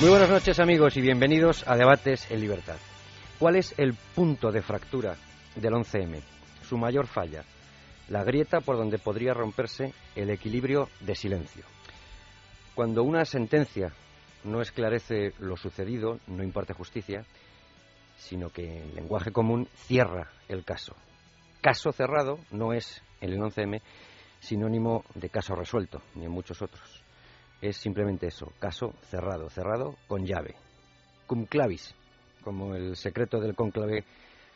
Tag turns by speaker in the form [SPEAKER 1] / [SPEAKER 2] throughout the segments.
[SPEAKER 1] Muy buenas noches amigos y bienvenidos a Debates en Libertad. ¿Cuál es el punto de fractura del 11M? Su mayor falla, la grieta por donde podría romperse el equilibrio de silencio. Cuando una sentencia no esclarece lo sucedido, no imparte justicia, sino que en lenguaje común cierra el caso. Caso cerrado no es en el 11M sinónimo de caso resuelto, ni en muchos otros. Es simplemente eso, caso cerrado, cerrado con llave. Cum clavis, como el secreto del conclave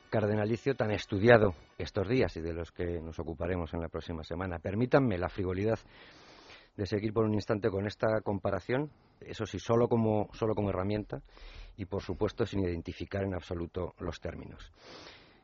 [SPEAKER 1] cardenalicio tan estudiado estos días y de los que nos ocuparemos en la próxima semana. Permítanme la frivolidad de seguir por un instante con esta comparación, eso sí, solo como, solo como herramienta y, por supuesto, sin identificar en absoluto los términos.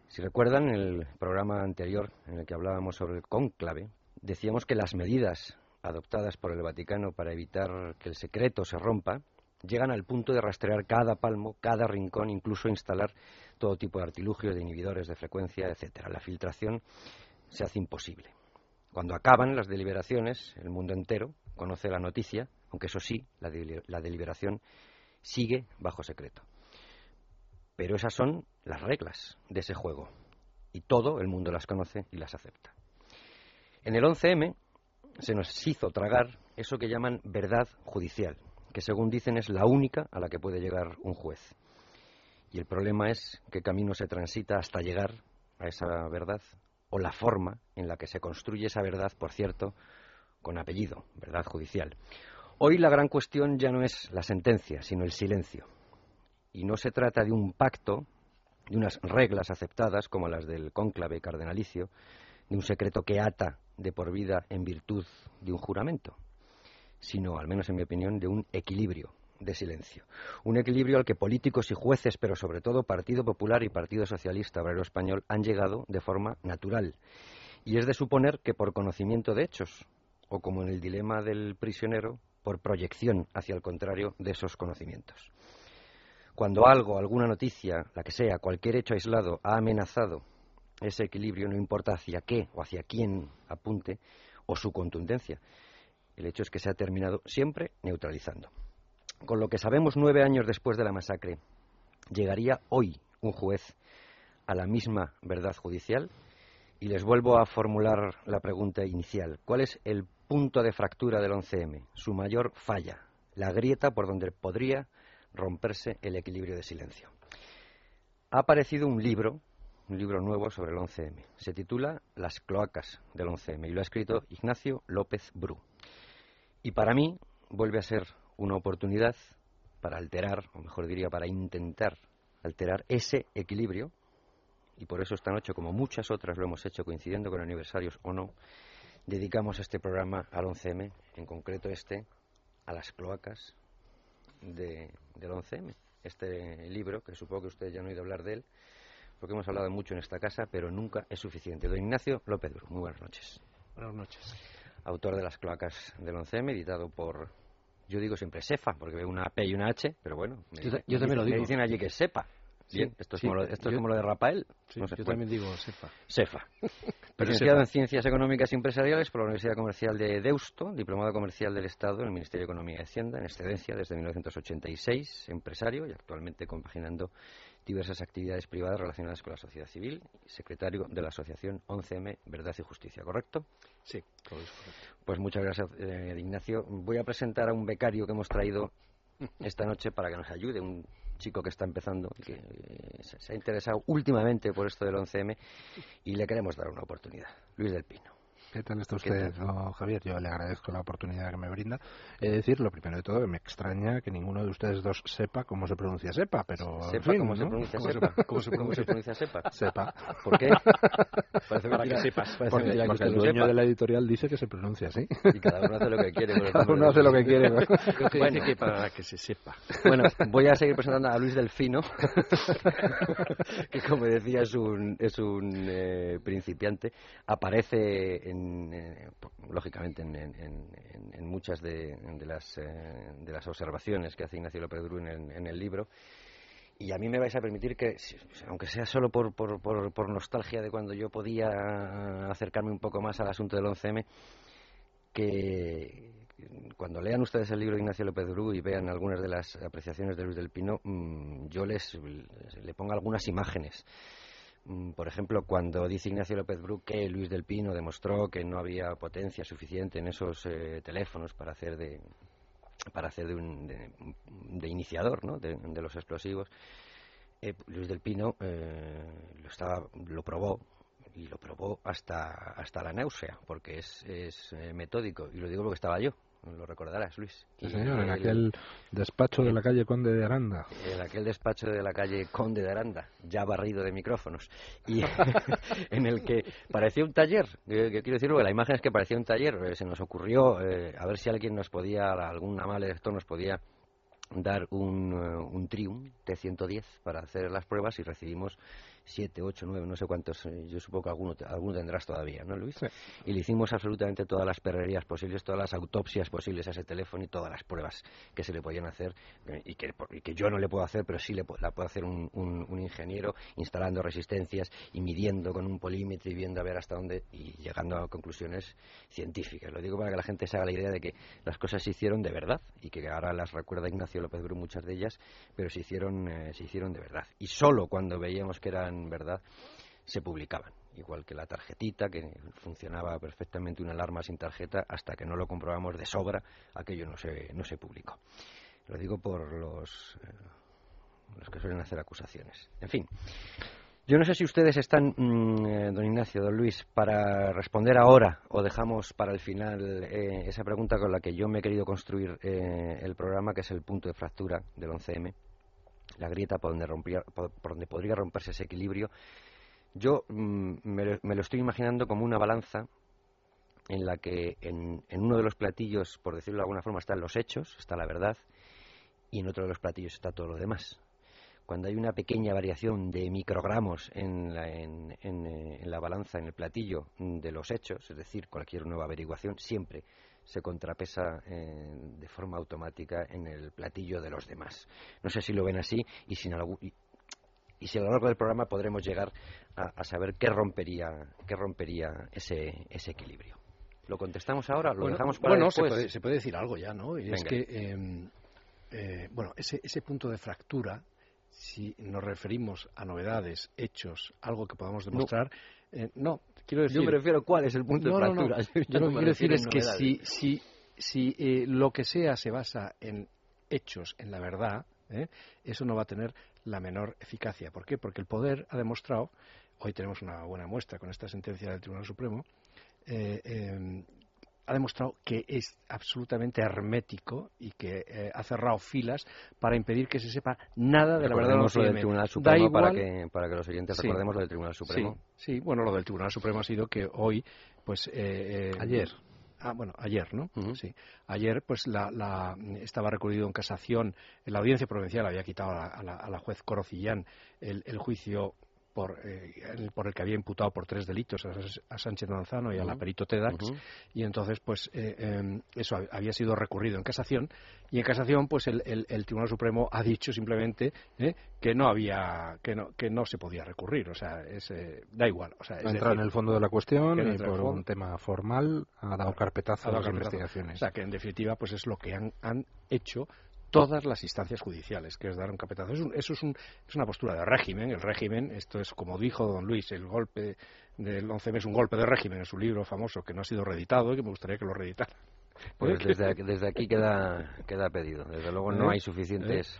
[SPEAKER 1] Si recuerdan, el programa anterior en el que hablábamos sobre el cónclave, decíamos que las medidas adoptadas por el Vaticano para evitar que el secreto se rompa llegan al punto de rastrear cada palmo, cada rincón, incluso instalar todo tipo de artilugios, de inhibidores de frecuencia, etcétera. La filtración se hace imposible. Cuando acaban las deliberaciones, el mundo entero conoce la noticia, aunque eso sí, la, deliberación sigue bajo secreto. Pero esas son las reglas de ese juego y todo el mundo las conoce y las acepta. En el 11M se nos hizo tragar eso que llaman verdad judicial, que según dicen es la única a la que puede llegar un juez. Y el problema es qué camino se transita hasta llegar a esa verdad o la forma en la que se construye esa verdad, por cierto, con apellido, verdad judicial. Hoy la gran cuestión ya no es la sentencia, sino el silencio. Y no se trata de un pacto, de unas reglas aceptadas como las del cónclave cardenalicio, de un secreto que ata de por vida en virtud de un juramento, sino, al menos en mi opinión, de un equilibrio de silencio. Un equilibrio al que políticos y jueces, pero sobre todo Partido Popular y Partido Socialista Obrero Español, han llegado de forma natural. Y es de suponer que por conocimiento de hechos, o como en el dilema del prisionero, por proyección hacia el contrario de esos conocimientos. Cuando algo, alguna noticia, la que sea, cualquier hecho aislado, ha amenazado ese equilibrio, no importa hacia qué o hacia quién apunte, o su contundencia, el hecho es que se ha terminado siempre neutralizando. Con lo que sabemos nueve años después de la masacre, ¿llegaría hoy un juez a la misma verdad judicial? Y les vuelvo a formular la pregunta inicial. ¿Cuál es el punto de fractura del 11M? Su mayor falla, la grieta por donde podría romperse el equilibrio de silencio. Ha aparecido un libro, un libro nuevo sobre el 11M. Se titula Las cloacas del 11M y lo ha escrito Ignacio López Bru. Y para mí vuelve a ser una oportunidad para alterar, o mejor diría, para intentar alterar ese equilibrio, y por eso esta noche, como muchas otras lo hemos hecho coincidiendo con aniversarios o no, dedicamos este programa al 11M, en concreto este, a las cloacas del 11M. Este libro, que supongo que ustedes ya han oído hablar de él, porque hemos hablado mucho en esta casa, pero nunca es suficiente. Don Ignacio López muy buenas noches.
[SPEAKER 2] Buenas noches.
[SPEAKER 1] Autor de las cloacas del 11M, editado por yo digo siempre sefa, porque veo una P y una H, pero bueno.
[SPEAKER 2] yo, también lo digo.
[SPEAKER 1] Me dicen allí que sepa. Bien, esto, es, como lo, esto es como lo de Rafael.
[SPEAKER 2] yo también digo sefa.
[SPEAKER 1] Sefa. Licenciado en Ciencias Económicas y Empresariales por la Universidad Comercial de Deusto, diplomado comercial del Estado en el Ministerio de Economía y Hacienda, en excedencia desde 1986, empresario y actualmente compaginando diversas actividades privadas relacionadas con la sociedad civil, secretario de la Asociación 11M Verdad y Justicia, ¿correcto?
[SPEAKER 2] Sí, correcto.
[SPEAKER 1] Pues muchas gracias, eh, Ignacio. Voy a presentar a un becario que hemos traído esta noche para que nos ayude, un chico que está empezando, que eh, se, se ha interesado últimamente por esto del 11M y le queremos dar una oportunidad. Luis del Pino.
[SPEAKER 3] ¿Qué tal está usted, no, Javier? Yo le agradezco la oportunidad que me brinda. He de decir, lo primero de todo, que me extraña que ninguno de ustedes dos sepa cómo se pronuncia sepa, pero... en
[SPEAKER 1] ¿Sepa
[SPEAKER 3] fin,
[SPEAKER 1] cómo,
[SPEAKER 3] ¿no?
[SPEAKER 1] se pronuncia
[SPEAKER 2] ¿Cómo se-
[SPEAKER 1] sepa?
[SPEAKER 2] cómo se
[SPEAKER 1] ¿Cómo se
[SPEAKER 2] pronuncia?
[SPEAKER 1] sepa?
[SPEAKER 3] Sepa.
[SPEAKER 1] ¿Por qué? Parece
[SPEAKER 2] Para que sepas.
[SPEAKER 1] parece
[SPEAKER 3] Porque,
[SPEAKER 1] que
[SPEAKER 3] porque el dueño
[SPEAKER 1] sepa.
[SPEAKER 3] de la editorial dice que se pronuncia así.
[SPEAKER 1] Y cada uno hace lo que quiere.
[SPEAKER 3] Cada uno hace lo que quiere. ¿no?
[SPEAKER 2] Que
[SPEAKER 1] Bueno.
[SPEAKER 2] que para que se sepa.
[SPEAKER 1] Bueno, voy a seguir presentando a Luis Delfino, que como decía es un, es un eh, principiante. Aparece, en, eh, lógicamente, en, en- en- muchas de, de las, eh, de las observaciones que hace Ignacio López Bru en el, libro. Y a mí me vais a permitir que, si- aunque sea solo por, por, por, por nostalgia de cuando yo podía acercarme un poco más al asunto del 11M, que cuando lean ustedes el libro de Ignacio López Bru y vean algunas de las apreciaciones de Luis del Pino, mm, yo les le pongo algunas imágenes. Mm, Por ejemplo, cuando dice Ignacio López Bru que Luis del Pino demostró que no había potencia suficiente en esos eh, teléfonos para hacer de para hacer de, un, de, iniciador ¿no? de, de los explosivos, eh, Luis del Pino eh, lo, estaba, lo probó y lo probó hasta, hasta la náusea, porque es, es eh, metódico. Y lo digo porque estaba yo, lo recordarás, Luis.
[SPEAKER 3] Sí, señor, en aquel despacho de la calle Conde de Aranda.
[SPEAKER 1] en aquel despacho de la calle Conde de Aranda, ya barrido de micrófonos, y en el que parecía un taller, que quiero decir, porque la imagen es que parecía un taller, eh, se nos ocurrió eh, a ver si alguien nos podía, algún amable lector nos podía dar un, eh, un Triumph T110 para hacer las pruebas y recibimos siete, ocho, nueve, no sé cuántos, eh, yo supongo que alguno, alguno tendrás todavía, ¿no, Luis? Y le hicimos absolutamente todas las perrerías posibles, todas las autopsias posibles a ese teléfono y todas las pruebas que se le podían hacer eh, y que, y que yo no le puedo hacer, pero sí le, la puede hacer un, un- un ingeniero instalando resistencias y midiendo con un polímetro y viendo a ver hasta dónde y llegando a conclusiones científicas. Lo digo para que la gente se haga la idea de que las cosas se hicieron de verdad y que ahora las recuerda Ignacio López Bru muchas de ellas, pero se hicieron, eh, se hicieron de verdad. Y solo cuando veíamos que eran verdad se publicaban. Igual que la tarjetita, que funcionaba perfectamente una alarma sin tarjeta, hasta que no lo comprobamos de sobra, aquello no se, no se publicó. Lo digo por los, eh, los que suelen hacer acusaciones. En fin, yo no sé si ustedes están, mm, eh, don Ignacio, don Luis, para responder ahora o dejamos para el final eh, esa pregunta con la que yo me he querido construir eh, el programa, que es el punto de fractura del 11M, la grieta por donde, rompía- por- donde podría romperse ese equilibrio. Yo mm, me, lo, estoy imaginando como una balanza en la que en, en uno de los platillos, por decirlo de alguna forma, están los hechos, está la verdad, y en otro de los platillos está todo lo demás cuando hay una pequeña variación de microgramos en la, en, en, eh, en la balanza, en el platillo de los hechos, es decir, cualquier nueva averiguación, siempre se contrapesa eh, de forma automática en el platillo de los demás. No sé si lo ven así y, sin algún- y, y si a lo largo del programa podremos llegar a, a saber qué rompería, qué rompería ese, ese equilibrio. ¿Lo contestamos ahora? ¿Lo
[SPEAKER 2] Bueno,
[SPEAKER 1] dejamos para
[SPEAKER 2] bueno, se, puede, se puede decir algo ya, ¿no? Y es que, eh, eh, bueno, ese, ese punto de fractura, si nos referimos a novedades, hechos, algo que podamos demostrar, eh, no, quiero decir...
[SPEAKER 1] Yo me refiero a cuál es el punto
[SPEAKER 2] No,
[SPEAKER 1] de
[SPEAKER 2] no, no.
[SPEAKER 1] fractura.
[SPEAKER 2] Yo lo
[SPEAKER 1] no
[SPEAKER 2] que quiero decir es que si, si, si eh, lo que sea se basa en hechos, en la verdad, ¿eh? eso no va a tener la menor eficacia. ¿Por qué? Porque el poder ha demostrado, hoy tenemos una buena muestra con esta sentencia del Tribunal Supremo, eh, eh, ha demostrado que es absolutamente hermético y que eh, ha cerrado filas para impedir que se sepa nada de la verdad
[SPEAKER 1] Recordemos lo del Tribunal Supremo para, que, para que los oyentes
[SPEAKER 2] Sí.
[SPEAKER 1] recordemos lo del Tribunal Supremo.
[SPEAKER 2] Sí, sí, bueno, lo del Tribunal Supremo ha sido que hoy, pues... eh, eh,
[SPEAKER 3] Ayer.
[SPEAKER 2] Ah, bueno, ayer, ¿no? Sí. Ayer, pues, la, la- estaba recurrido en casación. La audiencia provincial había quitado a la, a la- a la juez Corocillán el, el juicio por, eh, el- por el que había imputado por tres delitos a, a Sánchez Manzano y a la perito Tedax. Y entonces, pues, eh, eh, eso hab- había sido recurrido en casación. Y en casación, pues, el, el- el Tribunal Supremo ha dicho simplemente eh, que no había, que no, que no se podía recurrir. O sea, es, eh, da igual. O sea, es
[SPEAKER 3] Ha entrado en el fondo de la cuestión y
[SPEAKER 2] entra
[SPEAKER 3] por un tema formal ha dado carpetazo a las
[SPEAKER 2] carpetazo.
[SPEAKER 3] investigaciones.
[SPEAKER 2] O sea, que en definitiva, pues es lo que han, han hecho todas las instancias judiciales, que es dar un capetazo. Es un- eso es, un- es una postura de régimen. El régimen, esto es como dijo don Luis, el golpe del 11M es un golpe de régimen en su libro famoso que no ha sido reeditado y que me gustaría que lo reeditara.
[SPEAKER 1] Pues
[SPEAKER 2] ¿Eh?
[SPEAKER 1] desde, aquí- desde aquí queda, queda pedido. Desde luego no
[SPEAKER 2] ¿Eh?
[SPEAKER 1] hay suficientes.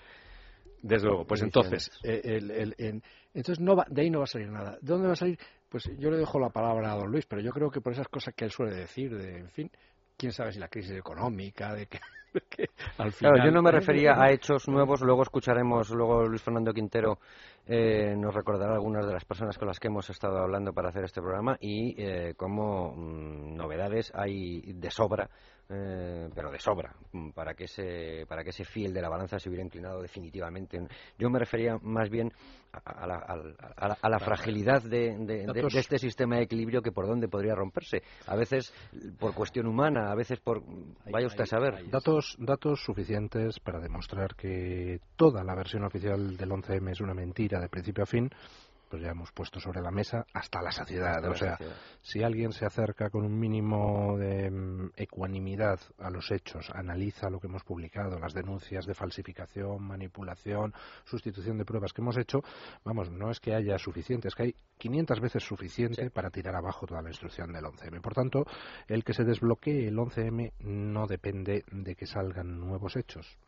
[SPEAKER 2] Desde luego, pues entonces, eh, el- el- en- entonces no va, de ahí no va a salir nada. ¿De dónde va a salir? Pues yo le dejo la palabra a don Luis, pero yo creo que por esas cosas que él suele decir, de, en fin, quién sabe si la crisis económica, de que,
[SPEAKER 1] al final... Claro, yo no me refería a hechos nuevos, luego escucharemos, luego Luis Fernando Quintero eh, nos recordará algunas de las personas con las que hemos estado hablando para hacer este programa y eh, como mm, novedades hay de sobra eh, pero de sobra, para que, ese, para que ese fiel de la balanza se hubiera inclinado definitivamente. Yo me refería más bien a, la, fragilidad de, este sistema de equilibrio que por dónde podría romperse. A veces por cuestión humana, a veces por... Vaya usted a saber.
[SPEAKER 3] Datos, datos suficientes para demostrar que toda la versión oficial del 11M es una mentira de principio a fin pues ya hemos puesto sobre la mesa hasta la saciedad. o sea, si alguien se acerca con un mínimo de mm, ecuanimidad a los hechos, analiza lo que hemos publicado, las denuncias de falsificación, manipulación, sustitución de pruebas que hemos hecho, vamos, no es que haya suficiente, es que hay 500 veces suficiente para tirar abajo toda la instrucción del 11M. Por tanto, el que se desbloquee el 11M no depende de que salgan nuevos hechos.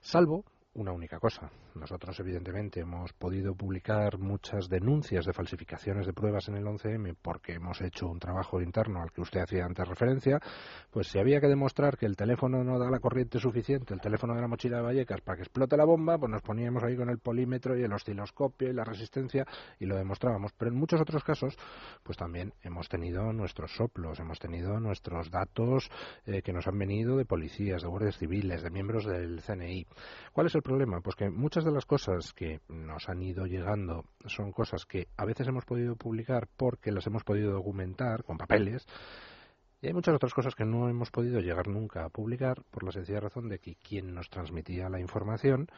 [SPEAKER 3] Salvo una única cosa. Nosotros, evidentemente, hemos podido publicar muchas denuncias de falsificaciones de pruebas en el 11M porque hemos hecho un trabajo interno al que usted hacía antes referencia. Pues si había que demostrar que el teléfono no da la corriente suficiente, el teléfono de la mochila de Vallecas, para que explote la bomba, pues nos poníamos ahí con el polímetro y el osciloscopio y la resistencia y lo demostrábamos. Pero en muchos otros casos, pues también hemos tenido nuestros soplos, hemos tenido nuestros datos eh, que nos han venido de policías, de guardias civiles, de miembros del CNI. ¿Cuál es el problema? Pues que muchas de las cosas que nos han ido llegando son cosas que a veces hemos podido publicar porque las hemos podido documentar con papeles. Y hay muchas otras cosas que no hemos podido llegar nunca a publicar por la sencilla razón de que quien nos transmitía la información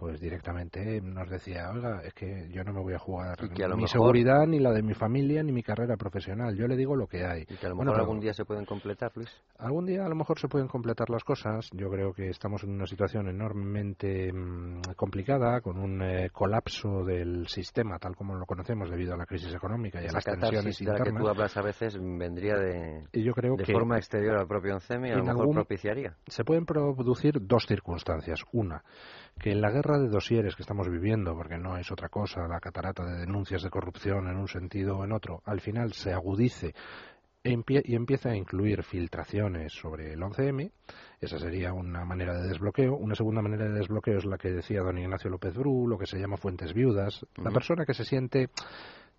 [SPEAKER 3] pues directamente nos decía, oiga, es que yo no me voy a jugar ni mi seguridad, ni la de mi familia, ni mi carrera profesional. Yo le digo lo que hay.
[SPEAKER 1] Y que a lo mejor algún día se pueden completar, Luis.
[SPEAKER 3] Algún día a lo mejor se pueden completar las cosas. Yo creo que estamos en una situación enormemente mm, complicada, con un eh, colapso del sistema tal como lo conocemos debido a la crisis económica y a las tensiones internas.
[SPEAKER 1] de la que tú hablas a veces vendría de,
[SPEAKER 3] y yo creo
[SPEAKER 1] de
[SPEAKER 3] que
[SPEAKER 1] forma exterior al propio ONCEM y a lo mejor propiciaría.
[SPEAKER 3] Se pueden producir dos circunstancias. Una, que en la guerra de dosieres que estamos viviendo, porque no es otra cosa la catarata de denuncias de corrupción en un sentido o en otro, al final se agudice y empieza a incluir filtraciones sobre el 11M. Esa sería una manera de desbloqueo. Una segunda manera de desbloqueo es la que decía don Ignacio López Bru, lo que se llama fuentes viudas. La persona que se siente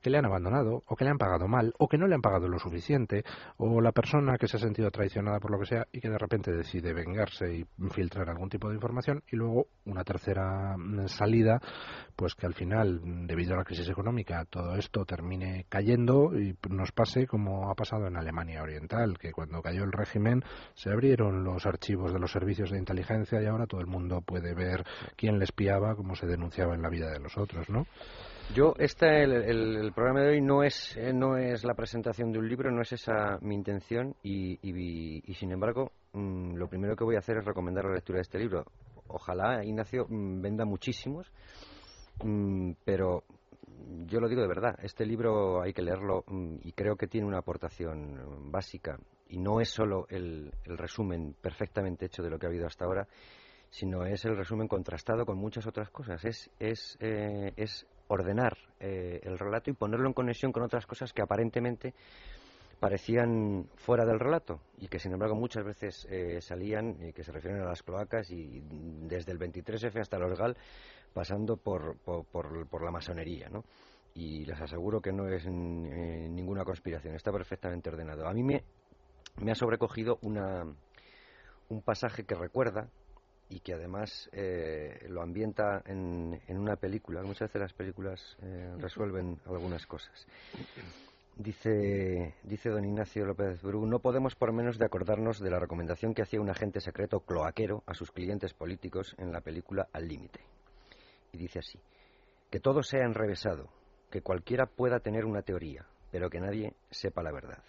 [SPEAKER 3] que le han abandonado o que le han pagado mal o que no le han pagado lo suficiente o la persona que se ha sentido traicionada por lo que sea y que de repente decide vengarse y filtrar algún tipo de información y luego una tercera mm, salida pues que al final debido a la crisis económica todo esto termine cayendo y nos pase como ha pasado en Alemania Oriental que cuando cayó el régimen se abrieron los archivos de los servicios de inteligencia y ahora todo el mundo puede ver quién le espiaba como se denunciaba en la vida de los otros ¿no?
[SPEAKER 1] Yo, este, el, programa de hoy no es, eh, no es la presentación de un libro, no es esa mi intención y, y, sin embargo, mm, lo primero que voy a hacer es recomendar la lectura de este libro. Ojalá, Ignacio, mm, venda muchísimos, mm, pero yo lo digo de verdad, este libro hay que leerlo y creo que tiene una aportación básica y no es solo el, el resumen perfectamente hecho de lo que ha habido hasta ahora, sino es el resumen contrastado con muchas otras cosas. Es, es, eh, es ordenar eh, el relato y ponerlo en conexión con otras cosas que aparentemente parecían fuera del relato y que sin embargo muchas veces eh, salían y que se refieren a las cloacas y desde el 23F hasta el Orgal pasando por, por, por, la masonería, ¿no? Y les aseguro que no es ninguna conspiración, está perfectamente ordenado. A mí me, me ha sobrecogido una, un pasaje que recuerda y que además eh, lo ambienta en, una película. Muchas veces las películas eh, resuelven algunas cosas. Dice, dice don Ignacio López Bru, no podemos por menos de acordarnos de la recomendación que hacía un agente secreto cloaquero a sus clientes políticos en la película Al Límite. Y dice así, que todo sea enrevesado, que cualquiera pueda tener una teoría, pero que nadie sepa la verdad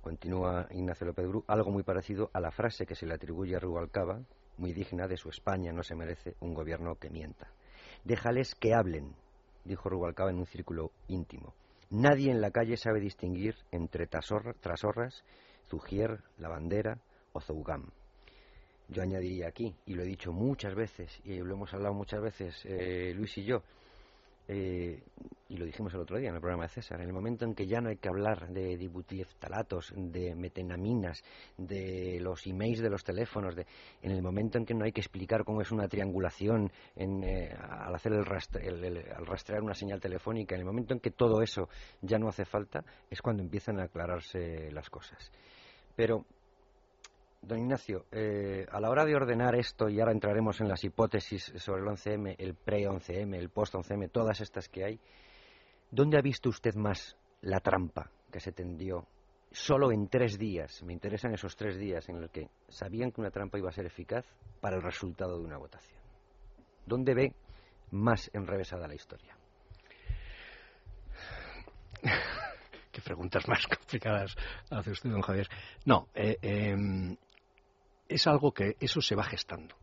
[SPEAKER 1] continúa Ignacio López Bru, algo muy parecido a la frase que se le atribuye a Rubalcaba, muy digna de su España no se merece un gobierno que mienta. Déjales que hablen, dijo Rubalcaba en un círculo íntimo. Nadie en la calle sabe distinguir entre trasorras, Zugier, La Bandera o Zougam. Yo añadiría aquí, y lo he dicho muchas veces, y lo hemos hablado muchas veces eh, Luis y yo, eh, y lo dijimos el otro día en el programa de César, en el momento en que ya no hay que hablar de dibutiliftalatos, de metenaminas, de los emails de los teléfonos, de, en el momento en que no hay que explicar cómo es una triangulación en, eh, al hacer el, al rastrear una señal telefónica, en el momento en que todo eso ya no hace falta, es cuando empiezan a aclararse las cosas. Pero Don Ignacio, eh, a la hora de ordenar esto, y ahora entraremos en las hipótesis sobre el 11M, el pre-11M, el post-11M, todas estas que hay, ¿dónde ha visto usted más la trampa que se tendió solo en tres días? Me interesan esos tres días en los que sabían que una trampa iba a ser eficaz para el resultado de una votación. ¿Dónde ve más enrevesada la historia?
[SPEAKER 2] Qué preguntas más complicadas hace usted, don Javier. No, eh, em, es algo que eso se va gestando.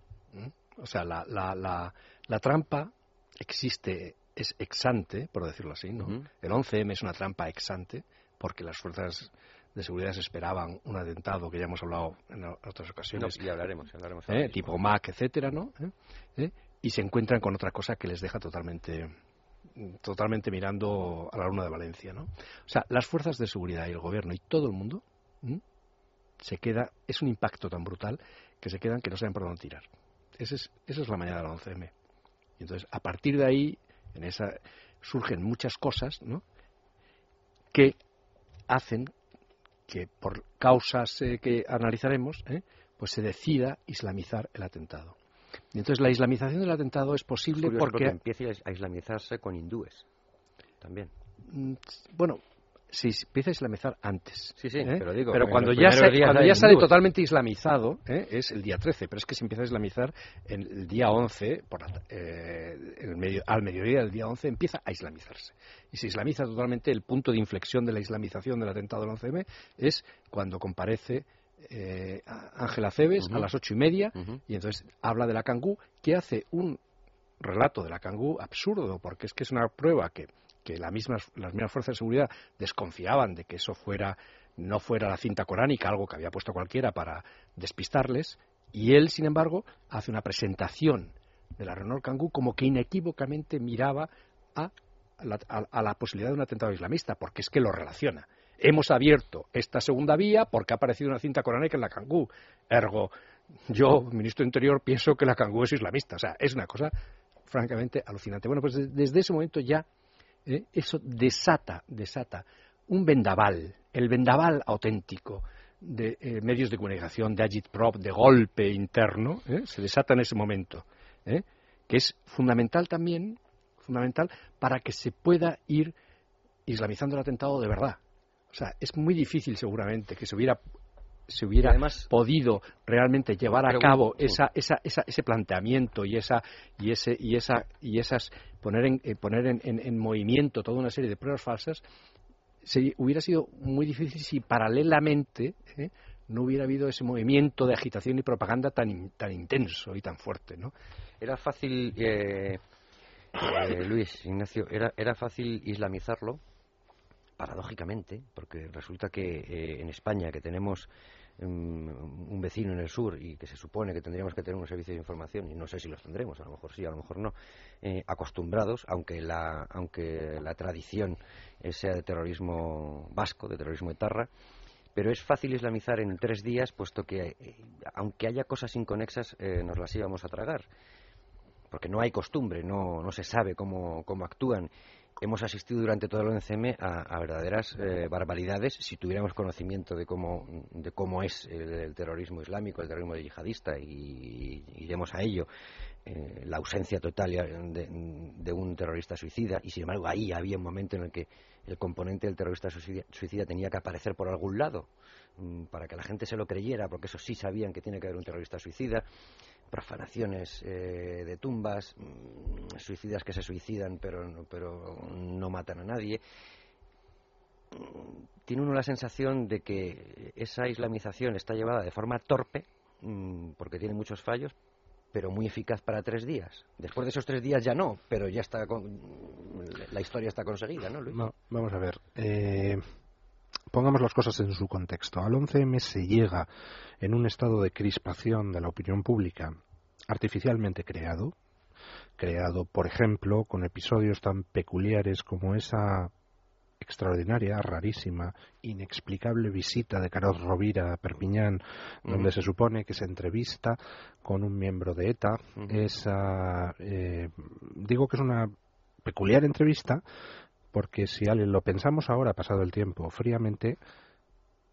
[SPEAKER 2] O sea, la, la, la, trampa existe, es exante, por decirlo así, ¿no? El 11M es una trampa exante porque las fuerzas de seguridad esperaban un atentado que ya hemos hablado en otras ocasiones.
[SPEAKER 1] y hablaremos, hablaremos.
[SPEAKER 2] ¿Eh? Tipo MAC, etcétera, ¿no? ¿Eh? ¿Eh? Y se encuentran con otra cosa que les deja totalmente totalmente mirando a la luna de Valencia, ¿no? O sea, las fuerzas de seguridad y el gobierno y todo el mundo se queda, es un impacto tan brutal que se quedan que no saben por dónde tirar. Esa es, esa es la mañana del 11M. Y entonces, a partir de ahí, en esa, surgen muchas cosas, ¿no? Que hacen que, por causas eh, que analizaremos, ¿eh? pues se decida islamizar el atentado. Y entonces, la islamización del atentado es posible porque... porque
[SPEAKER 1] empieza a islamizarse con hindúes, también.
[SPEAKER 2] Mm, bueno, Sí, empieza a islamizar antes.
[SPEAKER 1] Sí, sí, ¿eh? pero digo.
[SPEAKER 2] Pero cuando ya, cuando ya sale totalmente islamizado, ¿eh? es el día 13, pero es que se empieza a islamizar en el día 11, por eh, medio, al mediodía del día 11, empieza a islamizarse. Y se islamiza totalmente, el punto de inflexión de la islamización del atentado del 11M es cuando comparece Ángela Cebes a las ocho y media, y entonces habla de la Cangú, que hace un relato de la Cangú absurdo, porque es que es una prueba que que las mismas fuerzas de seguridad desconfiaban de que eso fuera no fuera la cinta coránica, algo que había puesto cualquiera para despistarles, y él, sin embargo, hace una presentación de la Renault Kangoo como que inequívocamente miraba a la, a la, posibilidad de un atentado islamista, porque es que lo relaciona. Hemos abierto esta segunda vía porque ha aparecido una cinta coránica en la Kangoo. Ergo, yo, ministro de Interior, pienso que la Kangoo es islamista. O sea, es una cosa francamente alucinante. Bueno, pues desde ese momento ya ¿eh? eso desata, desata un vendaval, el vendaval auténtico de eh, medios de comunicación, de agitprop, de golpe interno, ¿eh? se desata en ese momento, que es fundamental también, fundamental para que se pueda ir islamizando el atentado de verdad. O sea, es muy difícil seguramente que se hubiera se hubiera podido realmente llevar a cabo esa, esa, ese planteamiento y esa y ese y esa y esas poner en eh, poner en, en, movimiento toda una serie de pruebas falsas se, hubiera sido muy difícil si paralelamente eh, no hubiera habido ese movimiento de agitación y propaganda tan tan intenso y tan fuerte no
[SPEAKER 1] era fácil eh, Luis Ignacio era era fácil islamizarlo paradójicamente, porque resulta que en España, que tenemos un vecino en el sur y que se supone que tendríamos que tener un servicio de información y no sé si los tendremos, a lo mejor sí, a lo mejor no, eh, acostumbrados, aunque la, aunque la tradición sea de terrorismo vasco, de terrorismo etarra, pero es fácil islamizar en tres días, puesto que eh, aunque haya cosas inconexas, eh, nos las íbamos a tragar. Porque no hay costumbre, no, no se sabe cómo, cómo actúan hemos asistido durante todo el ONCM a, verdaderas eh, barbaridades si tuviéramos conocimiento de cómo, de cómo es el, terrorismo islámico, el terrorismo yihadista, y, iremos a ello. Eh, la ausencia total de, un terrorista suicida, y sin embargo ahí había un momento en el que el componente del terrorista suicida, tenía que aparecer por algún lado mm, para que la gente se lo creyera, porque eso sí sabían que tiene que haber un terrorista suicida profanaciones eh, de tumbas, mm, suicidas que se suicidan pero, pero no matan a nadie. Tiene uno la sensación de que esa islamización está llevada de forma torpe, mm, porque tiene muchos fallos, pero muy eficaz para tres días. Después de esos tres días ya no, pero ya está la historia está conseguida, ¿no, Luis?
[SPEAKER 3] No, vamos a ver. Eh, pongamos las cosas en su contexto. Al 11M se llega en un estado de crispación de la opinión pública artificialmente creado, creado, por ejemplo, con episodios tan peculiares como esa extraordinaria, rarísima, inexplicable visita de Carlos Rovira a Perpiñán, donde se supone que se entrevista con un miembro de ETA. Eh, digo que es una peculiar entrevista porque si lo pensamos ahora, pasado el tiempo, fríamente,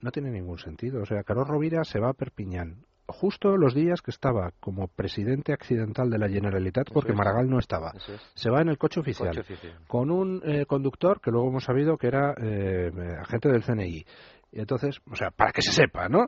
[SPEAKER 3] no tiene ningún sentido. O sea, Carlos Rovira se va a Perpiñán justo los días que estaba como presidente accidental de la Generalitat porque Maragall no estaba. Se va en el coche oficial, con un eh, conductor que luego hemos sabido que era eh, agente del CNI. Y entonces, o sea, para que se sepa, ¿no?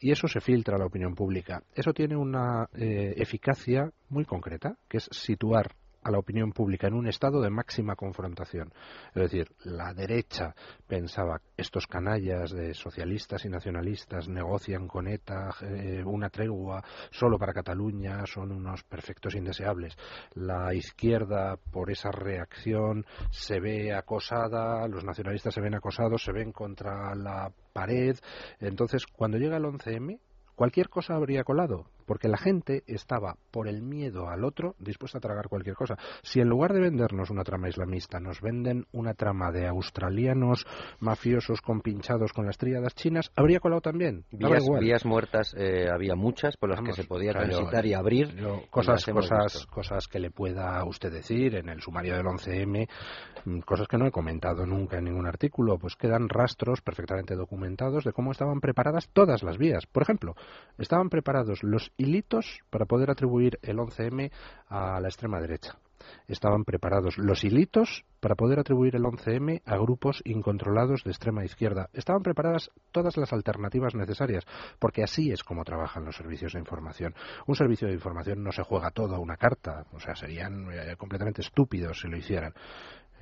[SPEAKER 3] Y eso se filtra a la opinión pública. Eso tiene una eh, eficacia muy concreta, que es situar a la opinión pública en un estado de máxima confrontación. Es decir, la derecha pensaba estos canallas de socialistas y nacionalistas negocian con ETA eh, una tregua solo para Cataluña, son unos perfectos indeseables. La izquierda, por esa reacción, se ve acosada, los nacionalistas se ven acosados, se ven contra la pared. Entonces, cuando llega el 11M, cualquier cosa habría colado, porque la gente estaba, por el miedo al otro, dispuesta a tragar cualquier cosa. Si en lugar de vendernos una trama islamista, nos venden una trama de australianos mafiosos compinchados con las tríadas chinas, habría colado también.
[SPEAKER 1] Vías, vías muertas eh, había muchas por las que se podía transitar y abrir.
[SPEAKER 3] cosas, cosas, cosas que le pueda usted decir en el sumario del 11M, mm, cosas que no he comentado nunca en ningún artículo, pues quedan rastros perfectamente documentados de cómo estaban preparadas todas las vías. Por ejemplo, estaban preparados los hilitos para poder atribuir el 11M a la extrema derecha. Estaban preparados los hilitos para poder atribuir el 11M a grupos incontrolados de extrema izquierda. Estaban preparadas todas las alternativas necesarias, porque así es como trabajan los servicios de información. Un servicio de información no se juega todo a una carta, o sea, serían eh, completamente estúpidos si lo hicieran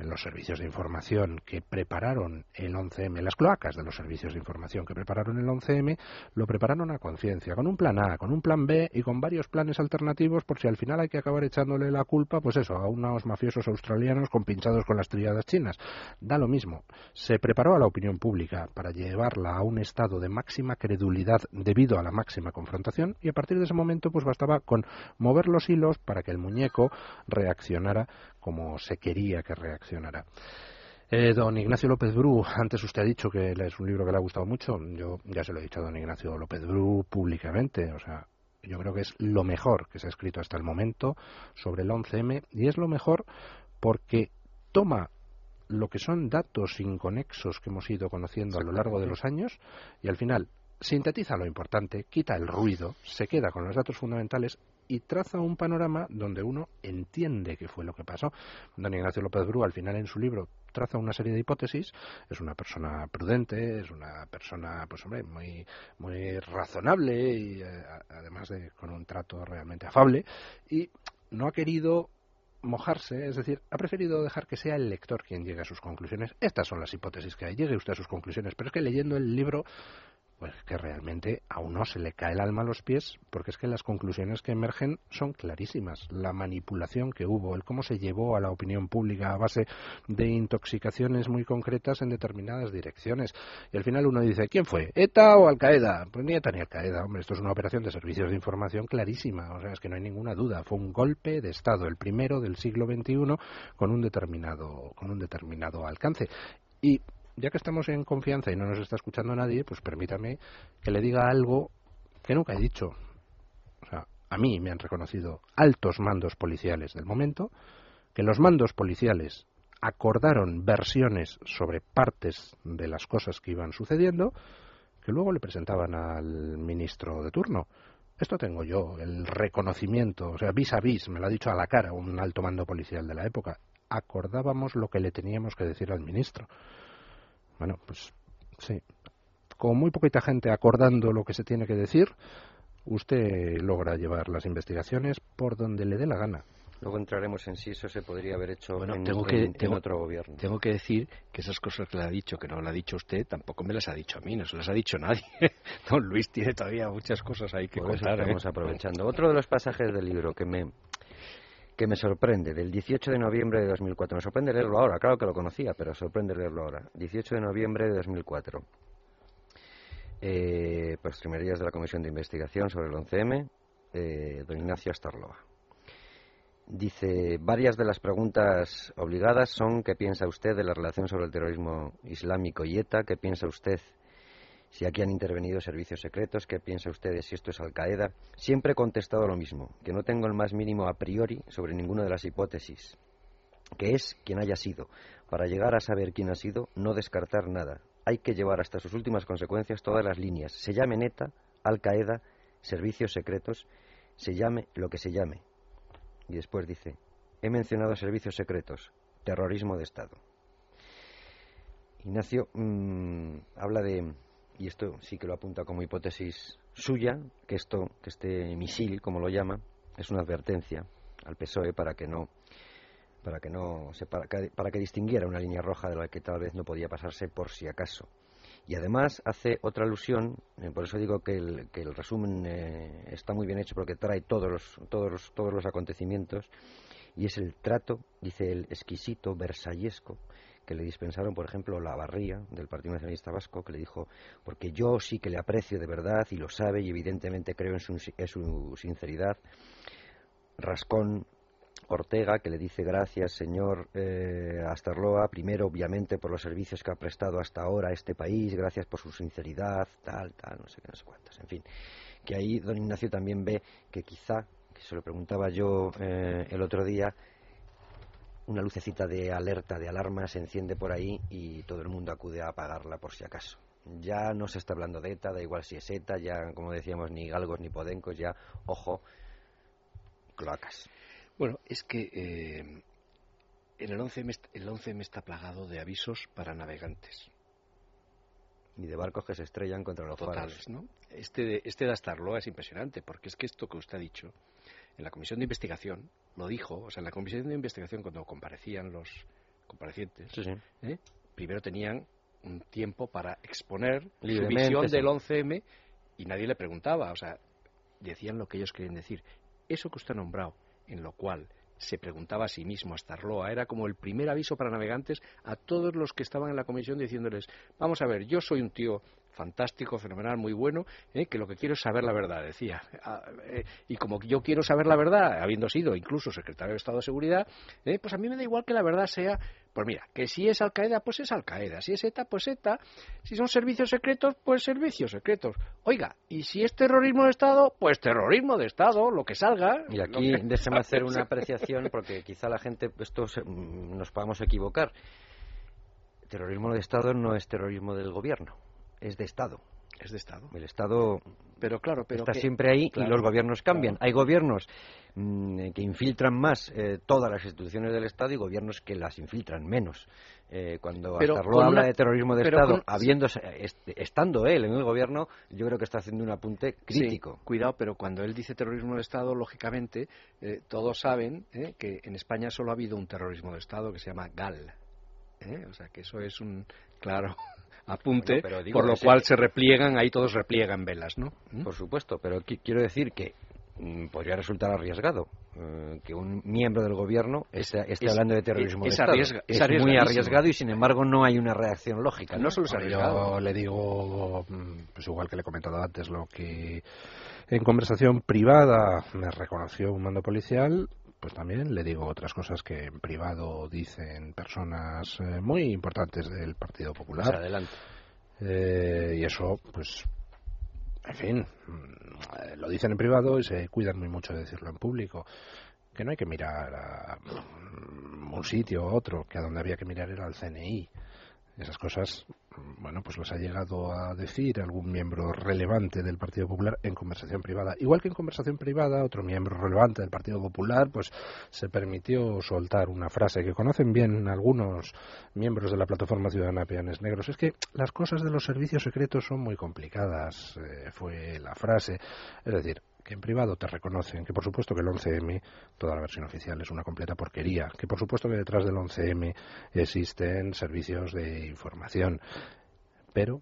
[SPEAKER 3] los servicios de información que prepararon el 11M, las cloacas de los servicios de información que prepararon el 11M, lo prepararon a conciencia, con un plan A, con un plan B y con varios planes alternativos por si al final hay que acabar echándole la culpa, pues eso, a unos mafiosos australianos compinchados con las triadas chinas. Da lo mismo. Se preparó a la opinión pública para llevarla a un estado de máxima credulidad debido a la máxima confrontación y a partir de ese momento pues bastaba con mover los hilos para que el muñeco reaccionara como se quería que reaccionara. Eh, don Ignacio López Bru, antes usted ha dicho que es un libro que le ha gustado mucho. Yo ya se lo he dicho a don Ignacio López Bru públicamente. O sea, yo creo que es lo mejor que se ha escrito hasta el momento sobre el 11M y es lo mejor porque toma lo que son datos inconexos que hemos ido conociendo a lo largo de los años y al final sintetiza lo importante, quita el ruido, se queda con los datos fundamentales y traza un panorama donde uno entiende qué fue lo que pasó. Don Ignacio López Bru, al final en su libro, traza una serie de hipótesis, es una persona prudente, es una persona, pues hombre, muy, muy razonable y eh, además de con un trato realmente afable y no ha querido mojarse, es decir, ha preferido dejar que sea el lector quien llegue a sus conclusiones. Estas son las hipótesis que hay, llegue usted a sus conclusiones, pero es que leyendo el libro pues que realmente a uno se le cae el alma a los pies, porque es que las conclusiones que emergen son clarísimas. La manipulación que hubo, el cómo se llevó a la opinión pública a base de intoxicaciones muy concretas en determinadas direcciones. Y al final uno dice, ¿quién fue? ¿ETA o Al-Qaeda? Pues ni ETA ni Al-Qaeda, hombre, esto es una operación de servicios de información clarísima, o sea, es que no hay ninguna duda. Fue un golpe de Estado, el primero del siglo XXI, con un determinado, con un determinado alcance. Y ya que estamos en confianza y no nos está escuchando nadie, pues permítame que le diga algo que nunca he dicho. O sea, a mí me han reconocido altos mandos policiales del momento, que los mandos policiales acordaron versiones sobre partes de las cosas que iban sucediendo, que luego le presentaban al ministro de turno. Esto tengo yo, el reconocimiento, o sea, vis a vis, me lo ha dicho a la cara un alto mando policial de la época. Acordábamos lo que le teníamos que decir al ministro. Bueno, pues sí. Con muy poquita gente acordando lo que se tiene que decir, usted logra llevar las investigaciones por donde le dé la gana.
[SPEAKER 1] Luego entraremos en si eso se podría haber hecho en,
[SPEAKER 2] tengo que,
[SPEAKER 1] en, otro gobierno.
[SPEAKER 2] Tengo que decir que esas cosas que le ha dicho, que no le ha dicho usted, tampoco me las ha dicho a mí, no se las ha dicho nadie. Don Luis tiene todavía muchas cosas ahí que contar.
[SPEAKER 1] ¿eh? Estamos aprovechando. Otro de los pasajes del libro que me que me sorprende, del 18 de noviembre de 2004. Me sorprende leerlo ahora, claro que lo conocía, pero sorprende leerlo ahora. 18 de noviembre de 2004. Eh, pues primerías de la Comisión de Investigación sobre el 11M, eh, don Ignacio Astarloa. Dice, varias de las preguntas obligadas son ¿qué piensa usted de la relación sobre el terrorismo islámico y ETA? ¿Qué piensa usted si aquí han intervenido servicios secretos? ¿Qué piensa usted de si esto es Al-Qaeda? Siempre he contestado lo mismo, que no tengo el más mínimo a priori sobre ninguna de las hipótesis, que es quien haya sido. Para llegar a saber quién ha sido, no descartar nada. Hay que llevar hasta sus últimas consecuencias todas las líneas. Se llame ETA, Al-Qaeda, servicios secretos, se llame lo que se llame y después dice, he mencionado servicios secretos, terrorismo de Estado. Ignacio mm, habla de, y esto sí que lo apunta como hipótesis suya, que esto, que este misil, como lo llama, es una advertencia al PSOE para que no para que no para que, para que distinguiera una línea roja de la que tal vez no podía pasarse por si acaso. Y además hace otra alusión, eh, por eso digo que el, que el resumen eh, está muy bien hecho porque trae todos los, todos, los, todos los acontecimientos, y es el trato, dice el exquisito, versallesco, que le dispensaron, por ejemplo, la barría del Partido Nacionalista Vasco, que le dijo, porque yo sí que le aprecio de verdad y lo sabe y evidentemente creo en su, en su sinceridad, Rascón Ortega, que le dice gracias, señor eh, Astarloa, primero, obviamente, por los servicios que ha prestado hasta ahora a este país, gracias por su sinceridad, tal, tal, no sé qué, no sé cuántas, en fin. Que ahí don Ignacio también ve que quizá, que se lo preguntaba yo eh, el otro día, una lucecita de alerta, de alarma se enciende por ahí y todo el mundo acude a apagarla por si acaso. Ya no se está hablando de ETA, da igual si es ETA, ya como decíamos, ni galgos ni podencos, ya, ojo, cloacas.
[SPEAKER 2] Bueno, es que eh, en el 11M, el 11 está plagado de avisos para navegantes.
[SPEAKER 1] Y de barcos que se estrellan contra los
[SPEAKER 2] Totales, ¿no? Este este de Astarloa es impresionante, porque es que esto que usted ha dicho, en la comisión de investigación, lo dijo, o sea, en la comisión de investigación cuando comparecían los comparecientes, ¿eh? primero tenían un tiempo para exponer su visión del 11M y nadie le preguntaba, o sea, decían lo que ellos querían decir. Eso que usted ha nombrado, en lo cual se preguntaba a sí mismo hasta Arloa. Era como el primer aviso para navegantes a todos los que estaban en la comisión diciéndoles, vamos a ver, yo soy un tío fantástico, fenomenal, muy bueno, ¿eh? que lo que quiero es saber la verdad, decía. Ah, eh, y como yo quiero saber la verdad, habiendo sido incluso secretario de Estado de Seguridad, ¿eh? pues a mí me da igual que la verdad sea, pues mira, que si es Al Qaeda, pues es Al Qaeda, si es ETA, pues ETA, si son servicios secretos, pues servicios secretos. Oiga, y si es terrorismo de Estado, pues terrorismo de Estado, lo que salga.
[SPEAKER 1] Y aquí déjeme hacer una apreciación, porque quizá la gente, esto mm, nos podamos equivocar. Terrorismo de Estado no es terrorismo del gobierno es de Estado.
[SPEAKER 2] Es de Estado.
[SPEAKER 1] El Estado
[SPEAKER 2] pero claro, pero
[SPEAKER 1] está siempre ahí y los gobiernos cambian. Hay gobiernos mm, que infiltran más eh, todas las instituciones del Estado y gobiernos que las infiltran menos. Eh, cuando pero habla de terrorismo de Estado, habiendo, estando él en el gobierno, yo creo que está haciendo un apunte crítico.
[SPEAKER 2] cuidado, pero cuando él dice terrorismo de Estado, lógicamente, eh, todos saben que en España solo ha habido un terrorismo de Estado que se llama GAL. O sea, que eso es un claro apunte, por lo cual se repliegan, ahí todos repliegan velas, ¿no?
[SPEAKER 1] ¿Mm? Por supuesto, pero quiero decir que mm, podría resultar arriesgado eh, que un miembro del gobierno esté, hablando de terrorismo es, es, muy arriesgado y sin embargo no hay una reacción lógica. No,
[SPEAKER 3] solo es arriesgado. Yo le digo, mm, pues igual que le he comentado antes, lo que en conversación privada me reconoció un mando policial, pues también le digo otras cosas que en privado dicen personas eh, muy importantes del Partido Popular.
[SPEAKER 1] Pues adelante.
[SPEAKER 3] Eh, y eso, pues, en fin, mm, lo dicen en privado y se cuidan muy mucho de decirlo en público. Que no hay que mirar a mm, un sitio u otro, que a donde había que mirar era al CNI. Esas cosas, bueno, pues las ha llegado a decir algún miembro relevante del Partido Popular en conversación privada. Igual que en conversación privada, otro miembro relevante del Partido Popular, pues se permitió soltar una frase que conocen bien algunos miembros de la plataforma Ciudadana Peones Negros. Es que las cosas de los servicios secretos son muy complicadas, eh, fue la frase. Es decir, que en privado te reconocen que por supuesto que el 11M, toda la versión oficial es una completa porquería, que por supuesto que detrás del 11M existen servicios de información, pero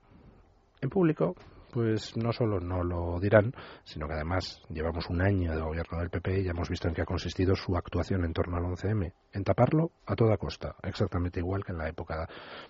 [SPEAKER 3] en público pues no solo no lo dirán, sino que además llevamos un año de gobierno del PP y ya hemos visto en qué ha consistido su actuación en torno al 11M, en taparlo a toda costa, exactamente igual que en la época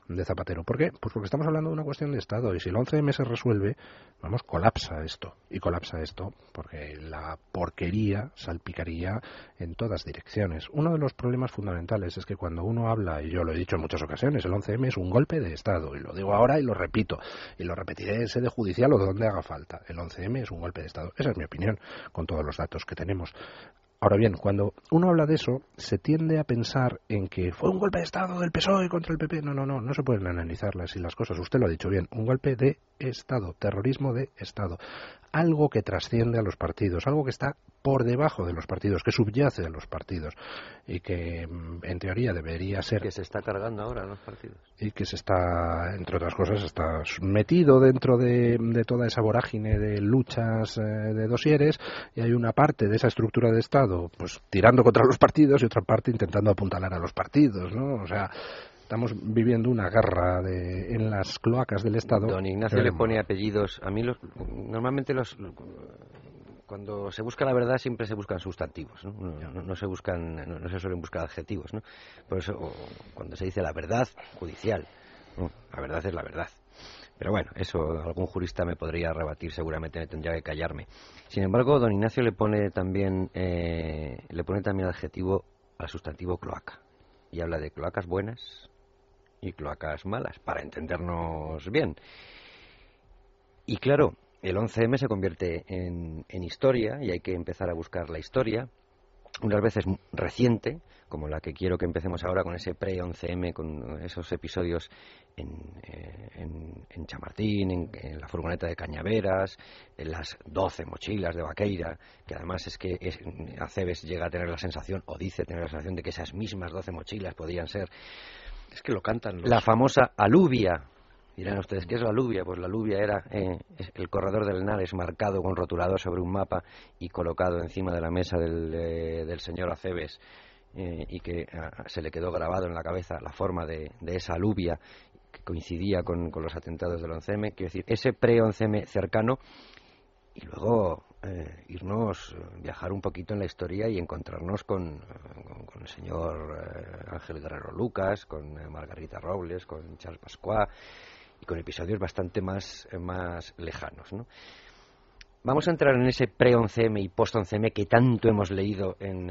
[SPEAKER 3] de Zapatero. ¿Por qué? Pues porque estamos hablando de una cuestión de Estado y si el 11M se resuelve, vamos, colapsa esto. Y colapsa esto porque la porquería salpicaría en todas direcciones. Uno de los problemas fundamentales es que cuando uno habla, y yo lo he dicho en muchas ocasiones, el 11M es un golpe de Estado, y lo digo ahora y lo repito, y lo repetiré en sede judicial o donde haga falta. El 11M es un golpe de Estado. Esa es mi opinión, con todos los datos que tenemos. Ahora bien, cuando uno habla de eso, se tiende a pensar en que fue un golpe de Estado del PSOE contra el PP. No, no, no, no se pueden analizar así las cosas. Usted lo ha dicho bien, un golpe de Estado, terrorismo de Estado algo que trasciende a los partidos, algo que está por debajo de los partidos, que subyace a los partidos y que mm, en teoría debería ser
[SPEAKER 1] que se está cargando ahora los partidos
[SPEAKER 3] y que se está entre otras cosas está metido dentro de, toda esa vorágine de luchas eh, de dosieres y hay una parte de esa estructura de estado pues tirando contra los partidos y otra parte intentando apuntalar a los partidos, ¿no? O sea, estamos viviendo una guerra de, en las cloacas del Estado.
[SPEAKER 1] Don Ignacio le pone apellidos. A mí los, normalmente los cuando se busca la verdad siempre se buscan sustantivos, ¿no? No, se buscan, no, se suelen buscar adjetivos, ¿no? Por eso cuando se dice la verdad judicial, la verdad es la verdad. Pero bueno, eso algún jurista me podría rebatir, seguramente me tendría que callarme. Sin embargo, don Ignacio le pone también eh, le pone también adjetivo al sustantivo cloaca y habla de cloacas buenas, y cloacas malas, para entendernos bien. Y claro, el 11M se convierte en, en historia y hay que empezar a buscar la historia, unas veces reciente, como la que quiero que empecemos ahora con ese pre-11M, con esos episodios en, eh, en, Chamartín, en, la furgoneta de Cañaveras, en las 12 mochilas de Vaqueira, que además es que es, Aceves llega a tener la sensación, o dice tener la sensación, de que esas mismas 12 mochilas podían ser
[SPEAKER 2] es que lo cantan
[SPEAKER 1] La famosa aluvia. Dirán ustedes, ¿qué es la aluvia? Pues la aluvia era eh, el corredor del Nales marcado con rotulador sobre un mapa y colocado encima de la mesa del, eh, del señor Aceves eh, y que ah, se le quedó grabado en la cabeza la forma de, de esa aluvia que coincidía con, con, los atentados del 11M. Quiero decir, ese pre-11M cercano y luego eh, irnos, viajar un poquito en la historia y encontrarnos con, con, el señor eh, Ángel Guerrero Lucas, con eh, Margarita Robles, con Charles Pascuá y con episodios bastante más, más lejanos. ¿no? Vamos a entrar en ese pre-11M y post-11M que tanto hemos leído en,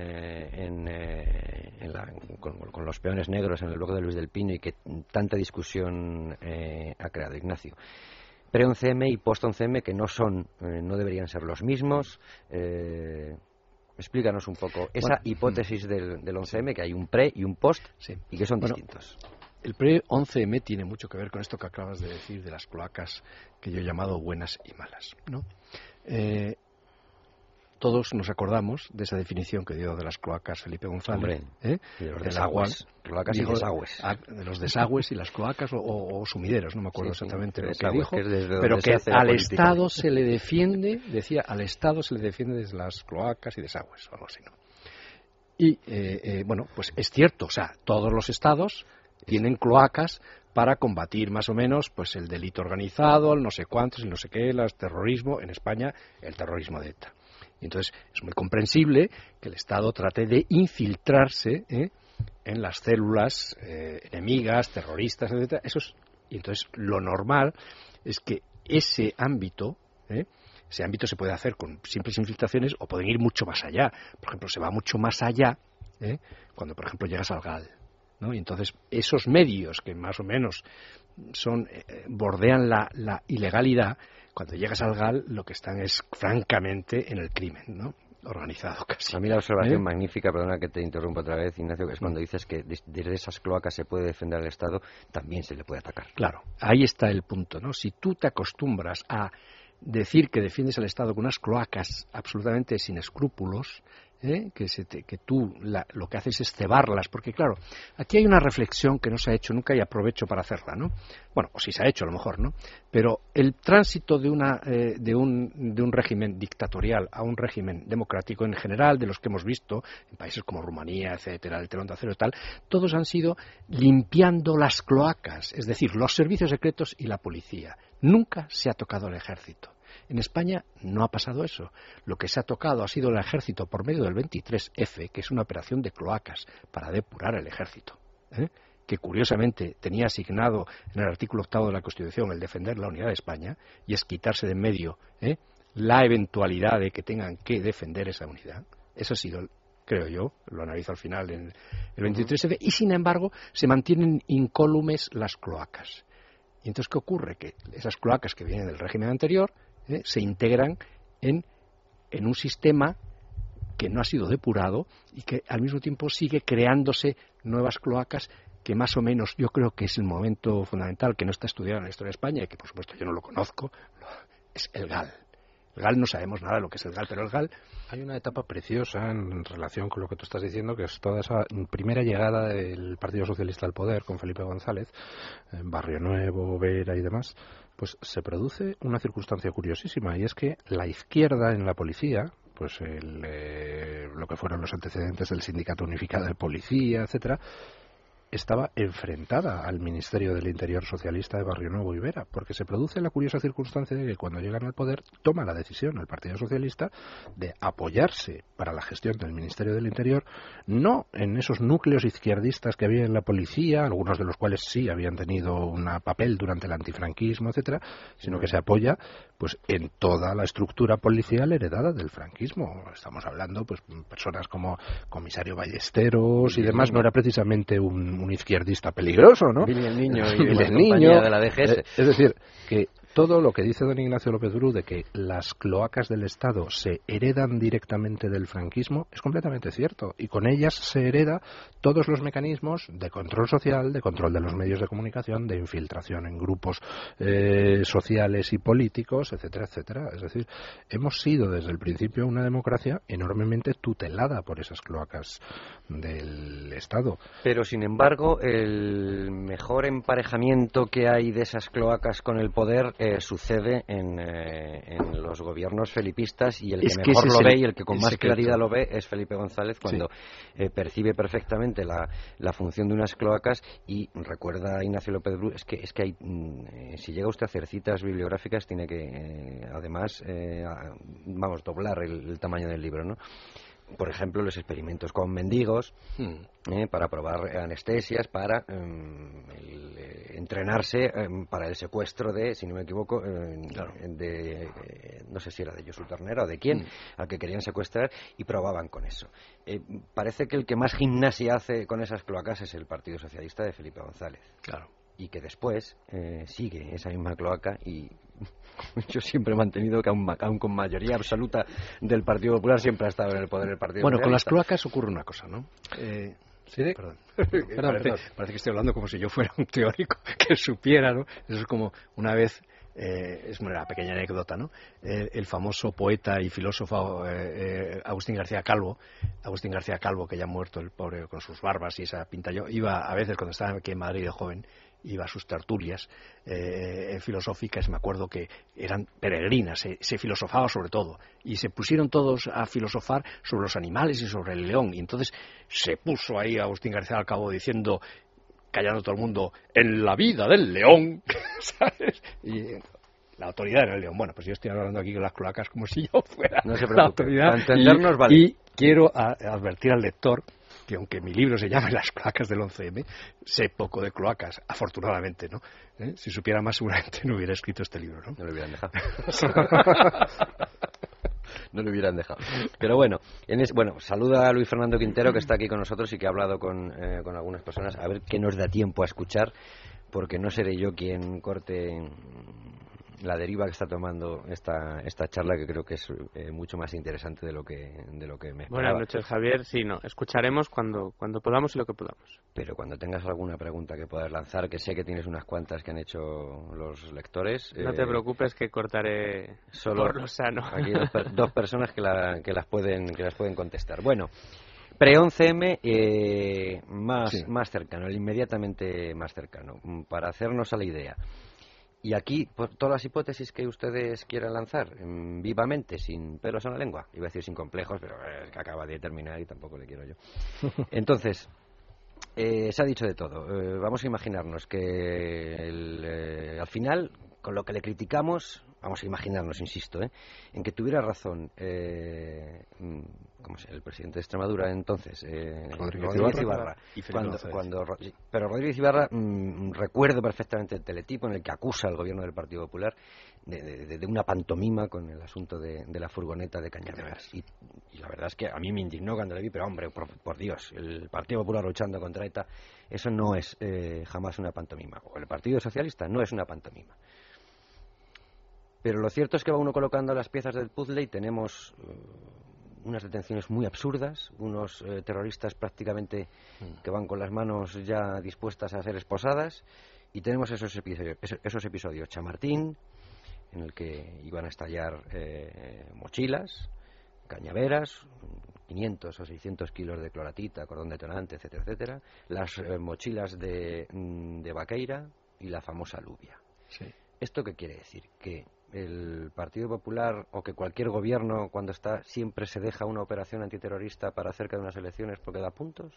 [SPEAKER 1] la, con, los peones negros en el blog de Luis del Pino y que tanta discusión ha creado Ignacio pre-11M y post-11M que no son, eh, no deberían ser los mismos. Eh, explícanos un poco esa hipótesis del, del, 11M, que hay un pre y un post y que son distintos.
[SPEAKER 2] El pre-11M tiene mucho que ver con esto que acabas de decir de las cloacas que yo he llamado buenas y malas. ¿no? Eh, todos nos acordamos de esa definición que dio de las cloacas Felipe González.
[SPEAKER 1] ¿eh? de los desagües. Cloacas y desagües.
[SPEAKER 2] Ah, de los desagües y las cloacas o, sumideros, no me acuerdo exactamente lo que dijo. pero que al Estado se le defiende, decía, al Estado se le defiende desde las cloacas y desagües o algo así. ¿no? Y, eh, eh, bueno, pues es cierto, o sea, todos los Estados tienen cloacas para combatir más o menos pues el delito organizado, el no sé cuántos, el no sé qué, el terrorismo, en España el terrorismo de ETA. Y entonces es muy comprensible que el Estado trate de infiltrarse ¿eh? en las células eh, enemigas, terroristas, etc. Eso y entonces lo normal es que ese ámbito, ¿eh? ese ámbito se puede hacer con simples infiltraciones o pueden ir mucho más allá. Por ejemplo, se va mucho más allá cuando, por ejemplo, llegas al GAL. ¿no? Y entonces esos medios que más o menos son bordean la ilegalidad cuando llegas al GAL lo que están es francamente en el crimen, ¿no? organizado casi.
[SPEAKER 1] A mí la observación ¿Eh? magnífica, perdona que te interrumpa otra vez, Ignacio, que es cuando dices que desde esas cloacas se puede defender al Estado, también se le puede atacar.
[SPEAKER 2] Claro, ahí está el punto, ¿no? Si tú te acostumbras a decir que defiendes al Estado con unas cloacas absolutamente sin escrúpulos, ¿eh? que, se que tú lo que haces es cebarlas, porque claro, aquí hay una reflexión que no se ha hecho nunca y aprovecho para hacerla, ¿no? Bueno, o si se ha hecho a lo mejor, ¿no? Pero el tránsito de, una, eh, de, un, de un régimen dictatorial a un régimen democrático en general, de los que hemos visto en países como Rumanía, etcétera, el telón de acero tal, todos han sido limpiando las cloacas, es decir, los servicios secretos y la policía. Nunca se ha tocado el ejército. En España no ha pasado eso. Lo que se ha tocado ha sido el ejército por medio del 23F, que es una operación de cloacas para depurar el ejército. ¿eh? que curiosamente tenía asignado en el artículo octavo de la Constitución el defender la unidad de España, y es quitarse de en medio ¿eh? la eventualidad de que tengan que defender esa unidad. Eso ha sido, creo yo, lo analizo al final en el 23F, y sin embargo se mantienen incólumes las cloacas. Y entonces, ¿qué ocurre? Que esas cloacas que vienen del régimen anterior ¿eh? se integran en, en un sistema que no ha sido depurado y que al mismo tiempo sigue creándose nuevas cloacas que más o menos yo creo que es el momento fundamental que no está estudiado en la historia de España y que por supuesto yo no lo conozco, es el GAL. El GAL no sabemos nada de lo que es el GAL, pero el GAL...
[SPEAKER 3] Hay una etapa preciosa en relación con lo que tú estás diciendo, que es toda esa primera llegada del Partido Socialista al poder con Felipe González, en Barrio Nuevo, Vera y demás, pues se produce una circunstancia curiosísima y es que la izquierda en la policía, pues eh, lo que fueron los antecedentes del Sindicato Unificado de Policía, etcétera, estaba enfrentada al Ministerio del Interior Socialista de Barrio Nuevo y Vera, porque se produce la curiosa circunstancia de que cuando llegan al poder toma la decisión el Partido Socialista de apoyarse para la gestión del Ministerio del Interior no en esos núcleos izquierdistas que había en la policía, algunos de los cuales sí habían tenido un papel durante el antifranquismo, etcétera, sino que se apoya pues en toda la estructura policial heredada del franquismo. Estamos hablando pues personas como comisario Ballesteros y demás, no era precisamente un un izquierdista peligroso, ¿no?
[SPEAKER 1] el Niño y el Niño de la DGS. Eh,
[SPEAKER 3] es decir, que todo lo que dice don Ignacio López Bru de que las cloacas del Estado se heredan directamente del franquismo es completamente cierto y con ellas se hereda todos los mecanismos de control social, de control de los medios de comunicación, de infiltración en grupos eh, sociales y políticos, etcétera, etcétera. Es decir, hemos sido desde el principio una democracia enormemente tutelada por esas cloacas del Estado.
[SPEAKER 1] Pero sin embargo, el mejor emparejamiento que hay de esas cloacas con el poder sucede eh, en, los gobiernos felipistas y el que mejor lo ve y el que con más claridad lo ve es Felipe González cuando eh, percibe perfectamente la, función de unas cloacas y recuerda a Ignacio López Bru, es que, es que hay, mm, eh, si llega usted a hacer citas bibliográficas tiene que además, vamos, doblar el, el tamaño del libro, ¿no? Por ejemplo, los experimentos con mendigos hmm. eh, para probar anestesias, para em, eh, entrenarse em, para el secuestro de, si no me equivoco, em, de, eh, no sé si era de Josu Ternera o de quién, hmm. al que querían secuestrar y probaban con eso. parece que el que más gimnasia hace con esas cloacas es el Partido Socialista de Felipe González.
[SPEAKER 2] Claro.
[SPEAKER 1] Y que después sigue esa misma cloaca y yo siempre he mantenido que aún, con mayoría absoluta del Partido Popular siempre ha estado en el poder del Partido
[SPEAKER 2] Bueno, con las cloacas ocurre una cosa, ¿no? Eh, ¿Sí? Perdón. parece, que estoy hablando como si yo fuera un teórico que supiera, ¿no? Eso es como una vez eh, es una pequeña anécdota, ¿no? el famoso poeta y filósofo eh, eh, Agustín García Calvo, Agustín García Calvo, que ya ha muerto el pobre con sus barbas y esa pinta, yo iba a veces cuando estaba aquí en Madrid de joven, iba a sus tertulias eh, filosóficas, me acuerdo que eran peregrinas, se, filosofaba sobre todo, y se pusieron todos a filosofar sobre los animales y sobre el león, y entonces se puso ahí Agustín García al cabo diciendo, callando todo el mundo, en la vida del león, ¿sabes? Y la autoridad era el león. Bueno, pues yo estoy hablando aquí con las cloacas como si yo fuera la autoridad.
[SPEAKER 1] entendernos, vale.
[SPEAKER 2] y quiero advertir al lector que aunque mi libro se llame Las cloacas del 11M, sé poco de cloacas, afortunadamente, ¿no? ¿Eh? Si supiera más, seguramente no hubiera escrito este libro, ¿no?
[SPEAKER 1] No lo hubieran dejado. no lo hubieran dejado. Pero bueno, en bueno, saluda a Luis Fernando Quintero, que está aquí con nosotros y que ha hablado con, eh, con algunas personas, a ver qué nos da tiempo a escuchar, porque no seré yo quien corte la deriva que está tomando esta, esta charla, que creo que es eh, mucho más interesante de lo que, de lo que me esperaba.
[SPEAKER 4] Buenas noches, Javier. Sí, no, escucharemos cuando, cuando podamos y lo que podamos.
[SPEAKER 1] Pero cuando tengas alguna pregunta que puedas lanzar, que sé que tienes unas cuantas que han hecho los lectores.
[SPEAKER 4] No te preocupes que cortaré solo por lo sano.
[SPEAKER 1] Aquí dos, personas que, la, que, las pueden, que las pueden contestar. Bueno. Pre-11M eh, más, más cercano, el inmediatamente más cercano, para hacernos a la idea. Y aquí, por todas las hipótesis que ustedes quieran lanzar, mm, vivamente, sin pelos en la lengua, iba a decir sin complejos, pero es que acaba de terminar y tampoco le quiero yo. Entonces, eh, se ha dicho de todo. Eh, vamos a imaginarnos que al final, con lo que le criticamos, vamos a imaginarnos, insisto, ¿eh? en que tuviera razón eh, mm, el presidente de Extremadura entonces, eh, Rodríguez, Ibarra, cuando, pero Rodríguez Ibarra mm, recuerdo perfectamente el teletipo en el que acusa al gobierno del Partido Popular de, una pantomima con el asunto de, la furgoneta de Cañaveras. Y, la verdad es que a mí me indignó cuando le vi, pero hombre, por, Dios, el Partido Popular luchando contra ETA, eso no es eh, jamás una pantomima. O el Partido Socialista no es una pantomima. Pero lo cierto es que va uno colocando las piezas del puzzle y tenemos eh, unas detenciones muy absurdas, unos eh, terroristas prácticamente mm. que van con las manos ya dispuestas a ser esposadas, y tenemos esos episodios, esos episodios Chamartín, en el que iban a estallar eh, mochilas, cañaveras, 500 o 600 kilos de cloratita, cordón detonante, etcétera, etcétera, las mochilas de, mm, de Vaqueira y la famosa alubia. ¿Esto qué quiere decir? Que el Partido Popular o que cualquier gobierno cuando está siempre se deja una operación antiterrorista para cerca de unas elecciones porque da puntos?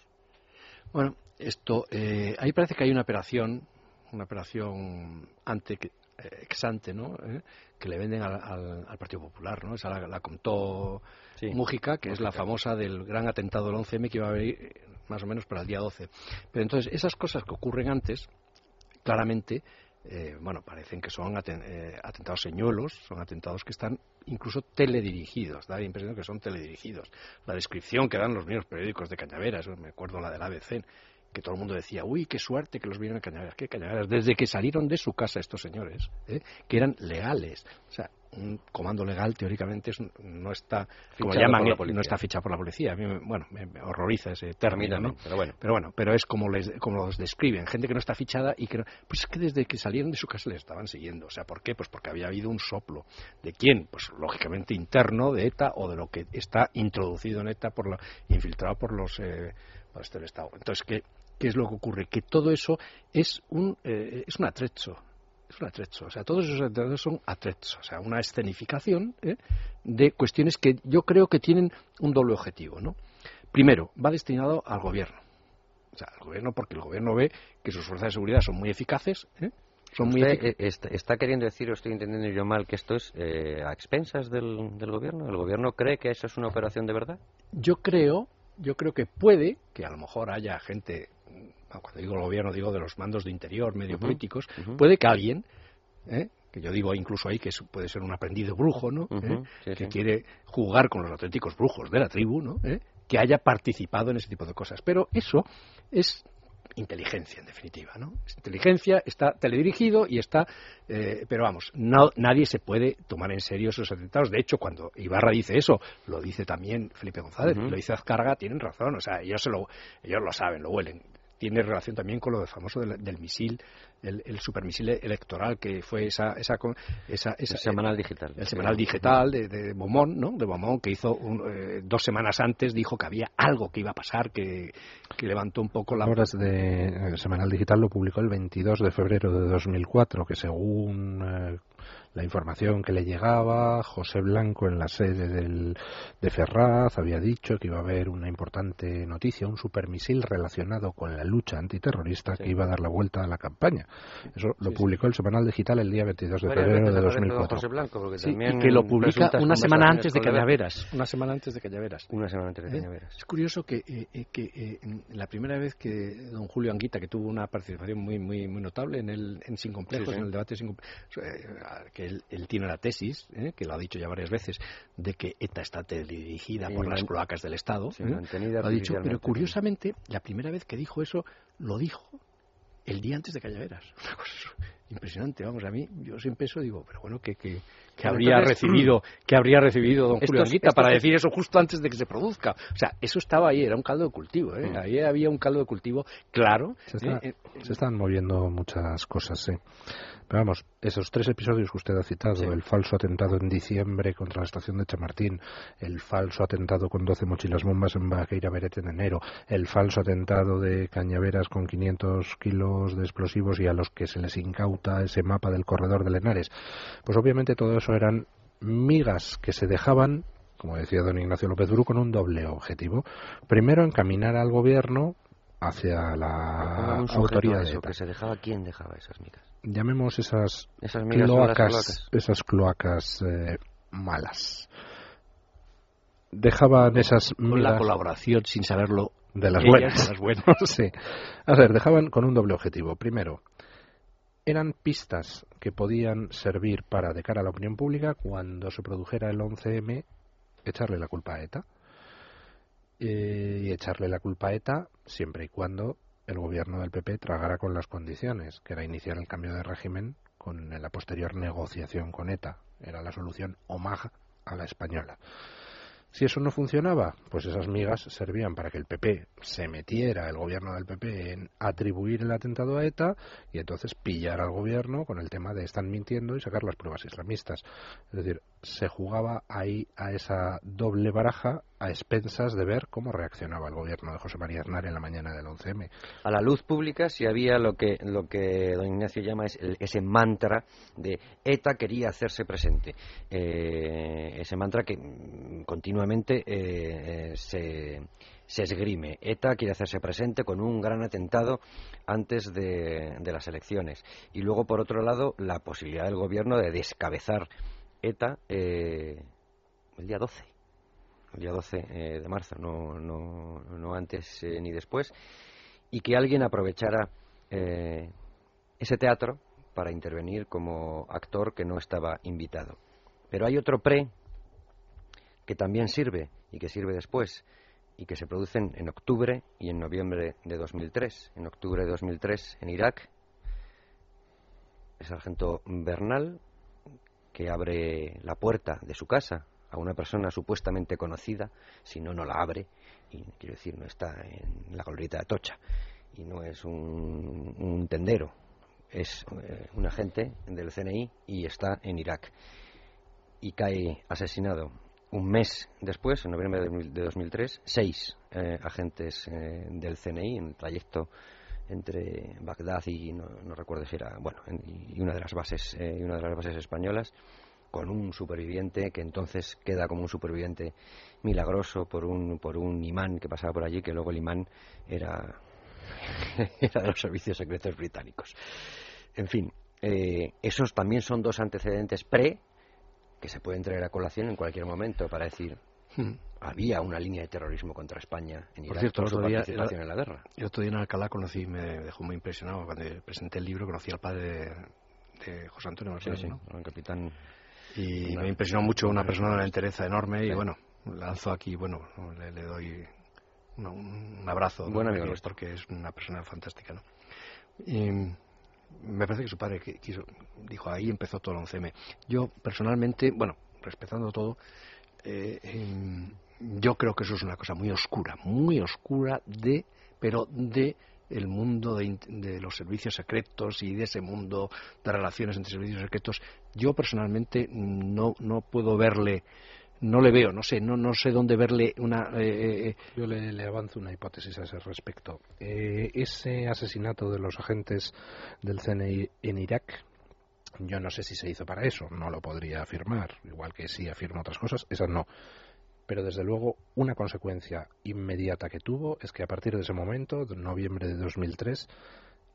[SPEAKER 2] Bueno, esto eh, ahí parece que hay una operación, una operación ante eh, ex ante, ¿no? Eh, que le venden al, Partido Popular, ¿no? Esa la, contó Mújica, que es la famosa del gran atentado del 11M que iba a haber más o menos para el día 12. Pero entonces esas cosas que ocurren antes, claramente eh, bueno, parecen que son eh, atentados señuelos, son atentados que están incluso teledirigidos, da la impresión que son teledirigidos. La descripción que dan los mismos periódicos de Cañaveras, me acuerdo la del ABC, que todo el mundo decía, uy, qué suerte que los vieron en Cañaveras, qué Cañaveras, desde que salieron de su casa estos señores, ¿eh? que eran legales. O sea, un comando legal teóricamente no está como llaman no está fichado por la policía. A mí bueno me, horroriza ese término ¿no?
[SPEAKER 1] pero bueno.
[SPEAKER 2] Pero bueno pero es como les como los describen gente que no está fichada y que pues es que desde que salieron de su casa le estaban siguiendo. O sea por qué pues porque había habido un soplo. De quién pues lógicamente interno de ETA o de lo que está introducido en ETA por la infiltrado por los eh, por este Estado. Entonces qué qué es lo que ocurre que todo eso es un eh, es un atrecho es un atrecho. O sea, todos esos atrechos son atrechos. O sea, una escenificación ¿eh? de cuestiones que yo creo que tienen un doble objetivo, ¿no? Primero, va destinado al gobierno. O sea, al gobierno porque el gobierno ve que sus fuerzas de seguridad son muy eficaces, ¿eh? Son muy
[SPEAKER 1] eh, está, queriendo decir, o estoy entendiendo yo mal, que esto es a expensas del, del gobierno? ¿El gobierno cree que eso es una operación de verdad?
[SPEAKER 2] Yo creo, yo creo que puede que a lo mejor haya gente cuando digo gobierno digo de los mandos de interior, medio políticos, puede que alguien, ¿eh? que yo digo incluso ahí que puede ser un aprendido brujo, ¿no? ¿Eh? que quiere jugar con los auténticos brujos de la tribu, ¿no? ¿Eh? que haya participado en ese tipo de cosas. Pero eso es inteligencia, en definitiva, ¿no? Es inteligencia, está teledirigido y está... pero vamos, no, nadie se puede tomar en serio esos atentados. De hecho, cuando Ibarra dice eso, lo dice también Felipe González, lo dice Azcarga, tienen razón. O sea, ellos, lo, ellos lo saben, lo huelen tiene relación también con lo famoso del, misil, el, supermisil electoral que fue esa, esa, esa,
[SPEAKER 1] el semanal digital,
[SPEAKER 2] el semanal digital de, de Beaumont, ¿no? De Beaumont que hizo eh, dos semanas antes dijo que había algo que iba a pasar, que, que levantó un poco la.
[SPEAKER 3] Horas de el semanal digital lo publicó el 22 de febrero de 2004, que según eh, la información que le llegaba. José Blanco en la sede del, de Ferraz había dicho que iba a haber una importante noticia, un supermisil relacionado con la lucha antiterrorista que iba a dar la vuelta a la campaña. Eso lo publicó el Semanal Digital el día 22 de febrero de 2004. José
[SPEAKER 2] Blanco, y que lo publica una semana antes de Cañaveras. Una semana antes de Cañaveras.
[SPEAKER 1] Una semana antes de ¿Eh?
[SPEAKER 2] Es curioso que, eh, eh, que la primera vez que don Julio Anguita, que tuvo una participación muy muy muy notable en el en Sin Complejos, en el debate Sin que él, tiene la tesis, ¿eh? que lo ha dicho ya varias veces, de que ETA está dirigida por las cloacas del Estado. ¿eh? ha dicho, pero curiosamente, la primera vez que dijo eso, lo dijo el día antes de Callaveras. impresionante, vamos, a mí, yo siempre eso digo, pero bueno, que, que, habría recibido, que habría recibido don Julio Anguita para decir eso justo antes de que se produzca. O sea, eso estaba ahí, era un caldo de cultivo, ¿eh? Mm. ahí había un caldo de cultivo claro.
[SPEAKER 3] Se, ¿eh? Eh, se están moviendo muchas cosas, sí. Pero vamos, esos tres episodios que usted ha citado, el falso atentado en diciembre contra la estación de Chamartín, el falso atentado con 12 mochilas bombas en Baqueira Berete en enero, el falso atentado de Cañaveras con 500 kilos de explosivos y a los que se les incauta ese mapa del corredor de Lenares. Pues obviamente todo eso eran migas que se dejaban como decía don Ignacio López Bru, con un doble objetivo. Primero, encaminar al gobierno hacia la autoridad
[SPEAKER 1] de que se dejaba quién dejaba esas migas
[SPEAKER 3] llamemos esas, cloacas, esas cloacas eh, malas dejaban esas
[SPEAKER 2] con la colaboración sin saberlo
[SPEAKER 3] de las buenas, las buenas. sí. a ver dejaban con un doble objetivo primero eran pistas que podían servir para de cara a la opinión pública cuando se produjera el 11M echarle la culpa a ETA eh, y echarle la culpa a ETA siempre y cuando el gobierno del PP tragara con las condiciones, que era iniciar el cambio de régimen con la posterior negociación con ETA. Era la solución OMAG a la española. Si eso no funcionaba, pues esas migas servían para que el PP se metiera, el gobierno del PP, en atribuir el atentado a ETA y entonces pillar al gobierno con el tema de están mintiendo y sacar las pruebas islamistas. Es decir, se jugaba ahí a esa doble baraja a expensas de ver cómo reaccionaba el gobierno de José María Aznar en la mañana del 11M.
[SPEAKER 1] A la luz pública si había lo que, lo que don Ignacio llama es ese mantra de ETA quería hacerse presente. Eh, ese mantra que continuamente eh, se, se esgrime. ETA quiere hacerse presente con un gran atentado antes de, de las elecciones. Y luego, por otro lado, la posibilidad del gobierno de descabezar ETA eh, el día 12, el día 12 eh, de marzo, no, no, no antes eh, ni después, y que alguien aprovechara ese teatro para intervenir como actor que no estaba invitado. Pero hay otro pre que también sirve y que sirve después y que se producen en octubre y en noviembre de 2003. En octubre de 2003 en Irak, el sargento Bernal que abre la puerta de su casa a una persona supuestamente conocida, si no, no la abre, y quiero decir, no está en la glorieta de Atocha, y no es un, tendero, es eh, un agente del CNI y está en Irak. Y cae asesinado un mes después, en noviembre de 2003, seis eh, agentes eh, del CNI en el trayecto entre Bagdad y no, recuerdo si era bueno y una de las bases eh, una de las bases españolas con un superviviente que entonces queda como un superviviente milagroso por un por un imán que pasaba por allí que luego el imán era era de los servicios secretos británicos. En fin eh, esos también son dos antecedentes pre que se pueden traer a colación en cualquier momento para decir hmm había una línea de terrorismo contra España en Irak por, cierto, su participación en la guerra.
[SPEAKER 2] Yo otro día en Alcalá conocí, me dejó muy impresionado cuando presenté el libro, conocí al padre de, José Antonio Marcelo, sí,
[SPEAKER 1] el capitán.
[SPEAKER 2] Y me impresionó mucho una persona de una entereza enorme y bueno, lanzo aquí, bueno, le, doy un, abrazo
[SPEAKER 1] Buen amigo
[SPEAKER 2] porque es una persona fantástica, ¿no? Y me parece que su padre quiso, dijo, ahí empezó todo el 11M. Yo personalmente, bueno, respetando todo, eh, yo creo que eso es una cosa muy oscura, muy oscura de, pero de el mundo de, los servicios secretos y de ese mundo de relaciones entre servicios secretos. Yo personalmente no, no puedo verle, no le veo, no sé, no, no sé dónde verle una. Eh,
[SPEAKER 3] eh, eh. Yo le, avanzo una hipótesis a ese respecto. ese asesinato de los agentes del CNI en Irak. Yo no sé si se hizo para eso, no lo podría afirmar, igual que sí afirma otras cosas, esas no pero desde luego una consecuencia inmediata que tuvo es que a partir de ese momento, de noviembre de 2003,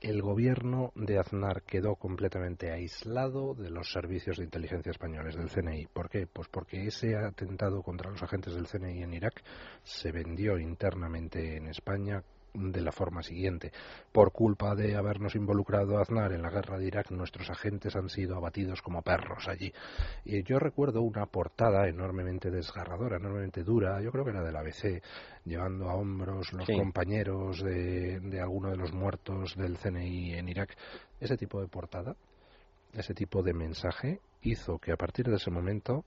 [SPEAKER 3] el gobierno de Aznar quedó completamente aislado de los servicios de inteligencia españoles del CNI. ¿Por qué? Pues porque ese atentado contra los agentes del CNI en Irak se vendió internamente en España de la forma siguiente. Por culpa de habernos involucrado Aznar en la guerra de Irak, nuestros agentes han sido abatidos como perros allí. Y yo recuerdo una portada enormemente desgarradora, enormemente dura, yo creo que era del ABC, llevando a hombros los compañeros de, de alguno de los muertos del CNI en Irak. Ese tipo de portada ese tipo de mensaje hizo que a partir de ese momento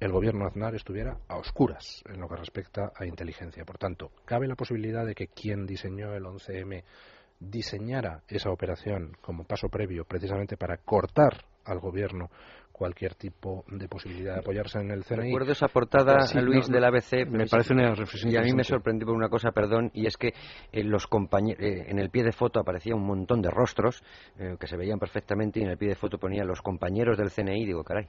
[SPEAKER 3] el gobierno Aznar estuviera a oscuras en lo que respecta a inteligencia. Por tanto, cabe la posibilidad de que quien diseñó el 11M diseñara esa operación como paso previo precisamente para cortar al gobierno cualquier tipo de posibilidad de apoyarse en el CNI.
[SPEAKER 1] Recuerdo esa portada, Luis, del ABC.
[SPEAKER 2] Me parece una reflexión.
[SPEAKER 1] Y a mí me sorprendió por una cosa, perdón, y es que en, los eh, en el pie de foto aparecía un montón de rostros eh, que se veían perfectamente y en el pie de foto ponía los compañeros del CNI. Digo, caray,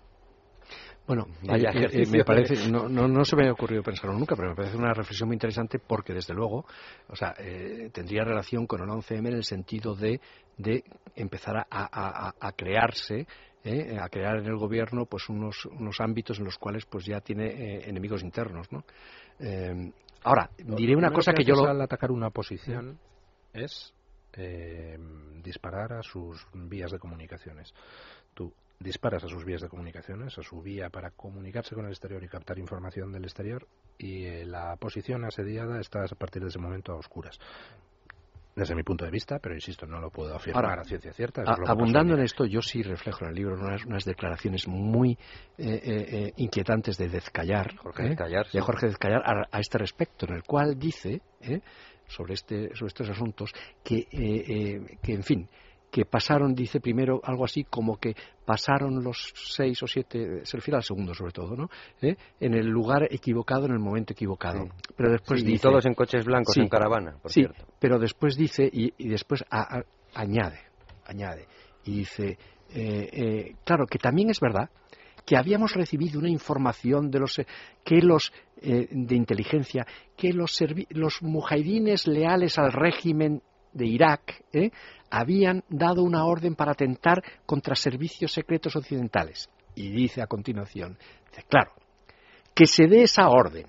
[SPEAKER 2] bueno, Vaya eh, me parece, no, no, no, se me ha ocurrido pensarlo nunca, pero me parece una reflexión muy interesante porque, desde luego, o sea, tendría relación con el 11M en el sentido de, de empezar a, a, a crearse ¿eh? a crear en el gobierno pues unos, unos ámbitos en los cuales pues ya tiene eh, enemigos internos ¿no? Eh, ahora diré una cosa que, yo lo...
[SPEAKER 3] al atacar una posición es disparar a sus vías de comunicaciones tú disparas a sus vías de comunicaciones, a su vía para comunicarse con el exterior y captar información del exterior, y la posición asediada está a partir de ese momento a oscuras. Desde mi punto de vista, pero insisto, no lo puedo afirmar a ciencia cierta.
[SPEAKER 2] abundando en esto, yo sí reflejo en el libro unas, declaraciones muy eh, eh, eh, inquietantes de Dezcayar,
[SPEAKER 1] Jorge Dezcayar,
[SPEAKER 2] de Jorge Dezcayar a, este respecto, en el cual dice sobre, este, sobre estos asuntos que, que, en fin, que pasaron, dice primero algo así como que pasaron los seis o siete, se refiere al segundo sobre todo, ¿no? ¿Eh? En el lugar equivocado, en el momento equivocado. Pero después dice,
[SPEAKER 1] y todos en coches blancos, en caravana, por
[SPEAKER 2] sí,
[SPEAKER 1] cierto.
[SPEAKER 2] pero después dice, y, después añade, añade, y dice, eh, eh, claro, que también es verdad que habíamos recibido una información de los que los de inteligencia que los los mujahidines leales al régimen de Irak ¿eh? habían dado una orden para atentar contra servicios secretos occidentales. Y dice a continuación, claro, que se dé esa orden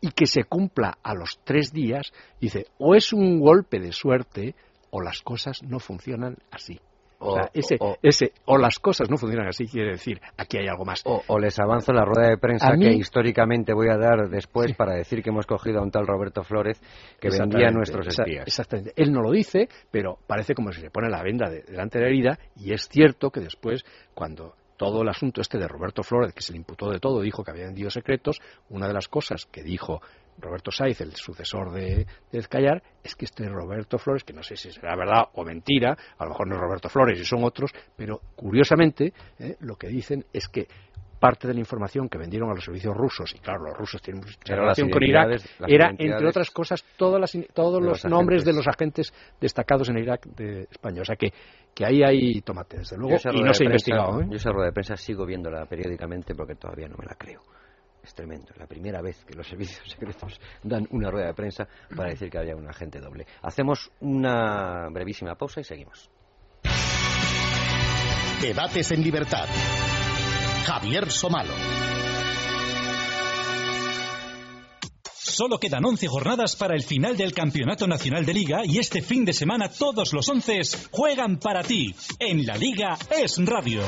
[SPEAKER 2] y que se cumpla a los tres días, dice, o es un golpe de suerte o las cosas no funcionan así. O, sea, ese, o, ese, o las cosas no funcionan así, quiere decir, aquí hay algo más.
[SPEAKER 1] O, les avanzo la rueda de prensa que históricamente voy a dar después para decir que hemos cogido a un tal Roberto Flores que vendía nuestros espías.
[SPEAKER 2] Exactamente. Él no lo dice, pero parece como si se pone la venda delante de la herida, y es cierto que después, cuando todo el asunto este de Roberto Flores, que se le imputó de todo, dijo que había vendido secretos, una de las cosas que dijo Roberto Saiz, el sucesor de, de es que este Roberto Flores, que no sé si será verdad o mentira, a lo mejor no es Roberto Flores y son otros, pero curiosamente eh, lo que dicen es que parte de la información que vendieron a los servicios rusos, y claro, los rusos tienen mucha relación con Irak, era, entre otras cosas, todos los, nombres de los agentes destacados en Irak de España. O sea que, que ahí hay tomate, desde luego, y no se ha investigado. ¿eh?
[SPEAKER 1] Yo esa rueda de prensa sigo viéndola periódicamente porque todavía no me la creo. Es tremendo. La primera vez que los servicios secretos dan una rueda de prensa para decir que había un agente doble. Hacemos una brevísima pausa y seguimos.
[SPEAKER 5] Debates en libertad. Javier Somalo.
[SPEAKER 6] Solo quedan 11 jornadas para el final del Campeonato Nacional de Liga y este fin de semana todos los 11 juegan para ti. En la Liga es Radio.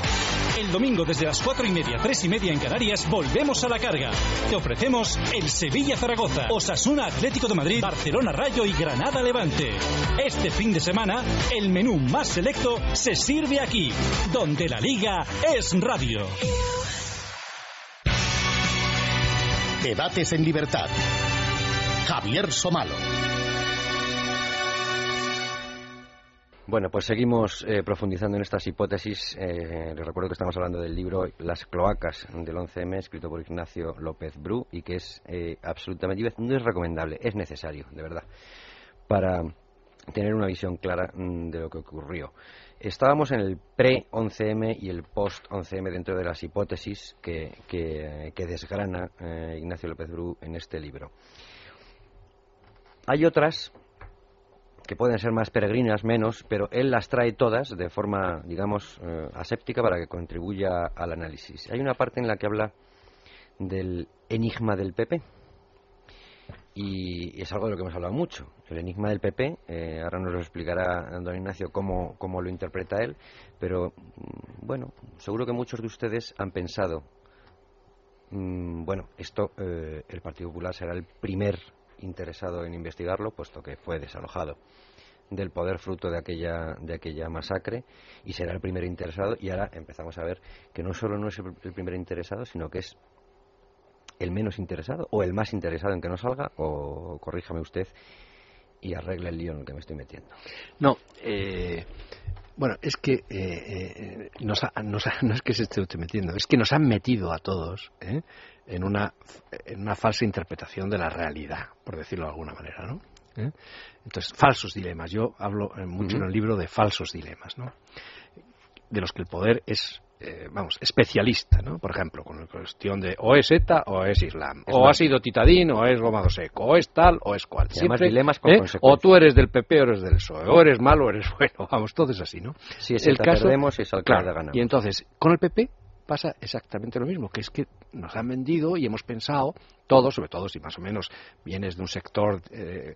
[SPEAKER 6] El domingo desde las 4 y media, 3 y media en Canarias volvemos a la carga. Te ofrecemos el Sevilla Zaragoza, Osasuna Atlético de Madrid, Barcelona Rayo y Granada Levante. Este fin de semana el menú más selecto se sirve aquí, donde la Liga es Radio.
[SPEAKER 5] Debates en libertad. Javier Somalo.
[SPEAKER 1] Bueno, pues seguimos eh, profundizando en estas hipótesis. Eh, les recuerdo que estamos hablando del libro Las cloacas del 11M, escrito por Ignacio López Bru, y que es eh, absolutamente, no es recomendable, es necesario, de verdad, para tener una visión clara mm, de lo que ocurrió. Estábamos en el pre-11M y el post-11M dentro de las hipótesis que, que desgrana Ignacio López Bru en este libro. Hay otras que pueden ser más peregrinas, menos, pero él las trae todas de forma, digamos, eh, aséptica para que contribuya al análisis. Hay una parte en la que habla del enigma del PP. Y es algo de lo que hemos hablado mucho. El enigma del PP, eh, ahora nos lo explicará don Ignacio cómo, cómo lo interpreta él, pero mm, bueno, seguro que muchos de ustedes han pensado, mm, bueno, esto, eh, el Partido Popular será el primer interesado en investigarlo, puesto que fue desalojado del poder fruto de aquella, de aquella masacre y será el primer interesado y ahora empezamos a ver que no solo no es el primer interesado, sino que es el menos interesado o el más interesado en que no salga o corríjame usted y arregle el lío en el que me estoy metiendo.
[SPEAKER 2] No, eh, bueno, es que eh, eh, nos no es que se esté usted metiendo, es que nos han metido a todos en, una, en una falsa interpretación de la realidad, por decirlo de alguna manera, ¿no? Entonces, falsos dilemas. Yo hablo mucho en el libro de falsos dilemas, ¿no? De los que el poder es eh, vamos, especialista, ¿no? Por ejemplo, con la cuestión de o es ETA o es Islam, o ha sido Titadín o es Gomado Seco, o es tal o es cual.
[SPEAKER 1] Siempre, dilemas con
[SPEAKER 2] ¿eh? O tú eres del PP o eres del PSOE, o eres malo o eres bueno, vamos, todo es así, ¿no?
[SPEAKER 1] Si es el caso, perdemos y es el claro,
[SPEAKER 2] Y entonces, con el PP pasa exactamente lo mismo, que es que nos han vendido y hemos pensado, todos, sobre todo si más o menos vienes de un sector eh,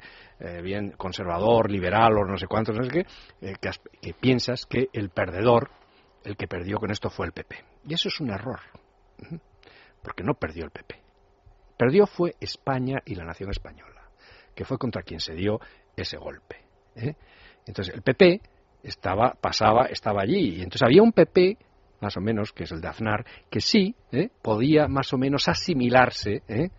[SPEAKER 2] bien conservador, liberal o no sé cuántos, no sé qué, que piensas que el perdedor el que perdió con esto fue el PP. Y eso es un error, porque no perdió el PP. Perdió fue España y la nación española, que fue contra quien se dio ese golpe. ¿eh? Entonces el PP estaba, pasaba, estaba allí, y entonces había un PP más o menos, que es el de Aznar, que sí ¿eh? podía más o menos asimilarse ¿eh?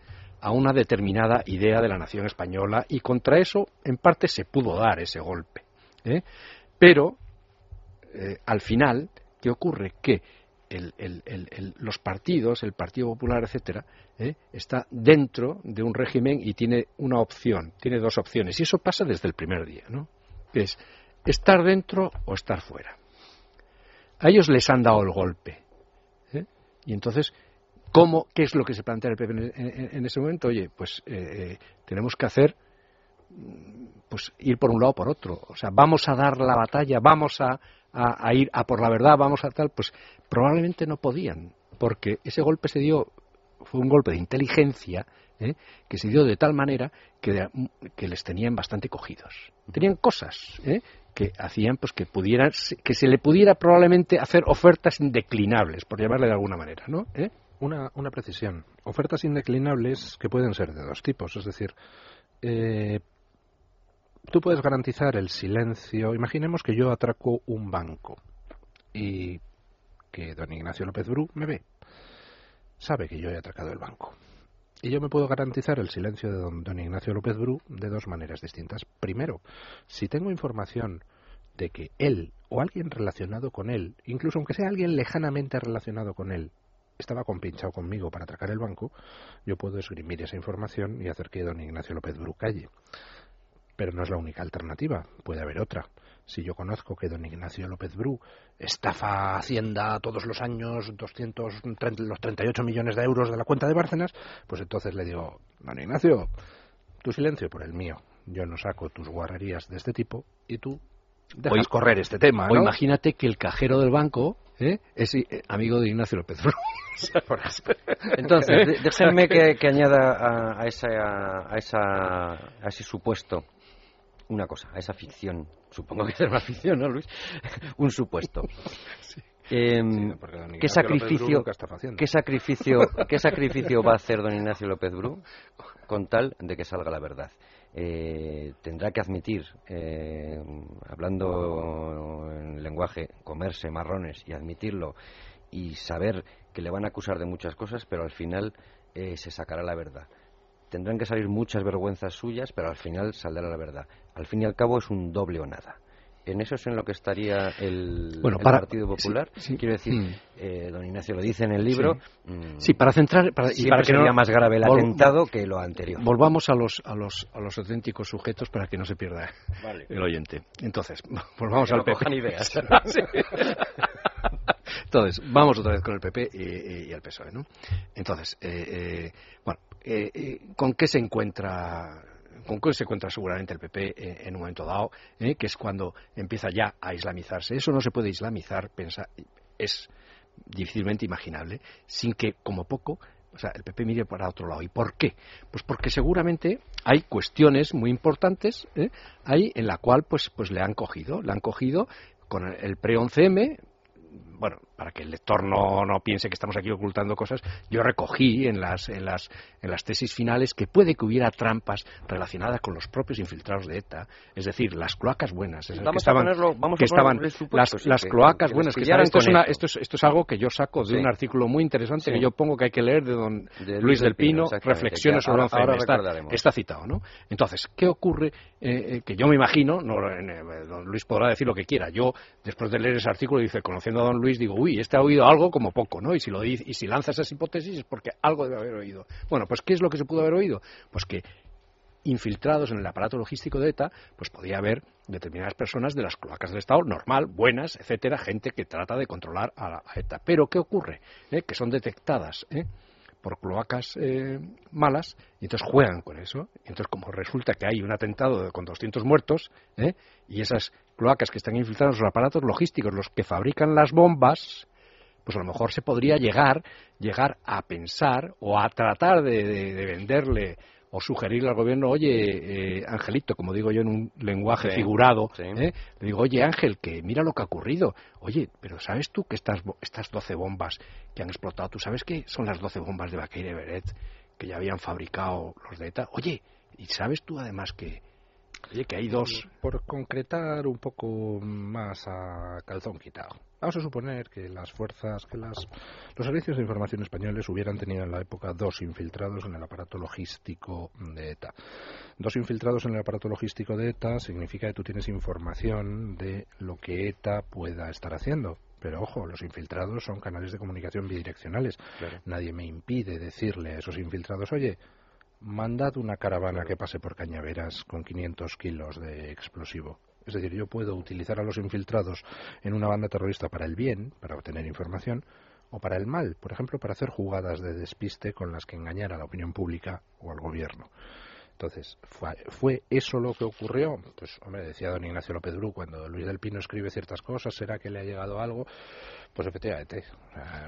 [SPEAKER 2] a una determinada idea de la nación española y contra eso en parte se pudo dar ese golpe. Pero al final ¿Qué ocurre? Que los partidos, el Partido Popular, etcétera, ¿eh? está dentro de un régimen y tiene una opción, tiene dos opciones. Y eso pasa desde el primer día, ¿no? Es estar dentro o estar fuera. A ellos les han dado el golpe. ¿eh? Y entonces, ¿cómo, ¿qué es lo que se plantea el PP en, ese momento? Oye, pues eh, tenemos que hacer pues ir por un lado o por otro. O sea, vamos a dar la batalla, vamos a, a, ir a por la verdad, vamos a tal, pues probablemente no podían, porque ese golpe se dio, fue un golpe de inteligencia, ¿eh? que se dio de tal manera que, que les tenían bastante cogidos. Tenían cosas ¿eh? que hacían pues que pudieran, que se le pudiera probablemente hacer ofertas indeclinables, por llamarle de alguna manera, ¿no? ¿Eh?
[SPEAKER 3] Una, una precisión. Ofertas indeclinables que pueden ser de dos tipos, es decir, eh, tú puedes garantizar el silencio. Imaginemos que yo atraco un banco y que don Ignacio López Bru me ve. Sabe que yo he atracado el banco. Y yo me puedo garantizar el silencio de don, Ignacio López Bru de dos maneras distintas. Primero, si tengo información de que él o alguien relacionado con él, incluso aunque sea alguien lejanamente relacionado con él, estaba compinchado conmigo para atracar el banco, yo puedo esgrimir esa información y hacer que don Ignacio López Bru calle. Pero no es la única alternativa, puede haber otra. Si yo conozco que don Ignacio López Bru estafa Hacienda todos los años 230, los 38 millones de euros de la cuenta de Bárcenas, pues entonces le digo, don Ignacio, tu silencio por el mío. Yo no saco tus guarrerías de este tipo y tú dejas correr este tema.
[SPEAKER 2] O imagínate que el cajero del banco ¿eh? es eh, amigo de Ignacio López Bru.
[SPEAKER 1] Entonces, déjenme que, añada a, esa, a, esa, a ese supuesto una cosa, a esa ficción, supongo que es una ficción, ¿no, Luis? un supuesto. Em, ¿qué, sacrificio, ¿qué, sacrificio, ¿Qué sacrificio va a hacer don Ignacio López Bru con tal de que salga la verdad? Eh, tendrá que admitir, eh, hablando en lenguaje, comerse marrones y admitirlo y saber que le van a acusar de muchas cosas, pero al final eh, se sacará la verdad tendrán que salir muchas vergüenzas suyas, pero al final saldrá la verdad. Al fin y al cabo es un doble o nada. En eso es en lo que estaría el, Partido Popular. Quiero decir, mm. eh, don Ignacio lo dice en el libro.
[SPEAKER 2] Sí, mm, para centrar.
[SPEAKER 1] Para, y para que sería más grave el atentado que lo anterior.
[SPEAKER 2] Volvamos a los, a, los, a los auténticos sujetos para que no se pierda el oyente. Entonces, volvamos al PP.
[SPEAKER 1] ideas.
[SPEAKER 2] Entonces, vamos otra vez con el PP y, el PSOE, ¿no? Entonces, eh, eh, bueno, eh, ¿con qué se encuentra con qué se encuentra seguramente el PP en un momento dado, que es cuando empieza ya a islamizarse. Eso no se puede islamizar, es difícilmente imaginable, sin que, como poco, o sea, el PP mire para otro lado. ¿Y por qué? Pues porque seguramente hay cuestiones muy importantes ahí en la cual pues, pues le han cogido, le han cogido con el pre-11M, bueno, para que el lector no, no piense que estamos aquí ocultando cosas, yo recogí en las, en, las, en las tesis finales que puede que hubiera trampas relacionadas con los propios infiltrados de ETA, es decir, las cloacas buenas,
[SPEAKER 1] vamos
[SPEAKER 2] que estaban,
[SPEAKER 1] a ponerlo, vamos
[SPEAKER 2] que
[SPEAKER 1] a
[SPEAKER 2] estaban
[SPEAKER 1] las,
[SPEAKER 2] las, las cloacas buenas, que estaban, esto, es una, esto, es, esto, es algo que yo saco de sí. un artículo muy interesante sí. que yo pongo que hay que leer de don de Luis del Pino, Pino Reflexiones sobre
[SPEAKER 1] ahora, ahora
[SPEAKER 2] está, está, citado, ¿no? Entonces, ¿qué ocurre? Eh, que yo me imagino, no, eh, don Luis podrá decir lo que quiera, yo después de leer ese artículo dice, conociendo a don Luis, digo, uy, este ha oído algo como poco, ¿no? Y si, lo dice, y si lanza esas hipótesis es porque algo debe haber oído. Bueno, pues ¿qué es lo que se pudo haber oído? Pues que infiltrados en el aparato logístico de ETA, pues podía haber determinadas personas de las cloacas del Estado, normal, buenas, etcétera, gente que trata de controlar a, la, a ETA. Pero ¿qué ocurre? ¿Eh? Que son detectadas ¿eh? por cloacas eh, malas y entonces juegan con eso. Y entonces, como resulta que hay un atentado con 200 muertos ¿eh? y esas cloacas que están infiltradas en los aparatos logísticos, los que fabrican las bombas, pues a lo mejor se podría llegar, llegar a pensar o a tratar de, de, de venderle o sugerirle al gobierno, oye, eh, Angelito, como digo yo en un lenguaje sí, figurado, sí. ¿eh? le digo, oye, Ángel, que mira lo que ha ocurrido. Oye, pero ¿sabes tú que estas, estas 12 bombas que han explotado, tú sabes que son las 12 bombas de Baqueire Beret que ya habían fabricado los de ETA? Oye, ¿y sabes tú además que, Oye, que hay dos.
[SPEAKER 3] Por concretar un poco más a calzón quitado. Vamos a suponer que las fuerzas, que las, los servicios de información españoles hubieran tenido en la época dos infiltrados en el aparato logístico de ETA. Dos infiltrados en el aparato logístico de ETA significa que tú tienes información de lo que ETA pueda estar haciendo. Pero ojo, los infiltrados son canales de comunicación bidireccionales. Claro. Nadie me impide decirle a esos infiltrados, oye, mandad una caravana que pase por Cañaveras con 500 kilos de explosivo. Es decir, yo puedo utilizar a los infiltrados en una banda terrorista para el bien, para obtener información, o para el mal, por ejemplo, para hacer jugadas de despiste con las que engañar a la opinión pública o al gobierno. Entonces, ¿fue, ¿fue, eso lo que ocurrió? Pues, hombre, decía don Ignacio López Bru, cuando Luis del Pino escribe ciertas cosas, ¿será que le ha llegado algo? Pues efectivamente, a,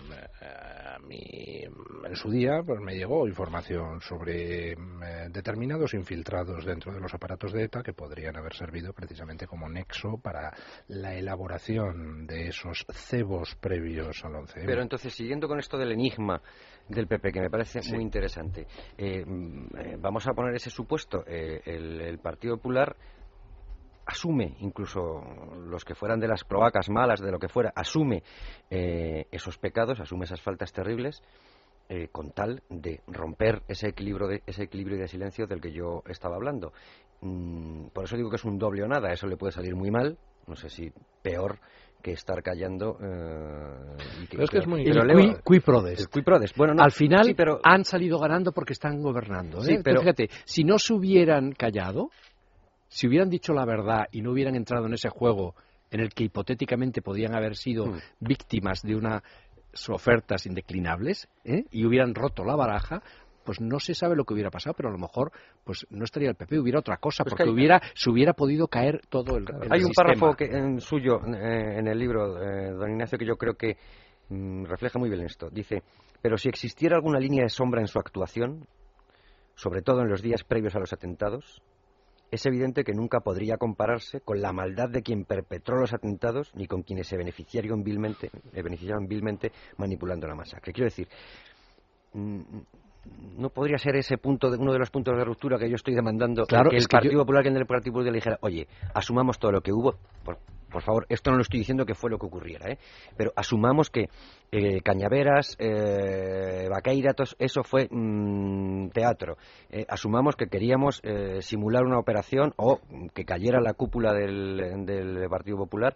[SPEAKER 3] a mí en su día pues me llegó información sobre eh, determinados infiltrados dentro de los aparatos de ETA que podrían haber servido precisamente como nexo para la elaboración de esos cebos previos al 11.
[SPEAKER 1] Pero entonces, siguiendo con esto del enigma del PP, que me parece sí. muy interesante, eh, vamos a poner ese supuesto. Eh, el, el Partido Popular asume, incluso los que fueran de las cloacas malas, de lo que fuera, asume eh, esos pecados, asume esas faltas terribles, eh, con tal de romper ese equilibrio, de, ese equilibrio de silencio del que yo estaba hablando. Mm, por eso digo que es un doble o nada, eso le puede salir muy mal, no sé si peor que estar callando eh, y que,
[SPEAKER 2] pero es que es muy pero el qui, qui prodes.
[SPEAKER 1] El qui prodes. Bueno, no,
[SPEAKER 2] al final
[SPEAKER 1] sí, pero...
[SPEAKER 2] han salido ganando porque están gobernando ¿eh?
[SPEAKER 1] sí, pero
[SPEAKER 2] fíjate si no se hubieran callado si hubieran dicho la verdad y no hubieran entrado en ese juego en el que hipotéticamente podían haber sido mm. víctimas de unas ofertas indeclinables ¿eh? y hubieran roto la baraja, pues no se sabe lo que hubiera pasado, pero a lo mejor pues no estaría el PP, hubiera otra cosa, pues porque hay, hubiera, se hubiera podido caer todo el, el
[SPEAKER 1] Hay un
[SPEAKER 2] sistema.
[SPEAKER 1] párrafo que, en suyo eh, en el libro, eh, don Ignacio, que yo creo que mm, refleja muy bien esto. Dice, pero si existiera alguna línea de sombra en su actuación, sobre todo en los días previos a los atentados, es evidente que nunca podría compararse con la maldad de quien perpetró los atentados ni con quienes se beneficiaron vilmente, eh, beneficiaron vilmente manipulando la masacre. Quiero decir, mm, no podría ser ese punto de, uno de los puntos de ruptura que yo estoy demandando
[SPEAKER 2] claro,
[SPEAKER 1] que el
[SPEAKER 2] es que
[SPEAKER 1] Partido
[SPEAKER 2] yo...
[SPEAKER 1] Popular que en el Partido Popular le dijera oye asumamos todo lo que hubo por, por, favor esto no lo estoy diciendo que fue lo que ocurriera ¿eh? pero asumamos que eh, Cañaveras eh, Vaqueira eso fue mmm, teatro eh, asumamos que queríamos eh, simular una operación o que cayera la cúpula del, del Partido Popular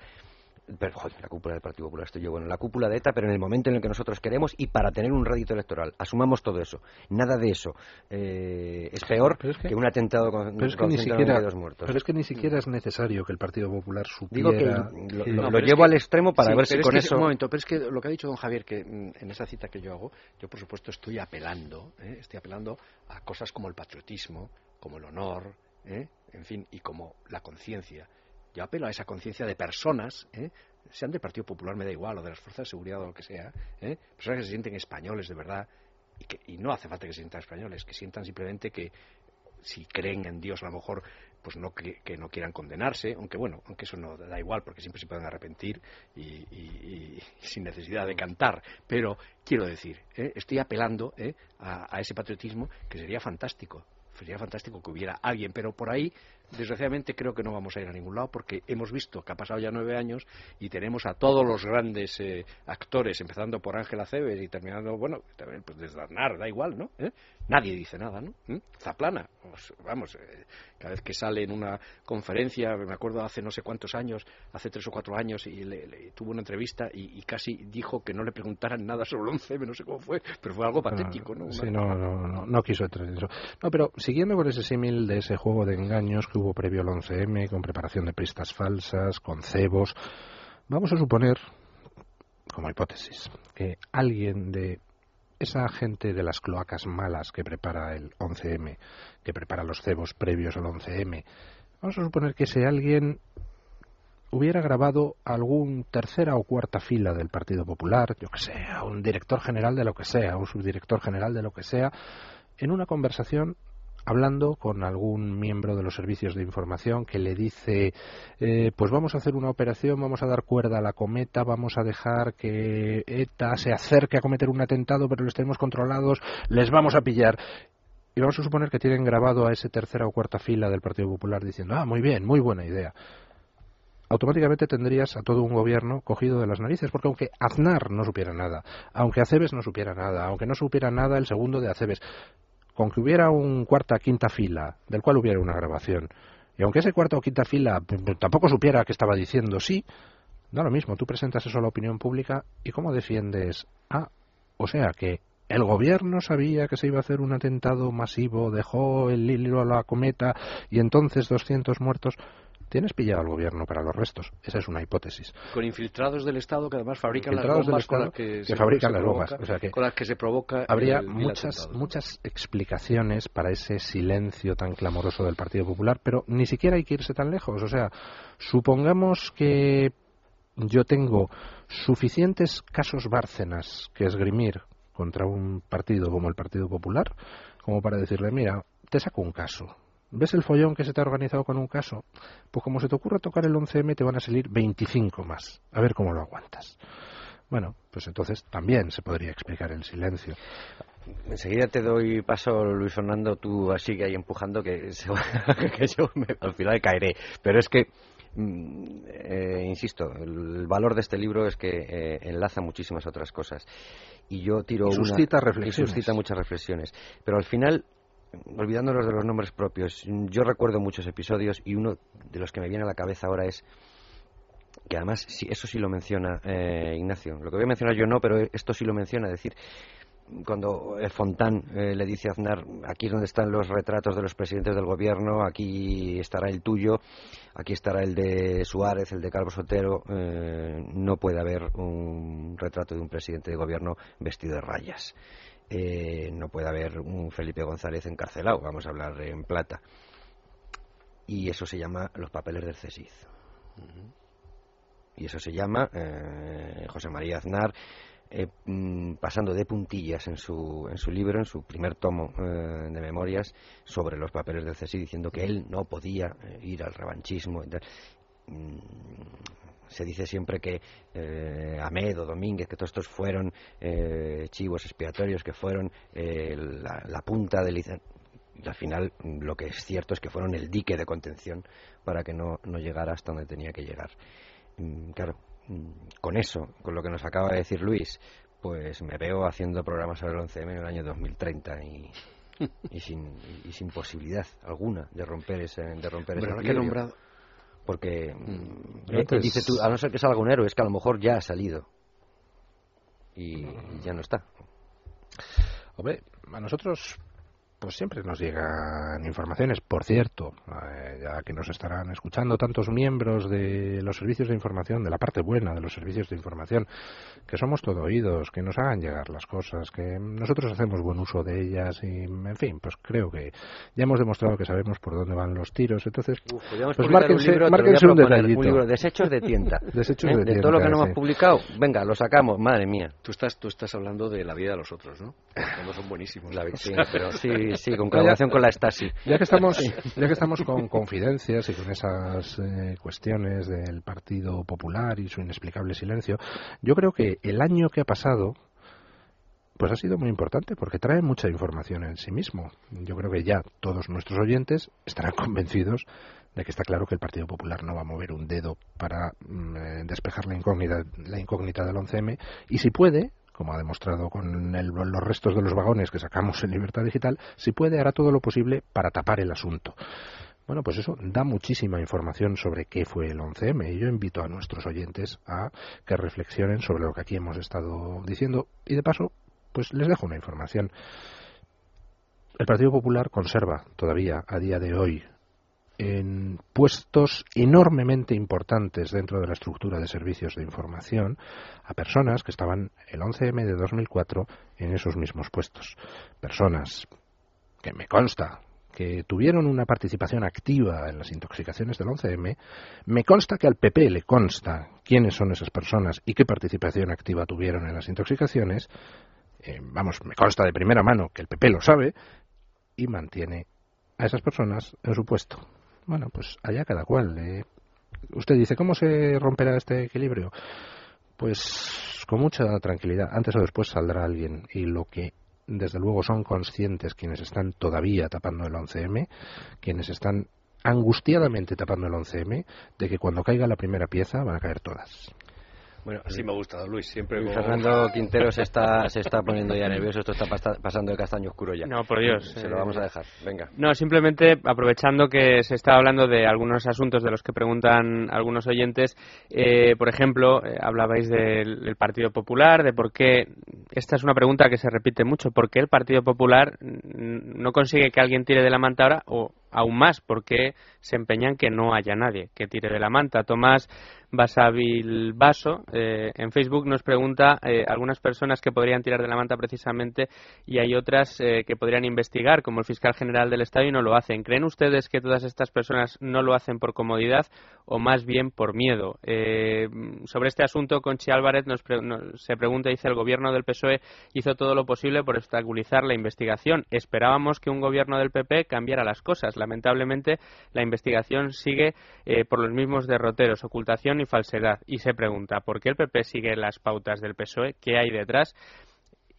[SPEAKER 1] pero, joder, la cúpula del Partido Popular estoy yo, bueno, la cúpula de ETA, pero en el momento en el que nosotros queremos y para tener un rédito electoral. Asumamos todo eso. Nada de eso eh, es peor es que, que, un atentado con,
[SPEAKER 3] pero es que ni siquiera,
[SPEAKER 1] muertos.
[SPEAKER 3] Pero es que ni siquiera es necesario que el Partido Popular
[SPEAKER 1] Digo
[SPEAKER 3] supiera...
[SPEAKER 1] que lo, lo, no, lo llevo al extremo para
[SPEAKER 2] sí,
[SPEAKER 1] ver si con eso...
[SPEAKER 2] Un momento, pero es que lo que ha dicho don Javier, que en esa cita que yo hago, yo por supuesto estoy apelando, ¿eh? estoy apelando a cosas como el patriotismo, como el honor, ¿eh? en fin, y como la conciencia. Yo apelo a esa conciencia de personas, ¿eh? sean del Partido Popular, me da igual, o de las fuerzas de seguridad o lo que sea, ¿eh? personas que se sienten españoles de verdad, y, que, y no hace falta que se sientan españoles, que sientan simplemente que si creen en Dios, a lo mejor pues no que, no quieran condenarse, aunque bueno, aunque eso no da igual porque siempre se pueden arrepentir y, sin necesidad de cantar, pero quiero decir, ¿eh? estoy apelando ¿eh? a, a ese patriotismo que sería fantástico, sería fantástico que hubiera alguien, pero por ahí desgraciadamente creo que no vamos a ir a ningún lado porque hemos visto que ha pasado ya nueve años y tenemos a todos los grandes eh, actores, empezando por Ángela Cebes y terminando, bueno, también pues desde Aznar, da igual, ¿no? ¿Eh? Nadie dice nada, ¿no? ¿Mm? Zaplana, pues, vamos, eh, cada vez que sale en una conferencia, me acuerdo hace no sé cuántos años, hace tres o cuatro años, y le, tuvo una entrevista y, casi dijo que no le preguntaran nada sobre el 11 no sé cómo fue, pero fue algo patético, ¿no?
[SPEAKER 3] Sí, no, no, no, no quiso entrar en eso. No, pero siguiendo con ese símil de ese juego de engaños que previo al 11M, con preparación de pistas falsas, con cebos. Vamos a suponer, como hipótesis, que alguien de esa gente de las cloacas malas que prepara el 11M, que prepara los cebos previos al 11M, vamos a suponer que ese alguien hubiera grabado algún tercera o cuarta fila del Partido Popular, yo que sé, a un director general de lo que sea, un subdirector general de lo que sea, en una conversación hablando con algún miembro de los servicios de información que le dice eh, pues vamos a hacer una operación, vamos a dar cuerda a la cometa, vamos a dejar que ETA se acerque a cometer un atentado, pero los tenemos controlados, les vamos a pillar. Y vamos a suponer que tienen grabado a ese tercera o cuarta fila del Partido Popular diciendo, ah, muy bien, muy buena idea automáticamente tendrías a todo un gobierno cogido de las narices, porque aunque Aznar no supiera nada, aunque Acebes no supiera nada, aunque no supiera nada el segundo de Acebes, con que hubiera un cuarta quinta fila, del cual hubiera una grabación, y aunque ese cuarta o quinta fila tampoco supiera que estaba diciendo sí, da lo mismo, tú presentas eso a la opinión pública y cómo defiendes ah, o sea que el gobierno sabía que se iba a hacer un atentado masivo, dejó el hilo a la cometa y entonces 200 muertos tienes pillado al gobierno para los restos. Esa es una hipótesis.
[SPEAKER 2] Con infiltrados del Estado que además fabrican las bombas con las que, se, fabrican las bombas. O sea que con las que se provoca.
[SPEAKER 3] Habría muchas, muchas explicaciones para ese silencio tan clamoroso del Partido Popular, pero ni siquiera hay que irse tan lejos. O sea, supongamos que yo tengo suficientes casos Bárcenas que esgrimir contra un partido como el Partido Popular como para decirle, mira, te saco un caso ¿Ves el follón que se te ha organizado con un caso? Pues como se te ocurra tocar el 11M, te van a salir 25 más. A ver cómo lo aguantas. Bueno, pues entonces también se podría explicar el silencio.
[SPEAKER 1] Enseguida te doy paso, Luis Fernando, tú sigue ahí empujando que, yo al final caeré. Pero es que, mm, eh, insisto, el valor de este libro es que eh, enlaza muchísimas otras cosas. Y yo tiro
[SPEAKER 3] y suscita reflexiones.
[SPEAKER 1] Y suscita muchas reflexiones. Pero al final olvidándonos de los nombres propios, yo recuerdo muchos episodios y uno de los que me viene a la cabeza ahora es que además eso sí lo menciona eh, Ignacio. Lo que voy a mencionar yo no, pero esto sí lo menciona, es decir, cuando Fontán eh, le dice a Aznar, aquí es donde están los retratos de los presidentes del gobierno, aquí estará el tuyo, aquí estará el de Suárez, el de Calvo Sotero, eh, no puede haber un retrato de un presidente de gobierno vestido de rayas. Eh, no puede haber un Felipe González encarcelado, vamos a hablar en plata. Y eso se llama los papeles del CESID. Y eso se llama eh, José María Aznar eh, mm, pasando de puntillas en su, en su libro, en su primer tomo de memorias, sobre los papeles del CSI, diciendo que él no podía ir al revanchismo. Mm, se dice siempre que eh, Ahmed o Domínguez, que todos estos fueron eh, chivos expiatorios, que fueron eh, la, punta del y al final lo que es cierto es que fueron el dique de contención para que no, no llegara hasta donde tenía que llegar. Mm, claro, mm, con eso, con lo que nos acaba de decir Luis, pues me veo haciendo programas sobre el 11M en el año 2030 y, y, sin, y sin posibilidad alguna de romper ese, de romper ese porque mm, dice tú, a no ser que salga un héroe, es que a lo mejor ya ha salido. Y ya no está.
[SPEAKER 3] Hombre, a nosotros pues siempre nos llegan informaciones. Por cierto, eh, ya que nos estarán escuchando tantos miembros de los servicios de información, de la parte buena de los servicios de información, que somos todo oídos, que nos hagan llegar las cosas, que nosotros hacemos buen uso de ellas y, en fin, pues creo que ya hemos demostrado que sabemos por dónde van los tiros. Entonces,
[SPEAKER 1] pues márquense un, un, detallito. Un libro, desechos de tienda.
[SPEAKER 3] desechos ¿Eh?
[SPEAKER 1] de,
[SPEAKER 3] de
[SPEAKER 1] todo lo que no hemos publicado, venga, lo sacamos, madre mía.
[SPEAKER 2] Tú estás, tú estás hablando de la vida de los otros, ¿no? Cuando son buenísimos.
[SPEAKER 1] La, sí, pero sí, Sí, sí, con colaboración con la Stasi.
[SPEAKER 3] Ya que estamos, ya que estamos con confidencias y con esas eh, cuestiones del Partido Popular y su inexplicable silencio, yo creo que el año que ha pasado pues ha sido muy importante porque trae mucha información en sí mismo. Yo creo que ya todos nuestros oyentes estarán convencidos de que está claro que el Partido Popular no va a mover un dedo para mm, eh, despejar la incógnita, la incógnita del 11M y si puede, como ha demostrado con los restos de los vagones que sacamos en Libertad Digital, si puede hará todo lo posible para tapar el asunto. Bueno, pues eso da muchísima información sobre qué fue el 11M y yo invito a nuestros oyentes a que reflexionen sobre lo que aquí hemos estado diciendo y de paso, pues les dejo una información. El Partido Popular conserva todavía a día de hoy en puestos enormemente importantes dentro de la estructura de servicios de información a personas que estaban el 11M de 2004 en esos mismos puestos. Personas que me consta que tuvieron una participación activa en las intoxicaciones del 11M, me consta que al PP le consta quiénes son esas personas y qué participación activa tuvieron en las intoxicaciones, eh, vamos, me consta de primera mano que el PP lo sabe y mantiene a esas personas en su puesto. Bueno, pues allá cada cual. Eh. Usted dice, ¿cómo se romperá este equilibrio? Pues con mucha tranquilidad. Antes o después saldrá alguien y lo que desde luego son conscientes quienes están todavía tapando el 11M, quienes están angustiadamente tapando el 11M, de que cuando caiga la primera pieza van a caer todas.
[SPEAKER 7] Bueno, así me ha gustado, Luis. Siempre
[SPEAKER 1] Fernando Quintero se está, se está poniendo ya nervioso. Esto está pasando de castaño oscuro ya.
[SPEAKER 4] No, por Dios.
[SPEAKER 1] Se lo vamos a dejar. Venga.
[SPEAKER 4] No, simplemente aprovechando que se está hablando de algunos asuntos de los que preguntan algunos oyentes. Eh, por ejemplo, eh, hablabais del, Partido Popular, de por qué. Esta es una pregunta que se repite mucho. ¿Por qué el Partido Popular no consigue que alguien tire de la manta ahora? O aún más, ¿por qué se empeñan que no haya nadie que tire de la manta? Tomás Basavilbaso eh, en Facebook nos pregunta eh, algunas personas que podrían tirar de la manta precisamente y hay otras eh, que podrían investigar, como el fiscal general del Estado, y no lo hacen. ¿Creen ustedes que todas estas personas no lo hacen por comodidad o más bien por miedo? Eh, sobre este asunto, Conchi Álvarez nos, se pregunta, dice, el gobierno del PSOE hizo todo lo posible por obstaculizar la investigación. Esperábamos que un gobierno del PP cambiara las cosas. Lamentablemente, la investigación sigue por los mismos derroteros, ocultación y falsedad. Y se pregunta, ¿por qué el PP sigue las pautas del PSOE? ¿Qué hay detrás?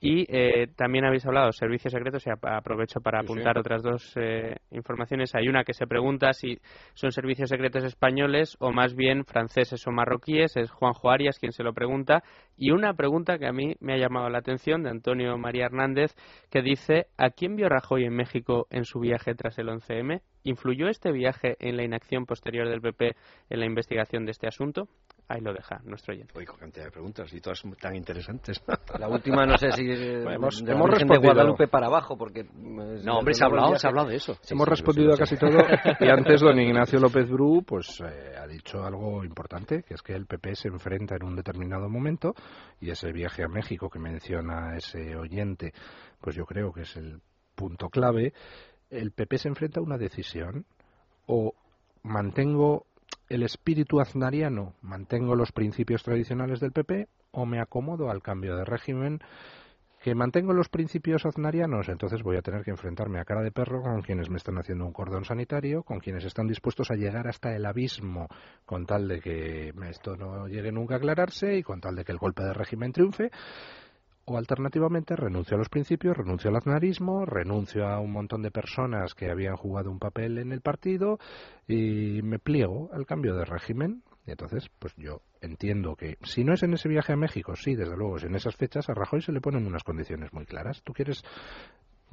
[SPEAKER 4] Y eh, también habéis hablado de servicios secretos y aprovecho para apuntar otras dos eh, informaciones. Hay una que se pregunta si son servicios secretos españoles o más bien franceses o marroquíes. Es Juanjo Arias quien se lo pregunta. Y una pregunta que a mí me ha llamado la atención de Antonio María Hernández que dice ¿A quién vio Rajoy en México en su viaje tras el 11M? ¿Influyó este viaje en la inacción posterior del PP en la investigación de este asunto? Ahí lo deja nuestro oyente.
[SPEAKER 7] Oigo cantidad de preguntas y todas tan interesantes.
[SPEAKER 1] La última no sé si
[SPEAKER 3] hemos, hemos respondido
[SPEAKER 1] de Guadalupe para abajo porque eh,
[SPEAKER 7] no hombre se ha hablado, se ha hablado de eso.
[SPEAKER 3] hemos respondido a casi todo y antes don Ignacio López Bru pues eh, ha dicho algo importante que es que el PP se enfrenta en un determinado momento y ese viaje a México que menciona ese oyente pues yo creo que es el punto clave. El PP se enfrenta a una decisión o mantengo el espíritu aznariano, mantengo los principios tradicionales del PP o me acomodo al cambio de régimen que mantengo los principios aznarianos, entonces voy a tener que enfrentarme a cara de perro con quienes me están haciendo un cordón sanitario, con quienes están dispuestos a llegar hasta el abismo con tal de que esto no llegue nunca a aclararse y con tal de que el golpe de régimen triunfe o alternativamente renuncio a los principios, renuncio al aznarismo, renuncio a un montón de personas que habían jugado un papel en el partido y me pliego al cambio de régimen. Y entonces, pues yo entiendo que si no es en ese viaje a México, sí, desde luego, es en esas fechas, a Rajoy se le ponen unas condiciones muy claras. Tú quieres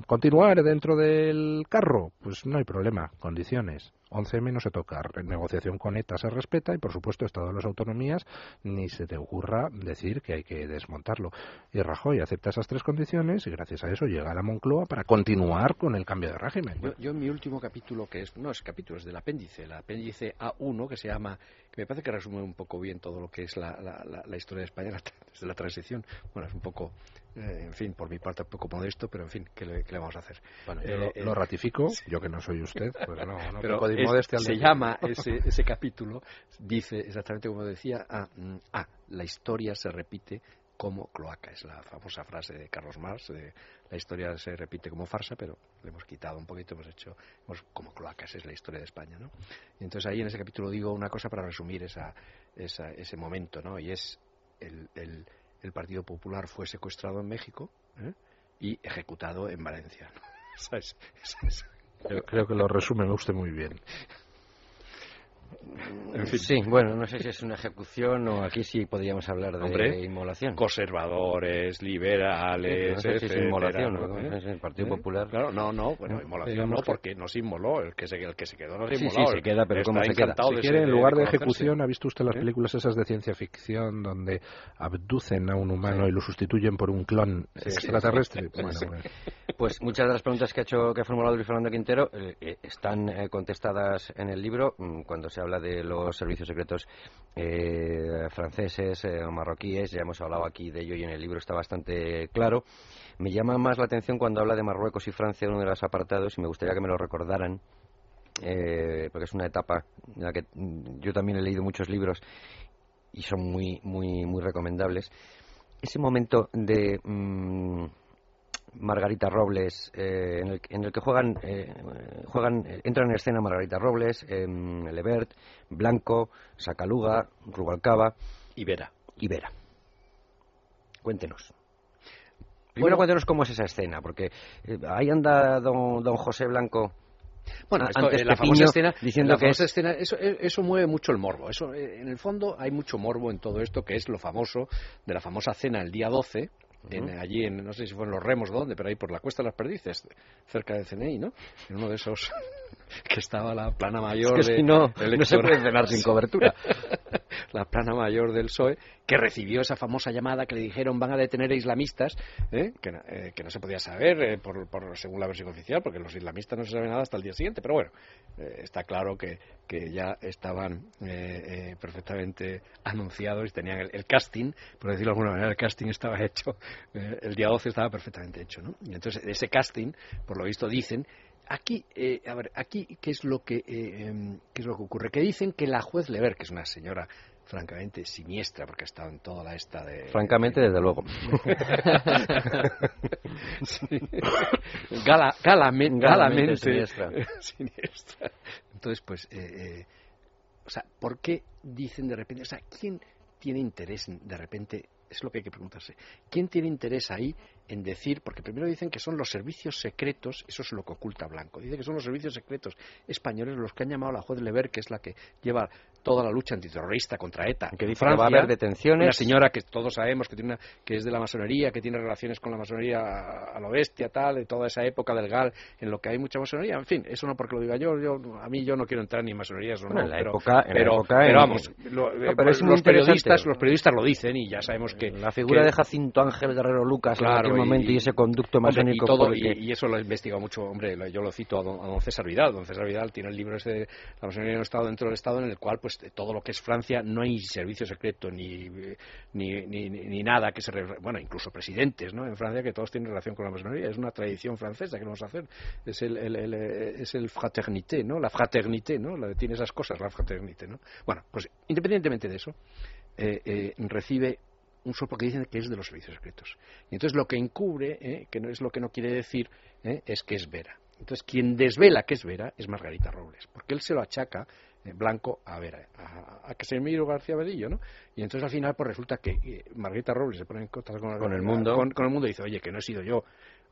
[SPEAKER 3] continuar dentro del carro, pues no hay problema, condiciones. 11M no se toca, negociación con ETA se respeta y por supuesto Estado de las Autonomías ni se te ocurra decir que hay que desmontarlo. Y Rajoy acepta esas tres condiciones y gracias a eso llega a la Moncloa para continuar con el cambio de régimen.
[SPEAKER 7] Yo, en mi último capítulo, que es, no es capítulo, es del apéndice, el apéndice A1 que se llama, que me parece que resume un poco bien todo lo que es la, la historia de España desde la transición. Bueno, es un poco eh, en fin, por mi parte un poco modesto, pero en fin, ¿qué le, vamos a hacer?
[SPEAKER 3] Bueno, yo lo, eh, ratifico, yo que no soy usted, pues no, no
[SPEAKER 7] pero Se llama, ese, ese capítulo, dice exactamente como decía, ah, la historia se repite
[SPEAKER 2] como cloaca. Es la famosa frase de Carlos Marx. De, la historia se repite como farsa, pero le hemos quitado un poquito, hemos hecho hemos, como cloaca. Esa es la historia de España. ¿no? Y entonces ahí en ese capítulo digo una cosa para resumir esa, esa, ese momento, ¿no? y es el, el, el Partido Popular fue secuestrado en México ¿eh? y ejecutado en Valencia. ¿Sabes?
[SPEAKER 3] Creo, creo que lo resume usted muy bien.
[SPEAKER 1] En fin. Sí, bueno, no sé si es una ejecución o aquí sí podríamos hablar de
[SPEAKER 2] Hombre,
[SPEAKER 1] inmolación.
[SPEAKER 2] Conservadores, liberales,
[SPEAKER 1] no sé si es inmolación,
[SPEAKER 2] ¿no? ¿Eh?
[SPEAKER 1] Es el Partido
[SPEAKER 2] ¿Eh?
[SPEAKER 1] Popular.
[SPEAKER 2] Claro, no, no, bueno,
[SPEAKER 1] No,
[SPEAKER 2] inmolación
[SPEAKER 1] digamos
[SPEAKER 2] no,
[SPEAKER 1] que-
[SPEAKER 2] porque no se inmoló, el que se, el que se quedó no se
[SPEAKER 1] Sí,
[SPEAKER 2] inmoló.
[SPEAKER 1] sí, se queda, pero ¿cómo se queda?
[SPEAKER 2] encantado
[SPEAKER 3] Si quiere, en lugar de ejecución, ¿ha visto usted las
[SPEAKER 2] ¿Eh?
[SPEAKER 3] películas esas de ciencia ficción donde abducen a un humano y lo sustituyen por un clon
[SPEAKER 1] Sí, sí,
[SPEAKER 3] extraterrestre?
[SPEAKER 1] sí, sí,
[SPEAKER 3] Bueno,
[SPEAKER 1] sí.
[SPEAKER 3] bueno.
[SPEAKER 1] Pues muchas de las preguntas que ha hecho, que ha formulado Luis Fernando Quintero eh, eh, están eh, contestadas en el libro mm, cuando se habla de los servicios secretos eh, franceses eh, marroquíes. Ya hemos hablado aquí de ello y en el libro está bastante claro. Me llama más la atención cuando habla de Marruecos y Francia en uno de los apartados y me gustaría que me lo recordaran. eh, porque es una etapa en la que yo también he leído muchos libros y son muy muy muy recomendables ese momento de mm, Margarita Robles eh, en, el, en el que juegan eh, juegan eh, entran en escena Margarita Robles Lebert Blanco Sacaluga Rubalcaba
[SPEAKER 2] Y Vera.
[SPEAKER 1] y Vera cuéntenos primero
[SPEAKER 2] Bueno-
[SPEAKER 1] cuéntenos cómo es esa escena porque eh, ahí anda don, don José Blanco
[SPEAKER 2] Bueno, esto,
[SPEAKER 1] antes
[SPEAKER 2] eh, la famosa escena,
[SPEAKER 1] diciendo
[SPEAKER 2] la
[SPEAKER 1] que
[SPEAKER 2] famosa
[SPEAKER 1] es-
[SPEAKER 2] escena, eso, eh, eso mueve mucho el morbo. Eso, eh, en el fondo hay mucho morbo en todo esto, que es lo famoso de la famosa cena el día 12, en, allí en, no sé si fue en Los Remos dónde, pero ahí por la Cuesta de las Perdices, cerca del CNI, ¿no? En uno de esos que estaba la plana mayor
[SPEAKER 1] Es que
[SPEAKER 2] de,
[SPEAKER 1] si no,
[SPEAKER 2] del
[SPEAKER 1] no se puede cenar sin cobertura.
[SPEAKER 2] la plana mayor del PSOE, que recibió esa famosa llamada que le dijeron van a detener a islamistas, ¿eh? que, eh, que no se podía saber eh, por, por- según la versión oficial, porque los islamistas no se sabe nada hasta el día siguiente, pero bueno, eh, está claro que, que ya estaban eh, eh, perfectamente anunciados y tenían el, el casting, por decirlo de alguna manera, el casting estaba hecho, el día 12 estaba perfectamente hecho, ¿no? Y entonces ese casting, por lo visto, dicen Aquí, eh, a ver, aquí, ¿qué es lo que, eh, em, qué es lo que ocurre? Que dicen que la juez Lever, que es una señora francamente siniestra, porque ha estado en toda la esta de...
[SPEAKER 1] Francamente, desde luego.
[SPEAKER 2] Sí. Gala, galamen-
[SPEAKER 1] Galamente
[SPEAKER 2] galamente
[SPEAKER 1] siniestra.
[SPEAKER 2] siniestra. Entonces, pues, eh, eh, o sea, ¿por qué dicen de repente, o sea, quién tiene interés en- de repente, es lo que hay que preguntarse, quién tiene interés ahí en decir, porque primero dicen que son los servicios secretos, eso es lo que oculta Blanco, dice que son los servicios secretos españoles los que han llamado a la juez Lever, que es la que lleva toda la lucha antiterrorista contra ETA.
[SPEAKER 1] Que
[SPEAKER 2] en
[SPEAKER 1] dice que va a haber detenciones.
[SPEAKER 2] Una señora que todos sabemos que, tiene una- que es de la masonería, que tiene relaciones con la masonería a, a lo bestia, tal, de toda esa época del GAL, en lo que hay mucha masonería. En fin, eso no porque lo diga yo, yo a mí yo no quiero entrar ni en masonerías o
[SPEAKER 1] Bueno,
[SPEAKER 2] no,
[SPEAKER 1] en la
[SPEAKER 2] pero,
[SPEAKER 1] época- en la
[SPEAKER 2] pero,
[SPEAKER 1] época
[SPEAKER 2] pero
[SPEAKER 1] en-
[SPEAKER 2] vamos, lo-
[SPEAKER 1] No,
[SPEAKER 2] eh,
[SPEAKER 1] pero es
[SPEAKER 2] los periodistas, los periodistas lo dicen y ya sabemos que
[SPEAKER 1] La figura
[SPEAKER 2] que-
[SPEAKER 1] de Jacinto Ángel Guerrero Lucas en
[SPEAKER 2] Claro,
[SPEAKER 1] aquel momento y, ese conducto masónico
[SPEAKER 2] y, todo, y, eso lo he investigado mucho, hombre, yo lo cito a don, a don César Vidal. Don César Vidal tiene el libro ese de La masonería en el Estado dentro del Estado, en el cual pues de todo lo que es Francia no hay servicio secreto ni, ni, ni, ni- nada que se... Bueno, incluso presidentes, ¿no? En Francia que todos tienen relación con la masonería. Es una tradición francesa que vamos a hacer. Es el, eh, es el fraternité, ¿no? La fraternité, ¿no? La, tiene esas cosas, la fraternité, ¿no? Bueno, pues independientemente de eso, eh, eh, recibe un soplo que dicen que es de los servicios secretos. Y entonces lo que encubre, ¿eh? que no es lo que no quiere decir, es que es Vera. Entonces quien desvela que es Vera es Margarita Robles, porque él se lo achaca Blanco a Vera, a, a Casemiro García Bedillo, ¿no? Y entonces al final pues resulta que eh, Margarita Robles se pone en contacto con,
[SPEAKER 1] Con el mundo.
[SPEAKER 2] con, con el mundo y dice, oye, que no he sido yo.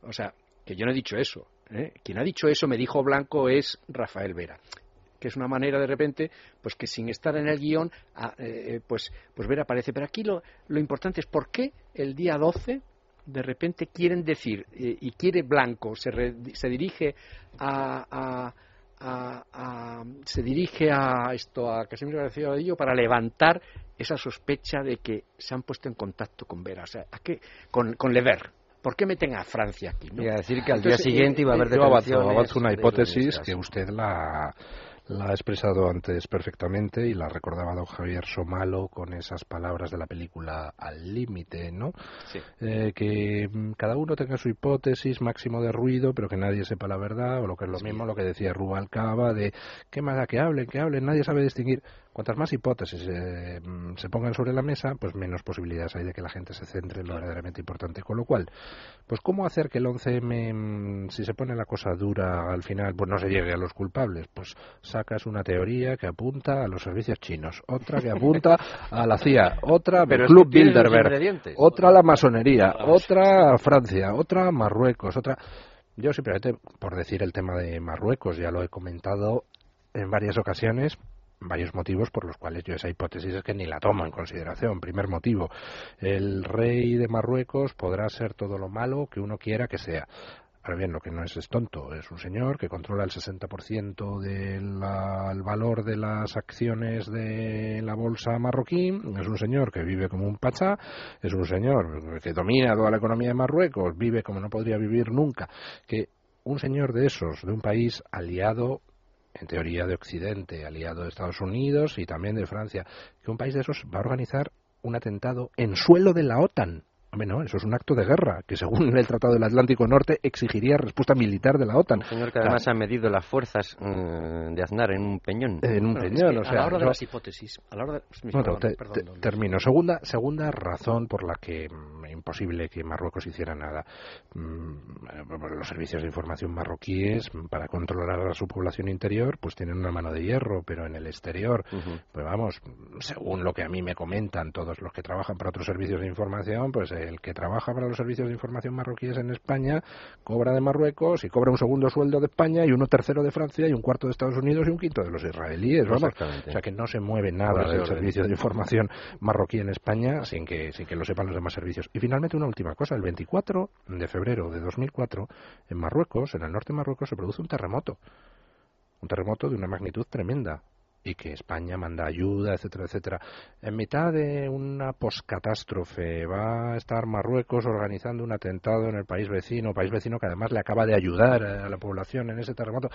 [SPEAKER 2] O sea, que yo no he dicho eso. ¿eh? Quien ha dicho eso, me dijo Blanco, es Rafael Vera que es una manera de repente, pues que sin estar en el guion, eh, eh, pues, pues ver aparece. Pero aquí lo, lo importante es por qué el día 12 de repente quieren decir, eh, y quiere Blanco, se, re- se dirige a, a- a- a- se dirige a esto a Casimiro García Vadillo para levantar esa sospecha de que se han puesto en contacto con Vera, o sea, ¿a qué? Con, con Lever. ¿Por qué meten a Francia aquí? no?
[SPEAKER 1] A decir que al
[SPEAKER 2] Entonces,
[SPEAKER 1] día siguiente
[SPEAKER 2] eh,
[SPEAKER 1] iba a haber
[SPEAKER 3] Yo avanzo,
[SPEAKER 1] detenciones
[SPEAKER 3] avanzo una hipótesis que usted la, la ha expresado antes perfectamente y la recordaba don Javier Somalo con esas palabras de la película Al límite, ¿no?
[SPEAKER 2] Sí.
[SPEAKER 3] Eh, que mm, cada uno tenga su hipótesis, máximo de ruido, pero que nadie sepa la verdad, o lo que es lo mismo lo que decía Rubalcaba, de qué más da que hablen, que hablen, nadie sabe distinguir. Cuantas más hipótesis eh, mm, se pongan sobre la mesa, pues menos posibilidades hay de que la gente se centre en lo verdaderamente importante. Con lo cual, pues cómo hacer que el 11M, mm, si se pone la cosa dura al final, pues no se llegue a los culpables. Pues sacas una teoría que apunta a los servicios chinos, otra que apunta a la CIA, otra al Club Bilderberg, otra a la masonería, otra a Francia, otra a Marruecos, otra... Yo simplemente, por decir el tema de Marruecos, ya lo he comentado en varias ocasiones, varios motivos por los cuales yo esa hipótesis es que ni la tomo en consideración. Primer motivo, el rey de Marruecos podrá ser todo lo malo que uno quiera que sea. Ahora bien, lo que no es es tonto, es un señor que controla el 60% del valor de las acciones de la bolsa marroquí, es un señor que vive como un pachá, es un señor que domina toda la economía de Marruecos, vive como no podría vivir nunca, que un señor de esos, de un país aliado en teoría de Occidente, aliado de Estados Unidos y también de Francia, que un país de esos va a organizar un atentado en suelo de la OTAN. Hombre, no, eso es un acto de guerra que, según el Tratado del Atlántico Norte, exigiría respuesta militar de la OTAN.
[SPEAKER 1] Un señor que además ha medido las fuerzas mm, de Aznar en un peñón.
[SPEAKER 8] En un peñón, o sea. A la hora de las hipótesis. A la hora
[SPEAKER 3] de... termino. Segunda, segunda razón por la que mm, imposible que Marruecos hiciera nada. Mm, los servicios de información marroquíes, para controlar a su población interior, pues tienen una mano de hierro, pero en el exterior, pues vamos, según lo que a mí me comentan todos los que trabajan para otros servicios de información, pues el que trabaja para los servicios de información marroquíes en España cobra de Marruecos y cobra un segundo sueldo de España y uno tercero de Francia y un cuarto de Estados Unidos y un quinto de los israelíes, vamos. O sea que no se mueve nada del servicio de información marroquí en España sin que, sin que lo sepan los demás servicios. Y finalmente una última cosa, el 24 de febrero de 2004 en Marruecos, en el norte de Marruecos, se produce un terremoto. Un terremoto de una magnitud tremenda y que España manda ayuda, etcétera, etcétera. En mitad de una poscatástrofe va a estar Marruecos organizando un atentado en el país vecino, país vecino que además le acaba de ayudar a la población en ese terremoto.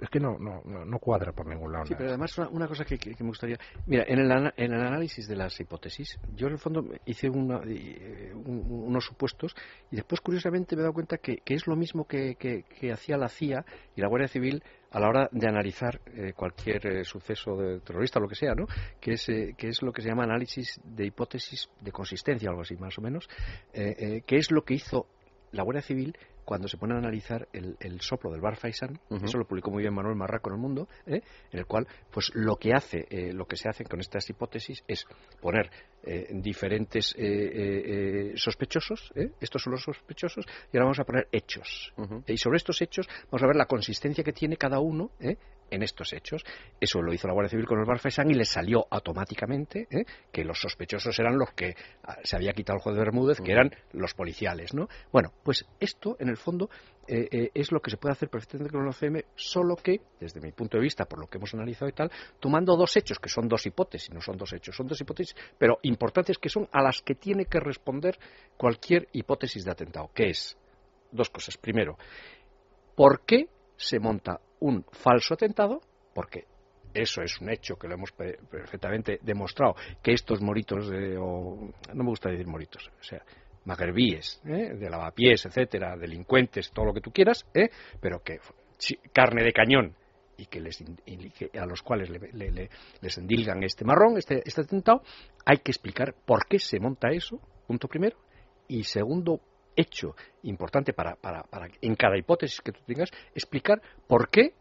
[SPEAKER 3] Es que no, no, no cuadra por ningún lado.
[SPEAKER 2] Sí, pero además una, cosa que, me gustaría. Mira, en el, en el análisis de las hipótesis, yo en el fondo hice eh, unos supuestos y después curiosamente me he dado cuenta que, es lo mismo que, que hacía la CIA y la Guardia Civil a la hora de analizar eh, cualquier eh, suceso de terrorista lo que sea, ¿no? Que es, eh, que es lo que se llama análisis de hipótesis de consistencia, algo así más o menos, que es lo que hizo la Guardia Civil cuando se pone a analizar el, soplo del Bar Faisan, eso lo publicó muy bien Manuel Marraco en el mundo, en el cual, pues lo que hace, lo que se hace con estas hipótesis es poner eh, diferentes eh, eh, sospechosos, estos son los sospechosos, y ahora vamos a poner hechos. Y sobre estos hechos vamos a ver la consistencia que tiene cada uno en estos hechos. Eso lo hizo la Guardia Civil con el Barfesán y le salió automáticamente que los sospechosos eran los que ah, se había quitado el juez de Bermúdez, que eran los policiales. ¿no? Bueno, pues esto, en el fondo, eh, eh, es lo que se puede hacer perfectamente con el OCM, solo que, desde mi punto de vista, por lo que hemos analizado y tal, tomando dos hechos, que son dos hipótesis, no son dos hechos, son dos hipótesis, pero importantes que son a las que tiene que responder cualquier hipótesis de atentado, que es dos cosas. Primero, ¿por qué se monta un falso atentado? Porque eso es un hecho que lo hemos perfectamente demostrado, que estos moritos, o, no me gusta decir moritos, o sea, magrebíes, ¿eh? de lavapiés, etcétera, delincuentes, todo lo que tú quieras, ¿eh? pero que carne de cañón y que les, a los cuales les endilgan este marrón, este, este atentado, hay que explicar por qué se monta eso, punto primero, y segundo hecho importante para, para, para en cada hipótesis que tú tengas, explicar por qué,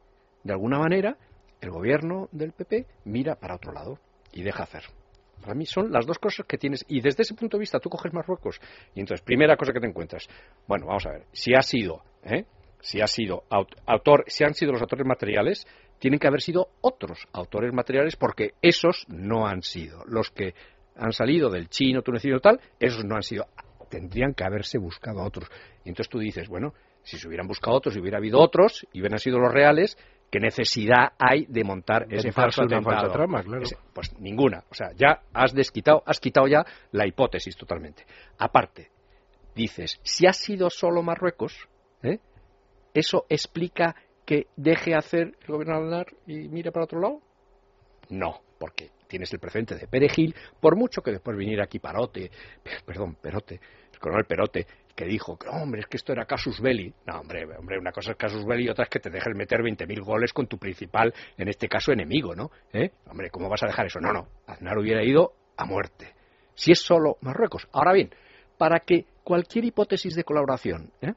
[SPEAKER 2] de alguna manera, el gobierno del PP mira para otro lado y deja hacer. Para mí son las dos cosas que tienes. Y desde ese punto de vista tú coges Marruecos. Y entonces, primera cosa que te encuentras. Bueno, vamos a ver. Si ha sido, ¿eh? si ha sido autor, si han sido los autores materiales, tienen que haber sido otros autores materiales porque esos no han sido. Los que han salido del chino, tunecino tal, esos no han sido. Tendrían que haberse buscado otros. Y entonces tú dices, bueno, si se hubieran buscado otros, si hubiera habido otros y hubieran sido los reales, ¿Qué necesidad hay de montar ese falso atentado?
[SPEAKER 3] Trama, claro.
[SPEAKER 2] pues ninguna. O sea, ya has desquitado, has quitado ya la hipótesis totalmente. Aparte, dices, si ha sido solo Marruecos, ¿eh? ¿eso explica que deje hacer el gobierno y mire para otro lado? No, porque tienes el precedente de Perejil, por mucho que después viniera aquí Parote, perdón, Perote, el coronel Perote, que dijo que, hombre, es que esto era casus belli. No, hombre, hombre, una cosa es casus belli y otra es que te dejes meter 20.000 goles con tu principal, en este caso, enemigo, ¿no? ¿Eh? Hombre, ¿cómo vas a dejar eso? No, no, Aznar hubiera ido a muerte. Si es solo Marruecos. Ahora bien, para que cualquier hipótesis de colaboración ¿eh?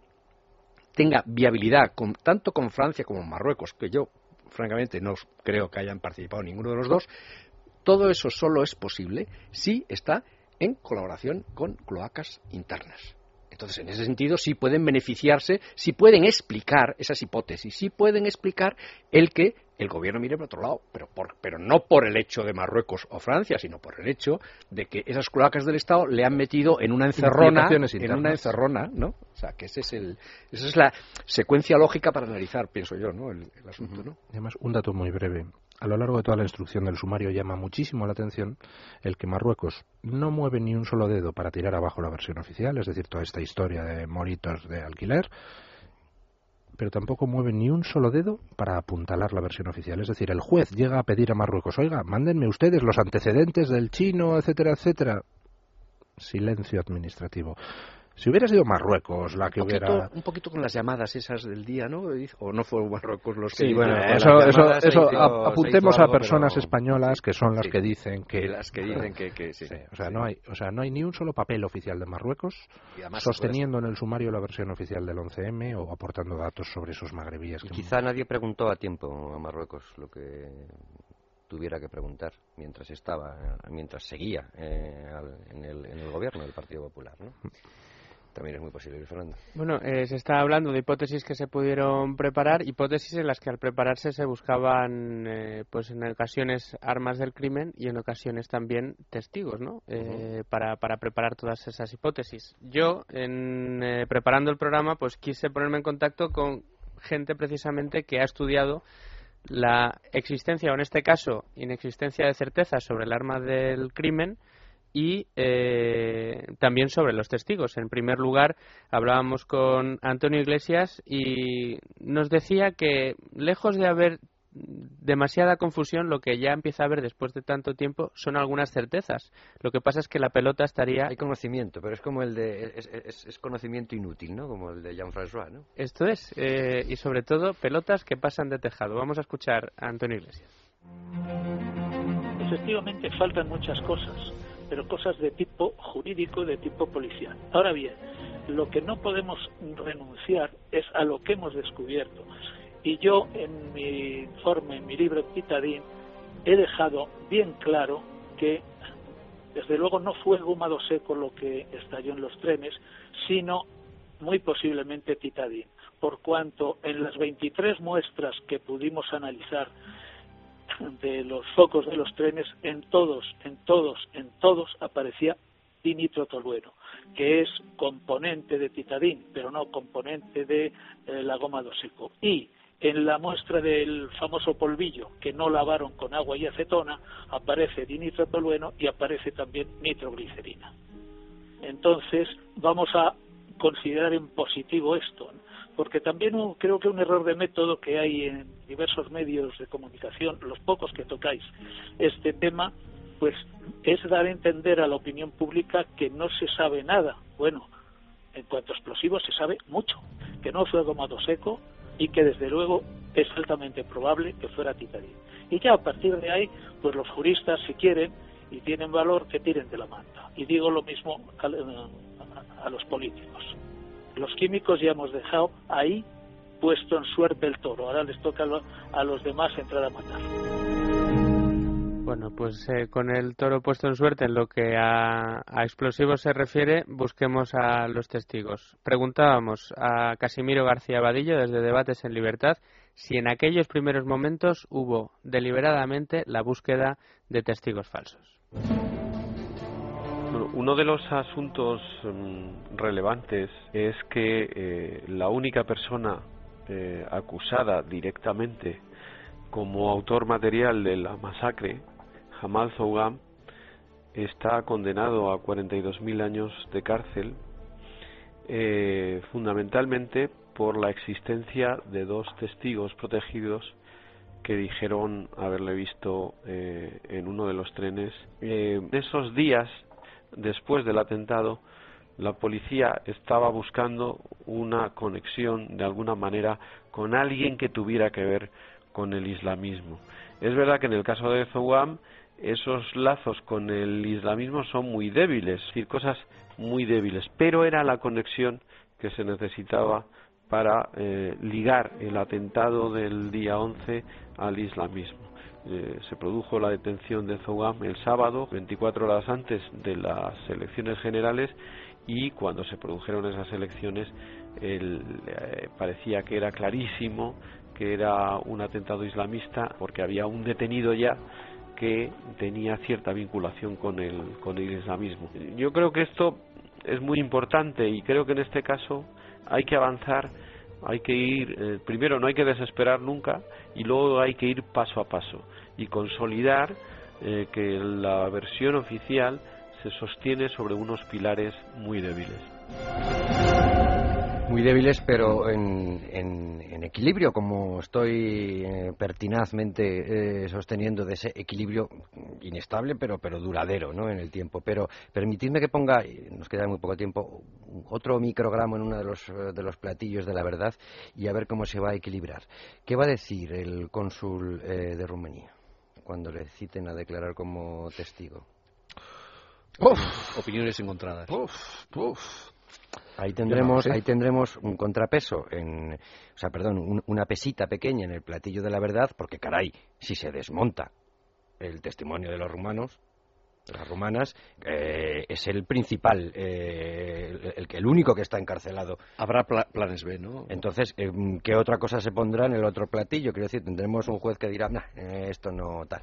[SPEAKER 2] tenga viabilidad, con, tanto con Francia como con Marruecos, que yo, francamente, no creo que hayan participado ninguno de los dos, todo eso solo es posible si está en colaboración con cloacas internas. Entonces, en ese sentido, sí pueden beneficiarse, sí pueden explicar esas hipótesis, sí pueden explicar el que el gobierno mire por otro lado, pero, pero no por el hecho de Marruecos o Francia, sino por el hecho de que esas cloacas del Estado le han metido en una encerrona, en una encerrona, ¿no? O sea, que ese es el, esa es la secuencia lógica para analizar, pienso yo, ¿no? El, asunto, ¿no?
[SPEAKER 3] Además, un dato muy breve. A lo largo de toda la instrucción del sumario llama muchísimo la atención el que Marruecos no mueve ni un solo dedo para tirar abajo la versión oficial, es decir, toda esta historia de moritos de alquiler, pero tampoco mueve ni un solo dedo para apuntalar la versión oficial. Es decir, el juez llega a pedir a Marruecos, oiga, mándenme ustedes los antecedentes del chino, etcétera, etcétera. Silencio administrativo. Si hubiera sido Marruecos la que hubiera...
[SPEAKER 2] Un poquito con las llamadas esas del día, ¿no? ¿O no fue Marruecos los
[SPEAKER 3] que... Sí, bueno, eso, eso, apuntemos a personas españolas que son las que dicen que...
[SPEAKER 2] Las que dicen que... sí,
[SPEAKER 3] o, sea, no hay, o sea, no hay ni un solo papel oficial de Marruecos sosteniendo en el sumario la versión oficial del 11M o aportando datos sobre esos magrebíes.
[SPEAKER 1] Y quizá nadie preguntó a tiempo a Marruecos lo que tuviera que preguntar mientras estaba, mientras seguía eh, en, el, en el gobierno del Partido Popular, ¿no? También es muy posible, Fernando.
[SPEAKER 4] Bueno, eh, se está hablando de hipótesis que se pudieron preparar, hipótesis en las que al prepararse se buscaban, eh, pues en ocasiones armas del crimen y en ocasiones también testigos, ¿no? Eh, para, para preparar todas esas hipótesis. Yo, en, preparando el programa, pues quise ponerme en contacto con gente precisamente que ha estudiado la existencia, o en este caso, inexistencia de certeza sobre el arma del crimen y eh, también sobre los testigos. En primer lugar, hablábamos con Antonio Iglesias y nos decía que, lejos de haber demasiada confusión, lo que ya empieza a haber después de tanto tiempo son algunas certezas. Lo que pasa es que la pelota estaría...
[SPEAKER 1] Hay conocimiento, pero es como el de... es, conocimiento inútil, ¿no? Como el de Jean-François, ¿no?
[SPEAKER 4] Esto es. Eh, y sobre todo, pelotas que pasan de tejado. Vamos a escuchar a Antonio Iglesias.
[SPEAKER 9] Efectivamente, faltan muchas cosas pero cosas de tipo jurídico, de tipo policial. Ahora bien, lo que no podemos renunciar es a lo que hemos descubierto. Y yo en mi informe, en mi libro Pitadín, he dejado bien claro que desde luego no fue el gumado seco lo que estalló en los trenes, sino muy posiblemente Titadín, por cuanto en las 23 muestras que pudimos analizar de los focos de los trenes, en todos, en todos, en todos aparecía dinitrotolueno, que es componente de titadín, pero no componente de eh, la goma de seco. Y en la muestra del famoso polvillo, que no lavaron con agua y acetona, aparece dinitrotolueno y aparece también nitroglicerina. Entonces, vamos a considerar en positivo esto porque también creo que un error de método que hay en diversos medios de comunicación, los pocos que tocáis este tema, pues es dar a entender a la opinión pública que no se sabe nada. Bueno, en cuanto a explosivos se sabe mucho, que no fue gomado seco y que desde luego es altamente probable que fuera titadín. Y ya a partir de ahí, pues los juristas, si quieren y tienen valor, que tiren de la manta. Y digo lo mismo a los políticos. Los químicos ya hemos dejado ahí puesto en suerte el toro. Ahora les toca a los demás entrar a matar.
[SPEAKER 4] Bueno, pues eh, con el toro puesto en suerte en lo que a, explosivos se refiere, busquemos a los testigos. Preguntábamos a Casimiro García Vadillo desde Debates en Libertad si en aquellos primeros momentos hubo deliberadamente la búsqueda de testigos falsos
[SPEAKER 10] uno de los asuntos mm, relevantes es que eh, la única persona eh, acusada directamente como autor material de la masacre, Jamal Zougam, está condenado a 42.000 años de cárcel, eh, fundamentalmente por la existencia de dos testigos protegidos que dijeron haberle visto en uno de los trenes. en esos días después del atentado, la policía estaba buscando una conexión de alguna manera con alguien que tuviera que ver con el islamismo. Es verdad que en el caso de Zouam esos lazos con el islamismo son muy débiles, es decir, cosas muy débiles, pero era la conexión que se necesitaba para eh, ligar el atentado del día 11 al islamismo. Eh, se produjo la detención de Zouam el sábado, 24 horas antes de las elecciones generales, y cuando se produjeron esas elecciones eh, parecía que era clarísimo que era un atentado islamista porque había un detenido ya que tenía cierta vinculación con el, con el islamismo. Yo creo que esto es muy importante y creo que en este caso hay que avanzar, hay que ir, eh, primero no hay que desesperar nunca y luego hay que ir paso a paso y consolidar eh, que la versión oficial se sostiene sobre unos pilares muy débiles
[SPEAKER 1] muy débiles, pero en, en, equilibrio, como estoy eh, pertinazmente eh, sosteniendo de ese equilibrio inestable, pero, pero duradero ¿no? en el tiempo. Pero permitidme que ponga, nos queda muy poco tiempo, otro microgramo en uno de los, eh, de los platillos de la verdad y a ver cómo se va a equilibrar. ¿Qué va a decir el cónsul de Rumanía cuando le citen a declarar como testigo?
[SPEAKER 2] Opiniones encontradas.
[SPEAKER 1] Ahí tendremos, ahí tendremos un contrapeso, en, o sea, perdón, una pesita pequeña en el platillo de la verdad, porque caray, si se desmonta el testimonio de los rumanos, de las rumanas, eh, es el principal, eh, el, el, único que está encarcelado.
[SPEAKER 2] Habrá planes B, ¿no?
[SPEAKER 1] Entonces, eh, ¿qué otra cosa se pondrá en el otro platillo? Quiero decir, tendremos un juez que dirá, nah, esto no tal.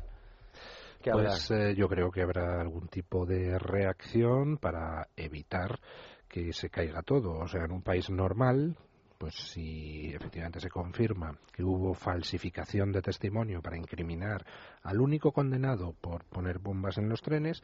[SPEAKER 3] Pues yo creo que habrá algún tipo de reacción para evitar que se caiga todo. O sea, en un país normal, pues si efectivamente se confirma que hubo falsificación de testimonio para incriminar al único condenado por poner bombas en los trenes,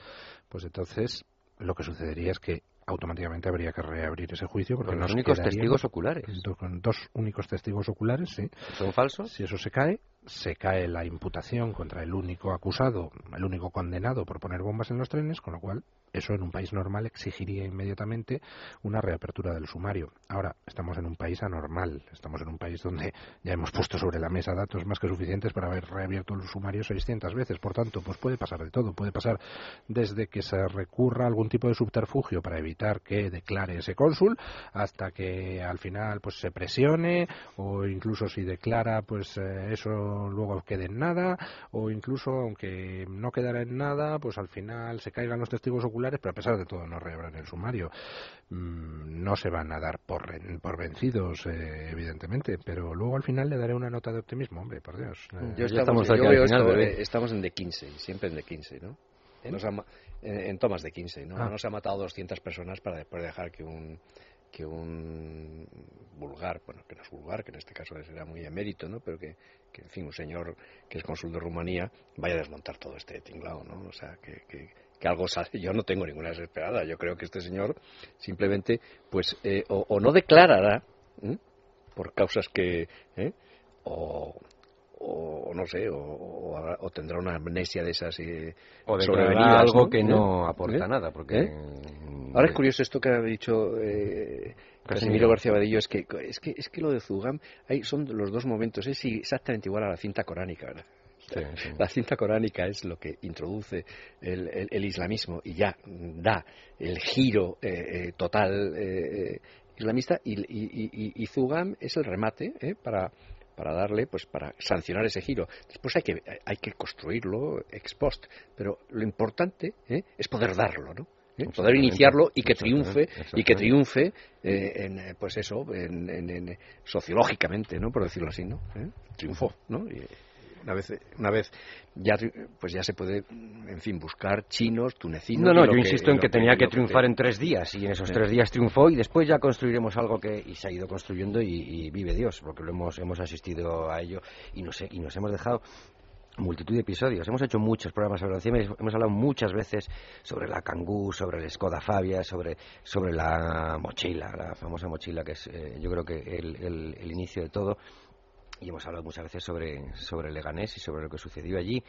[SPEAKER 3] pues entonces lo que sucedería es que automáticamente habría que reabrir ese juicio porque
[SPEAKER 1] los únicos testigos oculares.
[SPEAKER 3] con dos únicos testigos oculares sí.
[SPEAKER 1] Son falsos
[SPEAKER 3] si eso se cae se cae la imputación contra el único acusado el único condenado por poner bombas en los trenes con lo cual eso en un país normal exigiría inmediatamente una reapertura del sumario. Ahora, estamos en un país anormal, estamos en un país donde ya hemos puesto sobre la mesa datos más que suficientes para haber reabierto el sumario 600 veces. Por tanto, pues puede pasar de todo. Puede pasar desde que se recurra a algún tipo de subterfugio para evitar que declare ese cónsul hasta que al final pues se presione o incluso si declara pues eh, eso luego quede en nada o incluso aunque no quedara en nada pues al final se caigan los testigos oculares pero a pesar de todo no reabran el sumario. Mm, no se van a dar por, por vencidos, eh, evidentemente, pero luego al final le daré una nota de optimismo, hombre, por Dios.
[SPEAKER 2] Yo, estamos, yo veo esto, eh, estamos en de 15, siempre en de 15, ¿no? ¿En? tomas de 15, ¿no? Ah. No se ha matado 200 personas para después dejar que un que un vulgar, bueno, que no es vulgar, que en este caso será muy emérito, ¿no? Pero que, que, en fin, un señor que es cónsul de Rumanía vaya a desmontar todo este tinglado, ¿no? O sea, que, que, que algo sale. Yo no tengo ninguna desesperada. Yo creo que este señor simplemente, pues, eh, o, no declarará por causas que, ¿eh? o, o no sé, o, tendrá una amnesia de esas eh,
[SPEAKER 1] o declarará algo que no aporta nada, porque
[SPEAKER 2] ahora es curioso esto que ha dicho eh, Casimiro García Badillo es que es que es que lo de Zugam ahí son los dos momentos es exactamente igual a la cinta coránica, ¿verdad? La cinta coránica es lo que introduce el, islamismo y ya da el giro eh, eh, total eh, islamista. Y, Zugam es el remate para para darle, pues para sancionar ese giro. Después hay que, hay que construirlo ex post, pero lo importante es poder darlo, ¿no? poder iniciarlo y que triunfe y que triunfe en, pues eso en, sociológicamente no por decirlo así no triunfó no una vez una vez ya pues ya se puede en fin buscar chinos tunecinos
[SPEAKER 1] no no yo insisto en que, tenía que, triunfar en tres días y en esos tres días triunfó y después ya construiremos algo que y se ha ido construyendo y, vive Dios porque lo hemos hemos asistido a ello y nos y nos hemos dejado multitud de episodios. Hemos hecho muchos programas sobre el hemos hablado muchas veces sobre la Kangoo, sobre el Skoda Fabia, sobre, sobre la mochila, la famosa mochila que es eh, yo creo que el, el, inicio de todo y hemos hablado muchas veces sobre, sobre Leganés y sobre lo que sucedió allí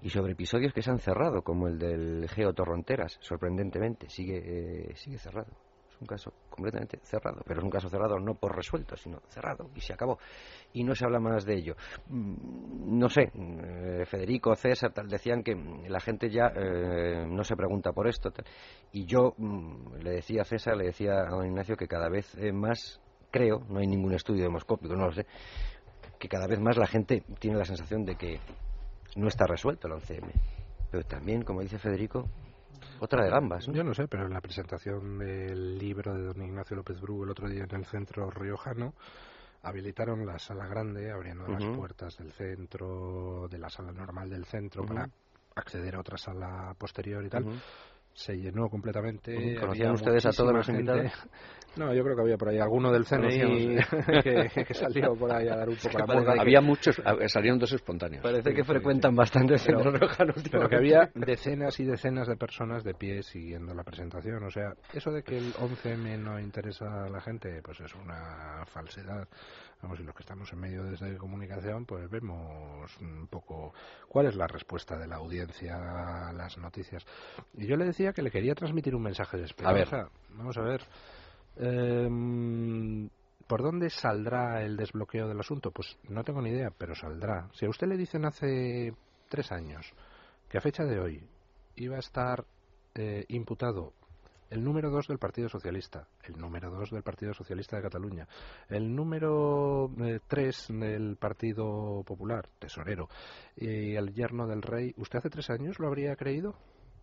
[SPEAKER 1] y sobre episodios que se han cerrado, como el del Geo Torronteras, sorprendentemente, sigue, eh, sigue cerrado. Es un caso completamente cerrado, pero es un caso cerrado no por resuelto, sino cerrado y se acabó. Y no se habla más de ello. Mm, no sé, eh, Federico, César, tal, decían que la gente ya eh, no se pregunta por esto. Y yo mm, le decía a César, le decía a don Ignacio que cada vez eh, más creo, no hay ningún estudio demoscópico, no lo sé, que cada vez más la gente tiene la sensación de que no está resuelto el 11M. Pero también, como dice Federico, otra de gambas.
[SPEAKER 3] Yo no sé, pero en la presentación del libro de don Ignacio López Bru el otro día en el centro riojano, habilitaron la sala grande, abriendo las puertas del centro, de la sala normal del centro, para acceder a otra sala posterior y tal se llenó completamente.
[SPEAKER 1] ¿Conocían ustedes a todos los invitados?
[SPEAKER 3] No, yo creo que había por ahí alguno del CNI que, salió por ahí a dar un poco la.
[SPEAKER 2] Había muchos, salieron dos espontáneos.
[SPEAKER 1] Parece que frecuentan bastante
[SPEAKER 3] pero, pero que había decenas y decenas de personas de pie siguiendo la presentación. O sea, eso de que el 11M no interesa a la gente, pues es una falsedad. Vamos, y los que estamos en medio de esta comunicación, pues vemos un poco cuál es la respuesta de la audiencia a las noticias. Y yo le decía que le quería transmitir un mensaje de esperanza. Vamos a ver. Em, ¿Por dónde saldrá el desbloqueo del asunto? Pues no tengo ni idea, pero saldrá. Si a usted le dicen hace tres años que a fecha de hoy iba a estar eh, imputado el número dos del Partido Socialista, el número dos del Partido Socialista de Cataluña, el número eh, tres del Partido Popular, tesorero, y el yerno del rey, ¿usted hace tres años lo habría creído?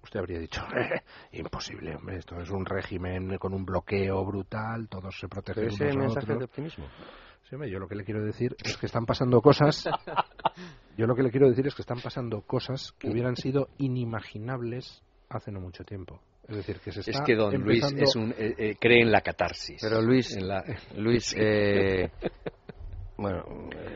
[SPEAKER 3] Usted habría dicho, eh, imposible, hombre, esto es un régimen con un bloqueo brutal, todos se protegen
[SPEAKER 1] ese mensaje de optimismo?
[SPEAKER 3] Sí, hombre, yo lo que le quiero decir es que están pasando cosas. Yo lo que le quiero decir es que están pasando cosas que hubieran sido inimaginables hace no mucho tiempo. Es decir, que se está
[SPEAKER 2] Es que don Luis es un, eh, eh, cree en la catarsis.
[SPEAKER 1] Pero Luis, Luis eh, bueno,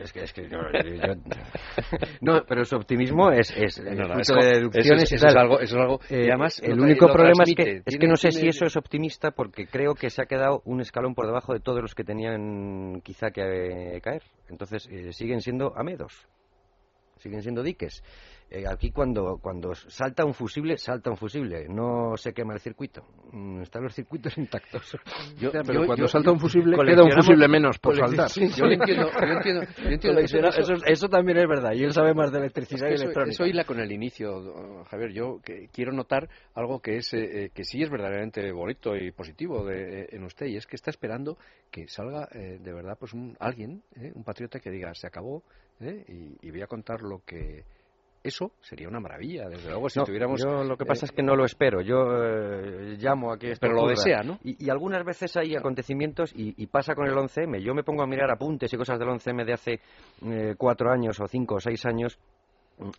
[SPEAKER 1] es que, es que yo, no, pero su optimismo es, es, no, no, es de deducciones
[SPEAKER 2] es, algo, es algo y además
[SPEAKER 1] el único problema es que es que no sé si eso es optimista porque creo que se ha quedado un escalón por debajo de todos los que tenían quizá que caer. Entonces siguen siendo amedos, siguen siendo diques. Eh, aquí cuando, cuando salta un fusible, salta un fusible, no se quema el circuito. Mm, están los circuitos intactos.
[SPEAKER 3] Yo, pero cuando salta un fusible, queda un fusible menos por saltar.
[SPEAKER 2] yo yo entiendo, yo entiendo
[SPEAKER 1] eso, eso, también es verdad, y él sabe más de electricidad y electrónica.
[SPEAKER 2] Eso hila con el inicio, Javier. Yo que quiero notar algo que, es, eh, eh, que sí es verdaderamente bonito y positivo de, en usted, y es que está esperando que salga de verdad pues un, alguien, un patriota que diga, se acabó, y, y voy a contar lo que eso sería una maravilla, desde luego, si tuviéramos...
[SPEAKER 1] Yo lo que pasa es que no lo espero, yo eh, llamo a que
[SPEAKER 2] Pero lo desea, ¿no?
[SPEAKER 1] Y, algunas veces hay acontecimientos y, pasa con el 11M. Yo me pongo a mirar apuntes y cosas del 11M de hace eh, cuatro años o cinco o seis años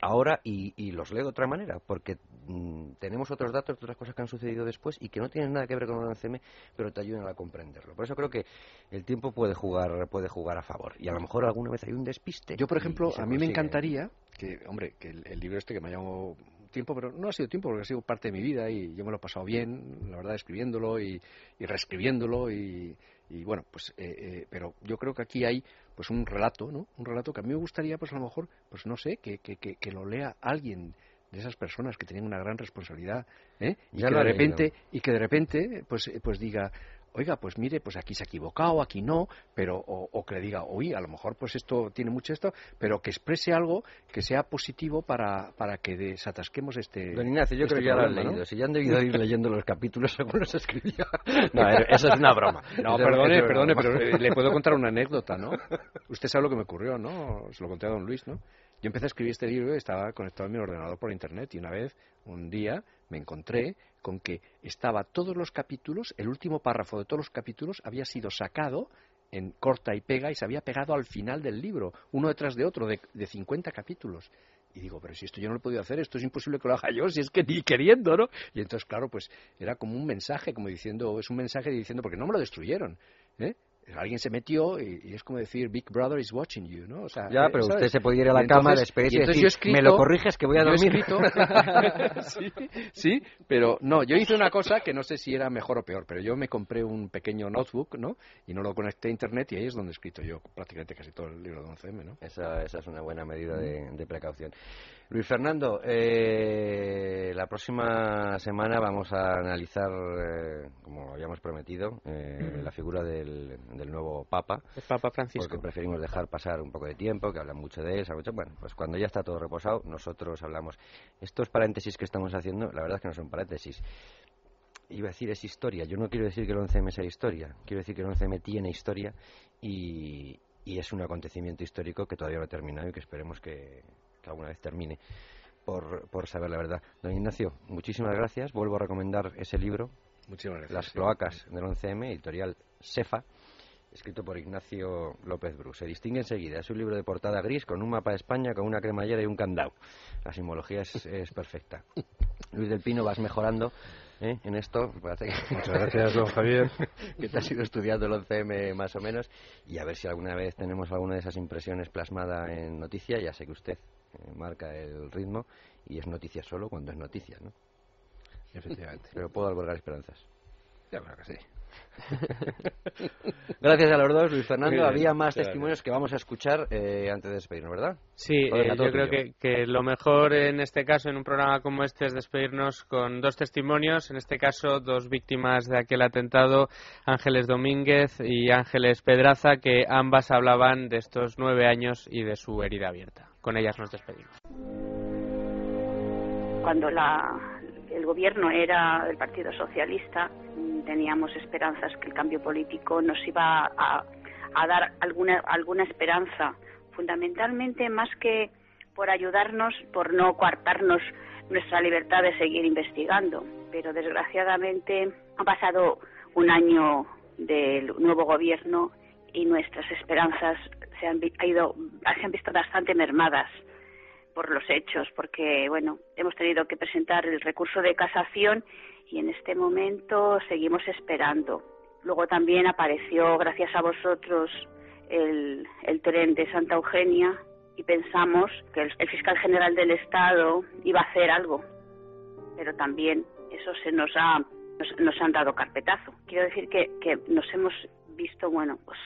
[SPEAKER 1] ahora y, los leo de otra manera, porque mm, tenemos otros datos de otras cosas que han sucedido después y que no tienen nada que ver con el 11M, pero te ayudan a comprenderlo. Por eso creo que el tiempo puede jugar, puede jugar a favor. Y a lo mejor alguna vez hay un despiste.
[SPEAKER 2] Yo, por ejemplo, a mí me encantaría que, hombre, que el, libro este que me ha llamado tiempo, pero no ha sido tiempo porque ha sido parte de mi vida y yo me lo he pasado bien, la verdad, escribiéndolo y, reescribiéndolo y, bueno, pues, eh, eh, pero yo creo que aquí hay pues un relato, ¿no? Un relato que a mí me gustaría, pues a lo mejor, pues no sé, que, que, que, lo lea alguien de esas personas que tienen una gran responsabilidad, ¿eh? Y que de repente, y que de repente, pues, pues diga, oiga, pues mire, pues aquí se ha equivocado, aquí no, pero o, que le diga, oye, a lo mejor pues esto tiene mucho esto, pero que exprese algo que sea positivo para, para que desatasquemos este.
[SPEAKER 1] Don Ignacio, yo creo que ya lo han leído. Si ya han debido ir leyendo los capítulos según los escribía. No, eso es una broma.
[SPEAKER 2] No, perdone, perdone, pero eh, le puedo contar una anécdota, ¿no? Usted sabe lo que me ocurrió, ¿no? Se lo conté a don Luis, ¿no? Yo empecé a escribir este libro y estaba conectado a mi ordenador por internet y una vez, un día, me encontré con que estaba todos los capítulos, el último párrafo de todos los capítulos había sido sacado en corta y pega y se había pegado al final del libro, uno detrás de otro, de, de 50 capítulos. Y digo, pero si esto yo no lo he podido hacer, esto es imposible que lo haga yo, si es que ni queriendo, ¿no? Y entonces, claro, pues era como un mensaje, como diciendo, es un mensaje diciendo, porque no me lo destruyeron, ¿eh? Alguien se metió y, es como decir Big Brother is watching you, ¿no? O sea,
[SPEAKER 1] ya, pero usted se puede ir a la cama, despedirse y, decir, me lo corriges que voy a dormir.
[SPEAKER 2] sí, sí, pero no, yo hice una cosa que no sé si era mejor o peor, pero yo me compré un pequeño notebook, ¿no? Y no lo conecté a internet y ahí es donde he escrito yo prácticamente casi todo el libro de 11M, ¿no?
[SPEAKER 1] Esa, esa es una buena medida de, de precaución. Luis Fernando, eh, la próxima semana vamos a analizar, eh, como habíamos prometido, eh, la figura del, nuevo Papa.
[SPEAKER 4] El Papa Francisco.
[SPEAKER 1] Porque preferimos dejar pasar un poco de tiempo, que hablan mucho de él. Mucho, bueno, pues cuando ya está todo reposado, nosotros hablamos. Estos paréntesis que estamos haciendo, la verdad es que no son paréntesis. Iba a decir es historia. Yo no quiero decir que el 11M sea historia. Quiero decir que el 11M tiene historia y, y es un acontecimiento histórico que todavía no ha terminado y que esperemos que que alguna vez termine por, por saber la verdad. Don Ignacio, muchísimas gracias. Vuelvo a recomendar ese libro, Las cloacas del 11M, editorial Sefa, escrito por Ignacio López Bru. Se distingue enseguida. Es un libro de portada gris con un mapa de España, con una cremallera y un candado. La simbología es, es perfecta. Luis del Pino, vas mejorando ¿eh? en esto.
[SPEAKER 3] Muchas gracias, don Javier.
[SPEAKER 1] que te has ido estudiando el 11M más o menos. Y a ver si alguna vez tenemos alguna de esas impresiones plasmada en noticia. Ya sé que usted eh, marca el ritmo y es noticia solo cuando es noticia, ¿no?
[SPEAKER 3] Efectivamente.
[SPEAKER 1] Pero puedo albergar esperanzas.
[SPEAKER 3] Ya creo que sí.
[SPEAKER 1] Gracias a los dos, Luis Fernando. Había más testimonios que vamos a escuchar eh, antes de despedirnos, ¿verdad?
[SPEAKER 4] Sí, eh, yo creo que, que, lo mejor en este caso, en un programa como este, es despedirnos con dos testimonios. En este caso, dos víctimas de aquel atentado, Ángeles Domínguez y Ángeles Pedraza, que ambas hablaban de estos nueve años y de su herida abierta. Con ellas nos despedimos.
[SPEAKER 11] Cuando la, el gobierno era del Partido Socialista, teníamos esperanzas que el cambio político nos iba a, dar alguna, alguna esperanza, fundamentalmente más que por ayudarnos, por no coartarnos nuestra libertad de seguir investigando. Pero desgraciadamente ha pasado un año del nuevo gobierno y nuestras esperanzas se han, ha ido, se han visto bastante mermadas por los hechos, porque bueno, hemos tenido que presentar el recurso de casación y en este momento seguimos esperando. Luego también apareció, gracias a vosotros, el, el tren de Santa Eugenia y pensamos que el, fiscal general del Estado iba a hacer algo, pero también eso se nos ha nos, nos han dado carpetazo. Quiero decir que, que nos hemos visto, bueno, pues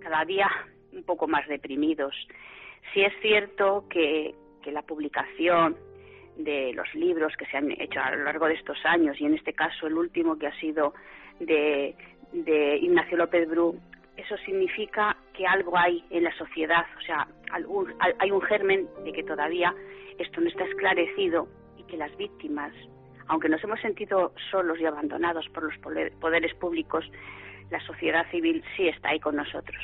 [SPEAKER 11] cada día un poco más deprimidos. Sí es cierto que, que la publicación de los libros que se han hecho a lo largo de estos años y en este caso el último que ha sido de, de Ignacio López Bru, eso significa que algo hay en la sociedad, o sea, hay un germen de que todavía esto no está esclarecido y que las víctimas, aunque nos hemos sentido solos y abandonados por los poderes públicos, la sociedad civil sí está ahí con nosotros.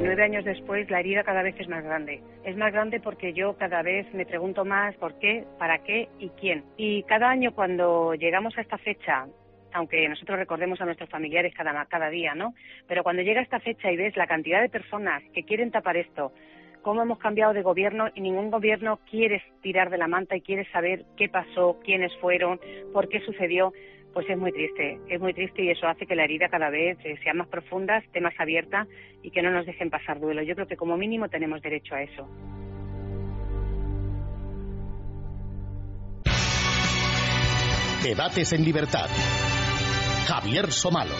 [SPEAKER 12] Nueve años después, la herida cada vez es más grande. Es más grande porque yo cada vez me pregunto más por qué, para qué y quién. Y cada año cuando llegamos a esta fecha, aunque nosotros recordemos a nuestros familiares cada, cada día, ¿no? Pero cuando llega esta fecha y ves la cantidad de personas que quieren tapar esto, cómo hemos cambiado de gobierno y ningún gobierno quiere tirar de la manta y quiere saber qué pasó, quiénes fueron, por qué sucedió, pues es muy triste, es muy triste y eso hace que la herida cada vez eh, sea más profunda, esté más abierta y que no nos dejen pasar duelo. Yo creo que como mínimo tenemos derecho a eso.
[SPEAKER 5] Debates en libertad. Javier Somalo.